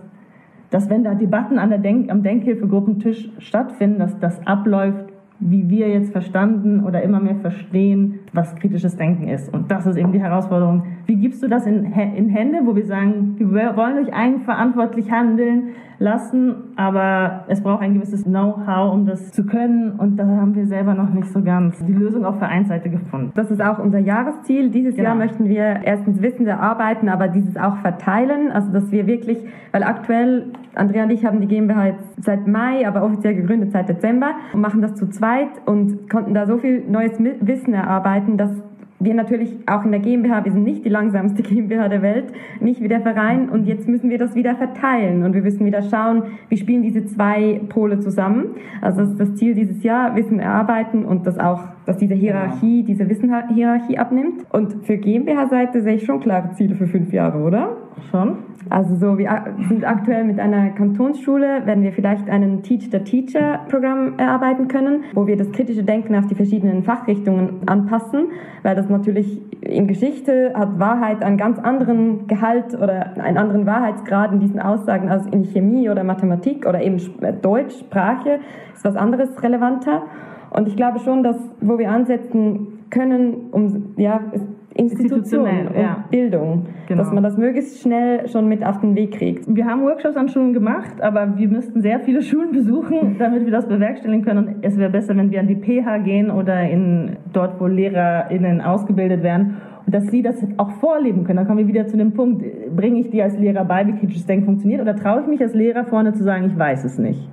dass wenn da Debatten an der Denk am Denkhilfegruppentisch stattfinden, dass das abläuft wie wir jetzt verstanden oder immer mehr verstehen, was kritisches Denken ist. Und das ist eben die Herausforderung. Wie gibst du das in, in Hände, wo wir sagen, wir wollen euch eigenverantwortlich handeln lassen, aber es braucht ein gewisses Know-how, um das zu können. Und da haben wir selber noch nicht so ganz die Lösung auf Vereinsseite gefunden. Das ist auch unser Jahresziel. Dieses genau. Jahr möchten wir erstens Wissen erarbeiten, aber dieses auch verteilen. Also, dass wir wirklich, weil aktuell, Andrea und ich haben die GmbH jetzt seit Mai, aber offiziell gegründet seit Dezember und machen das zu zweit und konnten da so viel neues Wissen erarbeiten, dass wir natürlich auch in der GmbH, wir sind nicht die langsamste GmbH der Welt, nicht wie der Verein und jetzt müssen wir das wieder verteilen und wir müssen wieder schauen, wie spielen diese zwei Pole zusammen. Also das ist das Ziel dieses Jahr, Wissen erarbeiten und das auch, dass diese Hierarchie, diese Wissenhierarchie abnimmt. Und für GmbH-Seite sehe ich schon klare Ziele für fünf Jahre, oder? Schon. Also so, wir sind aktuell mit einer Kantonsschule, werden wir vielleicht einen Teach the Teacher Programm erarbeiten können, wo wir das kritische Denken auf die verschiedenen Fachrichtungen anpassen, weil das natürlich in Geschichte hat Wahrheit einen ganz anderen Gehalt oder einen anderen Wahrheitsgrad in diesen Aussagen als in Chemie oder Mathematik oder eben Deutsch, Sprache ist was anderes relevanter. Und ich glaube schon, dass wo wir ansetzen können, um ja, Institution und ja. Bildung, genau. dass man das möglichst schnell schon mit auf den Weg kriegt. Wir haben Workshops an Schulen gemacht, aber wir müssten sehr viele Schulen besuchen, damit wir das bewerkstelligen können. Und es wäre besser, wenn wir an die PH gehen oder in dort, wo LehrerInnen ausgebildet werden dass sie das auch vorleben können. Dann kommen wir wieder zu dem Punkt, bringe ich dir als Lehrer bei, wie kritisches Denken funktioniert oder traue ich mich als Lehrer vorne zu sagen, ich weiß es nicht.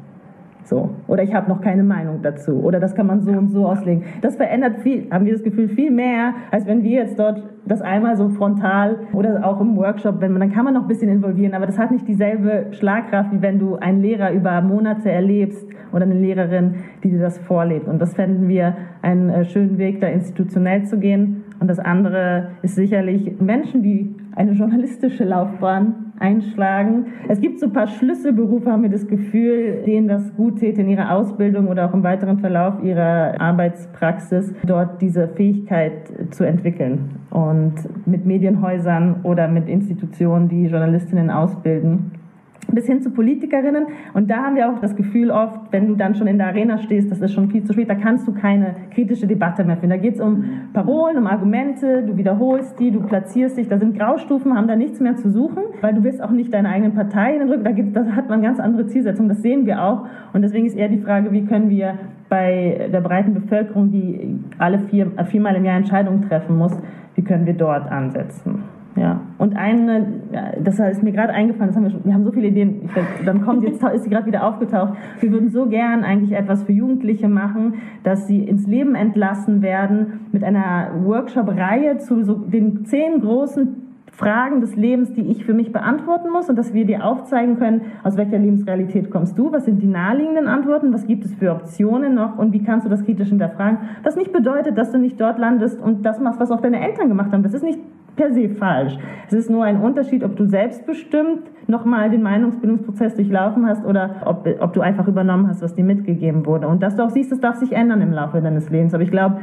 So. Oder ich habe noch keine Meinung dazu. Oder das kann man so und so auslegen. Das verändert viel, haben wir das Gefühl, viel mehr, als wenn wir jetzt dort das einmal so frontal oder auch im Workshop, wenn man, dann kann man noch ein bisschen involvieren, aber das hat nicht dieselbe Schlagkraft, wie wenn du einen Lehrer über Monate erlebst oder eine Lehrerin, die dir das vorlebt. Und das fänden wir einen äh, schönen Weg, da institutionell zu gehen. Und das andere ist sicherlich Menschen, die eine journalistische Laufbahn einschlagen. Es gibt so ein paar Schlüsselberufe, haben wir das Gefühl, denen das gut täte in ihrer Ausbildung oder auch im weiteren Verlauf ihrer Arbeitspraxis, dort diese Fähigkeit zu entwickeln. Und mit Medienhäusern oder mit Institutionen, die Journalistinnen ausbilden, bis hin zu Politikerinnen. Und da haben wir auch das Gefühl oft, wenn du dann schon in der Arena stehst, das ist schon viel zu spät, da kannst du keine kritische Debatte mehr finden. Da geht es um Parolen, um Argumente, du wiederholst die, du platzierst dich. Da sind Graustufen, haben da nichts mehr zu suchen, weil du willst auch nicht deine eigenen Parteien in den Rücken. Da, gibt, da hat man ganz andere Zielsetzungen, das sehen wir auch. Und deswegen ist eher die Frage, wie können wir bei der breiten Bevölkerung, die alle vier, viermal im Jahr Entscheidungen treffen muss, wie können wir dort ansetzen? Ja. Und eine, das ist mir gerade eingefallen, das haben wir, schon, wir haben so viele Ideen, dann kommt jetzt ist sie gerade wieder aufgetaucht. Wir würden so gern eigentlich etwas für Jugendliche machen, dass sie ins Leben entlassen werden mit einer Workshop-Reihe zu so den zehn großen Fragen des Lebens, die ich für mich beantworten muss und dass wir dir aufzeigen können, aus welcher Lebensrealität kommst du, was sind die naheliegenden Antworten, was gibt es für Optionen noch und wie kannst du das kritisch hinterfragen. Was nicht bedeutet, dass du nicht dort landest und das machst, was auch deine Eltern gemacht haben. Das ist nicht per se falsch. Es ist nur ein Unterschied, ob du selbstbestimmt nochmal den Meinungsbildungsprozess durchlaufen hast oder ob, ob du einfach übernommen hast, was dir mitgegeben wurde. Und dass du auch siehst, das darf sich ändern im Laufe deines Lebens. Aber ich glaube,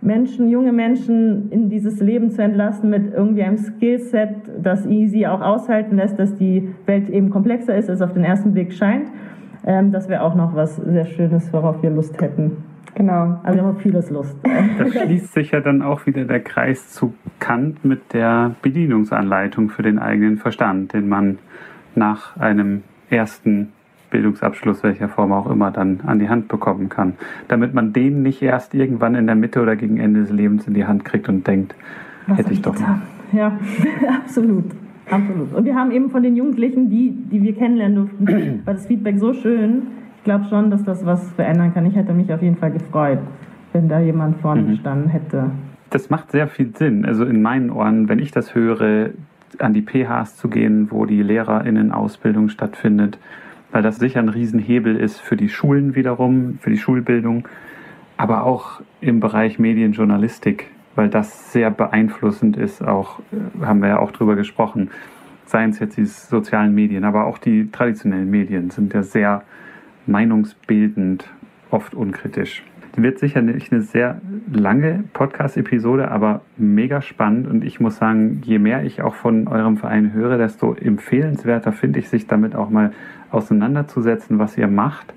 Menschen, junge Menschen in dieses Leben zu entlassen mit irgendwie einem Skillset, das sie auch aushalten lässt, dass die Welt eben komplexer ist, als auf den ersten Blick scheint, ähm, das wäre auch noch was sehr Schönes, worauf wir Lust hätten. Genau, also wir haben vieles Lust. Da schließt sich ja dann auch wieder der Kreis zu Kant mit der Bedienungsanleitung für den eigenen Verstand, den man nach einem ersten Bildungsabschluss, welcher Form auch immer, dann an die Hand bekommen kann. Damit man den nicht erst irgendwann in der Mitte oder gegen Ende des Lebens in die Hand kriegt und denkt, Was hätte ich doch mal. Ja, absolut. Absolut. Und wir haben eben von den Jugendlichen, die, die wir kennenlernen durften, war das Feedback so schön, ich glaube schon, dass das was verändern kann. Ich hätte mich auf jeden Fall gefreut, wenn da jemand vorne mhm. gestanden hätte. Das macht sehr viel Sinn. Also in meinen Ohren, wenn ich das höre, an die PHs zu gehen, wo die LehrerInnen-Ausbildung stattfindet, weil das sicher ein Riesenhebel ist für die Schulen wiederum, für die Schulbildung, aber auch im Bereich Medienjournalistik, weil das sehr beeinflussend ist, auch äh, haben wir ja auch drüber gesprochen, seien es jetzt die sozialen Medien, aber auch die traditionellen Medien sind ja sehr meinungsbildend, oft unkritisch. Wird sicher nicht eine sehr lange Podcast-Episode, aber mega spannend. Und ich muss sagen, je mehr ich auch von eurem Verein höre, desto empfehlenswerter finde ich, sich damit auch mal auseinanderzusetzen, was ihr macht.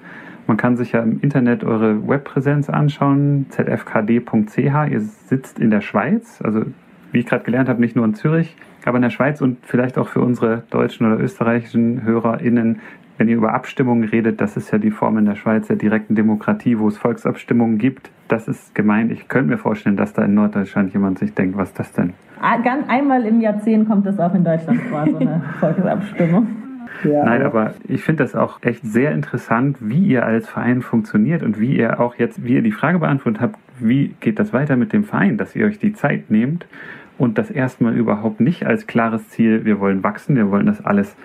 Man kann sich ja im Internet eure Webpräsenz anschauen, zfkd.ch. Ihr sitzt in der Schweiz, also wie ich gerade gelernt habe, nicht nur in Zürich, aber in der Schweiz und vielleicht auch für unsere deutschen oder österreichischen HörerInnen wenn ihr über Abstimmungen redet, das ist ja die Form in der Schweiz der direkten Demokratie, wo es Volksabstimmungen gibt. Das ist gemeint. Ich könnte mir vorstellen, dass da in Norddeutschland jemand sich denkt, was ist das denn? Einmal im Jahrzehnt kommt das auch in Deutschland vor, so eine Volksabstimmung. Ja, Nein, aber ich finde das auch echt sehr interessant, wie ihr als Verein funktioniert und wie ihr auch jetzt, wie ihr die Frage beantwortet habt, wie geht das weiter mit dem Verein, dass ihr euch die Zeit nehmt und das erstmal überhaupt nicht als klares Ziel, wir wollen wachsen, wir wollen das alles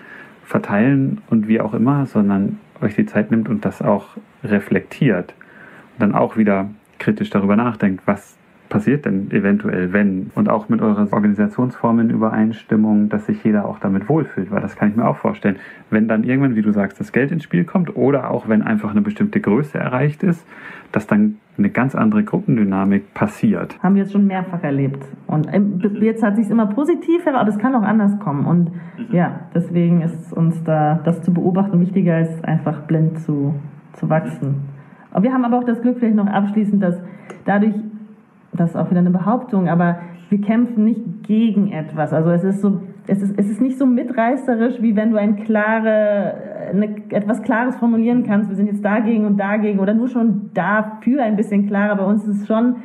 verteilen und wie auch immer, sondern euch die Zeit nimmt und das auch reflektiert. Und dann auch wieder kritisch darüber nachdenkt, was passiert denn eventuell, wenn? Und auch mit eurer Organisationsform in Übereinstimmung, dass sich jeder auch damit wohlfühlt, weil das kann ich mir auch vorstellen. Wenn dann irgendwann, wie du sagst, das Geld ins Spiel kommt oder auch wenn einfach eine bestimmte Größe erreicht ist, dass dann eine ganz andere Gruppendynamik passiert. Haben wir jetzt schon mehrfach erlebt. Und jetzt hat sich immer positiv, aber es kann auch anders kommen. Und mhm. ja, deswegen ist uns da das zu beobachten wichtiger, als einfach blind zu, zu wachsen. Aber wir haben aber auch das Glück, vielleicht noch abschließend, dass dadurch, das ist auch wieder eine Behauptung, aber wir kämpfen nicht gegen etwas. Also es ist so, es ist, es ist nicht so mitreißerisch, wie wenn du ein klare, eine, etwas Klares formulieren kannst. Wir sind jetzt dagegen und dagegen oder nur schon dafür ein bisschen klarer. Bei uns ist es schon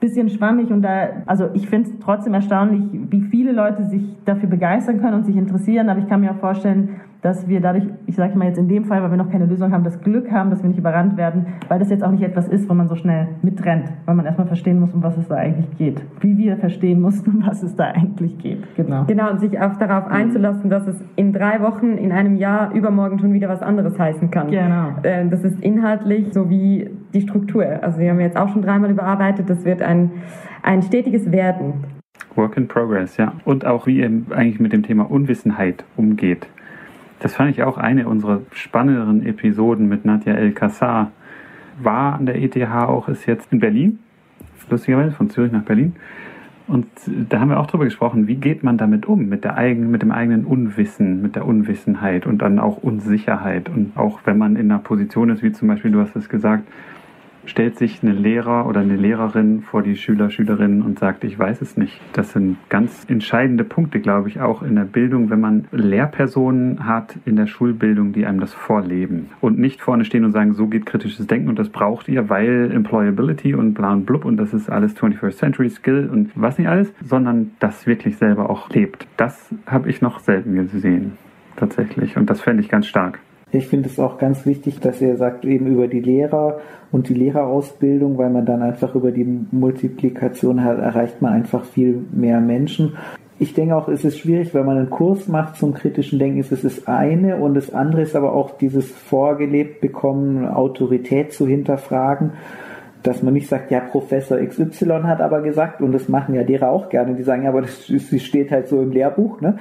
bisschen schwammig und da, also ich finde es trotzdem erstaunlich, wie viele Leute sich dafür begeistern können und sich interessieren, aber ich kann mir auch vorstellen, dass wir dadurch, ich sage mal jetzt in dem Fall, weil wir noch keine Lösung haben, das Glück haben, dass wir nicht überrannt werden, weil das jetzt auch nicht etwas ist, wo man so schnell mitrennt, weil man erstmal verstehen muss, um was es da eigentlich geht. Wie wir verstehen mussten, um was es da eigentlich geht. Genau. Genau, und sich auch darauf einzulassen, dass es in drei Wochen, in einem Jahr, übermorgen schon wieder was anderes heißen kann. Genau. Äh, das ist inhaltlich sowie die Struktur. Also wir haben jetzt auch schon dreimal überarbeitet, das wird ein, ein stetiges Werden. Work in Progress, ja. Und auch wie ihr eigentlich mit dem Thema Unwissenheit umgeht. Das fand ich auch eine unserer spannenderen Episoden mit Nadja El-Kassar. War an der ETH auch, ist jetzt in Berlin, lustigerweise von Zürich nach Berlin. Und da haben wir auch drüber gesprochen, wie geht man damit um, mit, der eigenen, mit dem eigenen Unwissen, mit der Unwissenheit und dann auch Unsicherheit. Und auch wenn man in einer Position ist, wie zum Beispiel, du hast es gesagt, stellt sich eine Lehrer oder eine Lehrerin vor die Schüler, Schülerinnen und sagt, ich weiß es nicht. Das sind ganz entscheidende Punkte, glaube ich, auch in der Bildung, wenn man Lehrpersonen hat in der Schulbildung, die einem das vorleben und nicht vorne stehen und sagen, so geht kritisches Denken und das braucht ihr, weil Employability und bla und blub und das ist alles 21st Century Skill und was nicht alles, sondern das wirklich selber auch lebt. Das habe ich noch selten gesehen, tatsächlich. Und das fände ich ganz stark. Ich finde es auch ganz wichtig, dass ihr sagt, eben über die Lehrer und die Lehrerausbildung, weil man dann einfach über die Multiplikation hat, erreicht man einfach viel mehr Menschen. Ich denke auch, es ist schwierig, wenn man einen Kurs macht zum kritischen Denken, ist es das eine und das andere ist aber auch dieses vorgelebt bekommen, Autorität zu hinterfragen dass man nicht sagt, ja, Professor XY hat aber gesagt, und das machen ja Lehrer auch gerne, die sagen, ja, aber das steht halt so im Lehrbuch, ne?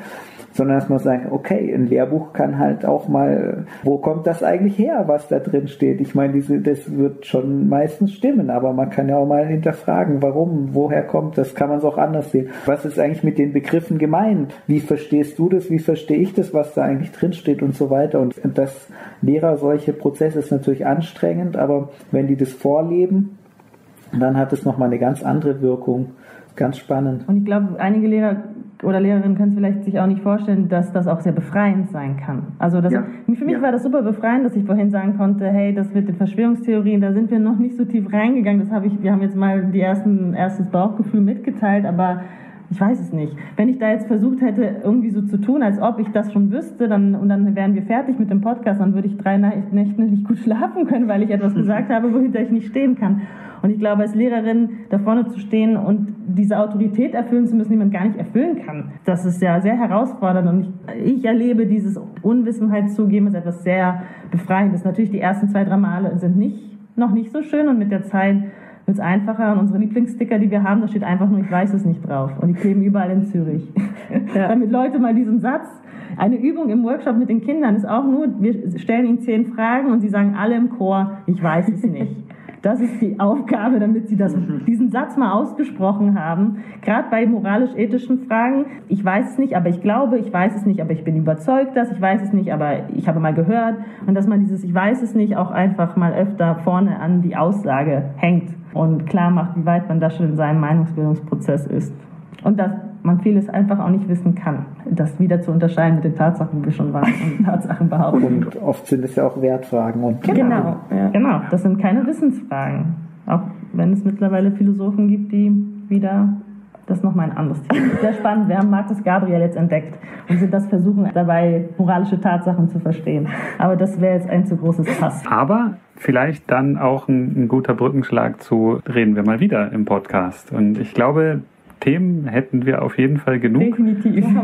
Sondern dass man sagt, okay, ein Lehrbuch kann halt auch mal, wo kommt das eigentlich her, was da drin steht? Ich meine, diese, das wird schon meistens stimmen, aber man kann ja auch mal hinterfragen, warum, woher kommt das, kann man es auch anders sehen. Was ist eigentlich mit den Begriffen gemeint? Wie verstehst du das? Wie verstehe ich das, was da eigentlich drin steht und so weiter? Und das Lehrer solche Prozesse ist natürlich anstrengend, aber wenn die das vorleben, dann hat es nochmal eine ganz andere Wirkung. Ganz spannend. Und ich glaube, einige Lehrer oder Lehrerinnen können es vielleicht sich auch nicht vorstellen, dass das auch sehr befreiend sein kann. Also das, ja. für mich ja. war das super befreiend, dass ich vorhin sagen konnte, hey, das mit den Verschwörungstheorien, da sind wir noch nicht so tief reingegangen. Das habe ich, wir haben jetzt mal die ersten erstes Bauchgefühl mitgeteilt, aber ich weiß es nicht. Wenn ich da jetzt versucht hätte, irgendwie so zu tun, als ob ich das schon wüsste, dann, und dann wären wir fertig mit dem Podcast, dann würde ich drei Nächte nicht gut schlafen können, weil ich etwas gesagt habe, wohinter ich nicht stehen kann. Und ich glaube, als Lehrerin da vorne zu stehen und diese Autorität erfüllen zu müssen, die man gar nicht erfüllen kann, das ist ja sehr herausfordernd. Und ich, ich erlebe dieses Unwissenheit zugeben als etwas sehr Befreiendes. Natürlich, die ersten zwei, drei Male sind nicht, noch nicht so schön und mit der Zeit wird es einfacher. Und unsere Lieblingssticker, die wir haben, da steht einfach nur, ich weiß es nicht drauf. Und die kleben überall in Zürich. Ja. Damit Leute mal diesen Satz, eine Übung im Workshop mit den Kindern ist auch nur, wir stellen ihnen zehn Fragen und sie sagen alle im Chor, ich weiß es nicht. Das ist die Aufgabe, damit Sie das, diesen Satz mal ausgesprochen haben. Gerade bei moralisch-ethischen Fragen. Ich weiß es nicht, aber ich glaube, ich weiß es nicht, aber ich bin überzeugt, dass ich weiß es nicht, aber ich habe mal gehört. Und dass man dieses Ich weiß es nicht auch einfach mal öfter vorne an die Aussage hängt und klar macht, wie weit man da schon in seinem Meinungsbildungsprozess ist. Und dass man vieles einfach auch nicht wissen kann. Das wieder zu unterscheiden mit den Tatsachen, wie wir schon waren, und Tatsachen behaupten. Und oft sind es ja auch Wertfragen. Und genau, genau, ja. genau, das sind keine Wissensfragen. Auch wenn es mittlerweile Philosophen gibt, die wieder das ist nochmal ein anderes Thema. Sehr spannend. Wir haben Marcus Gabriel jetzt entdeckt und sind das versuchen dabei, moralische Tatsachen zu verstehen. Aber das wäre jetzt ein zu großes Pass. Aber vielleicht dann auch ein, ein, guter Brückenschlag zu reden wir mal wieder im Podcast. Und ich glaube, Themen hätten wir auf jeden Fall genug. Definitiv.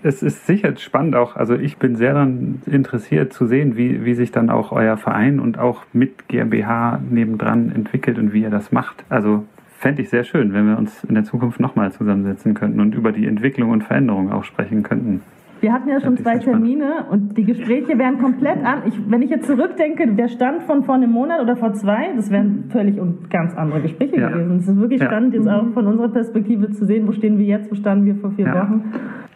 Es ist sicher spannend auch. Also ich bin sehr daran interessiert zu sehen, wie, wie sich dann auch euer Verein und auch mit GmbH nebendran entwickelt und wie ihr das macht. Also fände ich sehr schön, wenn wir uns in der Zukunft nochmal zusammensetzen könnten und über die Entwicklung und Veränderung auch sprechen könnten. Wir hatten ja schon zwei Termine und die Gespräche wären komplett an. Ich, wenn ich jetzt zurückdenke, der Stand von vor einem Monat oder vor zwei, das wären völlig und ganz andere Gespräche ja. gewesen. Es ist wirklich ja. spannend, jetzt auch von unserer Perspektive zu sehen, wo stehen wir jetzt, wo standen wir vor vier ja. Wochen.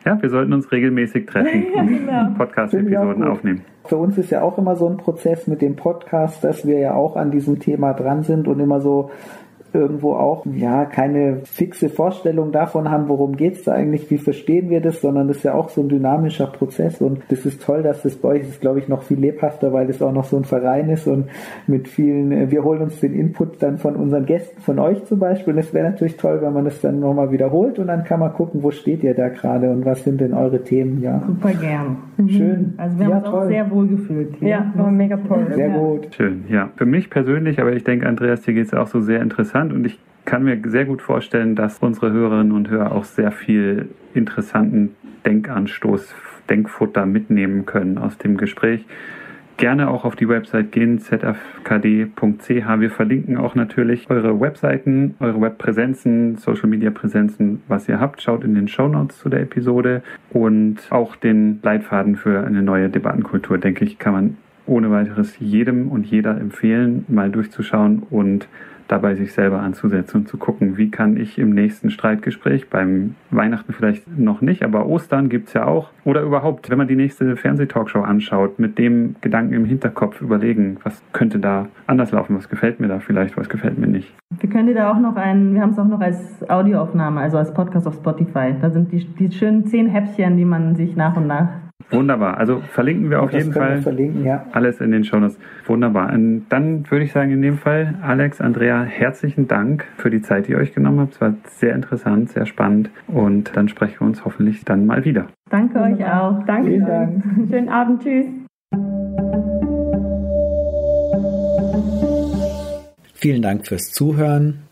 Ja, wir sollten uns regelmäßig treffen und genau. Podcast-Episoden aufnehmen. Für uns ist ja auch immer so ein Prozess mit dem Podcast, dass wir ja auch an diesem Thema dran sind und immer so irgendwo auch ja keine fixe Vorstellung davon haben, worum geht's da eigentlich, wie verstehen wir das, sondern das ist ja auch so ein dynamischer Prozess und das ist toll, dass das bei euch ist, glaube ich, noch viel lebhafter, weil es auch noch so ein Verein ist und mit vielen, äh, wir holen uns den Input dann von unseren Gästen, von euch zum Beispiel. Und es wäre natürlich toll, wenn man das dann nochmal wiederholt und dann kann man gucken, wo steht ihr da gerade und was sind denn eure Themen, ja. Super gern. Schön. Also wir ja, haben uns auch sehr wohl gefühlt. Hier. Ja, war mega toll. Sehr Ja. gut. Schön, ja. Für mich persönlich, aber ich denke, Andreas, dir geht es auch so sehr interessant und ich kann mir sehr gut vorstellen, dass unsere Hörerinnen und Hörer auch sehr viel interessanten Denkanstoß, Denkfutter mitnehmen können aus dem Gespräch. Gerne auch auf die Website gehen, zfkd.ch. Wir verlinken auch natürlich eure Webseiten, eure Webpräsenzen, Social Media Präsenzen, was ihr habt. Schaut in den Show Notes zu der Episode und auch den Leitfaden für eine neue Debattenkultur, denke ich, kann man ohne weiteres jedem und jeder empfehlen, mal durchzuschauen und dabei sich selber anzusetzen und zu gucken, wie kann ich im nächsten Streitgespräch, beim Weihnachten vielleicht noch nicht, aber Ostern gibt es ja auch, oder überhaupt, wenn man die nächste Fernsehtalkshow anschaut, mit dem Gedanken im Hinterkopf überlegen, was könnte da anders laufen, was gefällt mir da vielleicht, was gefällt mir nicht. Wir können dir da auch noch ein, wir haben es auch noch als Audioaufnahme, also als Podcast auf Spotify. Da sind die, die schönen zehn Häppchen, die man sich nach und nach. Wunderbar, also verlinken wir auf das jeden Fall. verlinken, ja. Alles in den Shownotes. Wunderbar. Und dann würde ich sagen, in dem Fall, Alex, Andrea, herzlichen Dank für die Zeit, die ihr euch genommen habt. Es war sehr interessant, sehr spannend. Und dann sprechen wir uns hoffentlich dann mal wieder. Danke euch auch. Danke. Vielen Dank. Schönen Abend. Tschüss. Vielen Dank fürs Zuhören.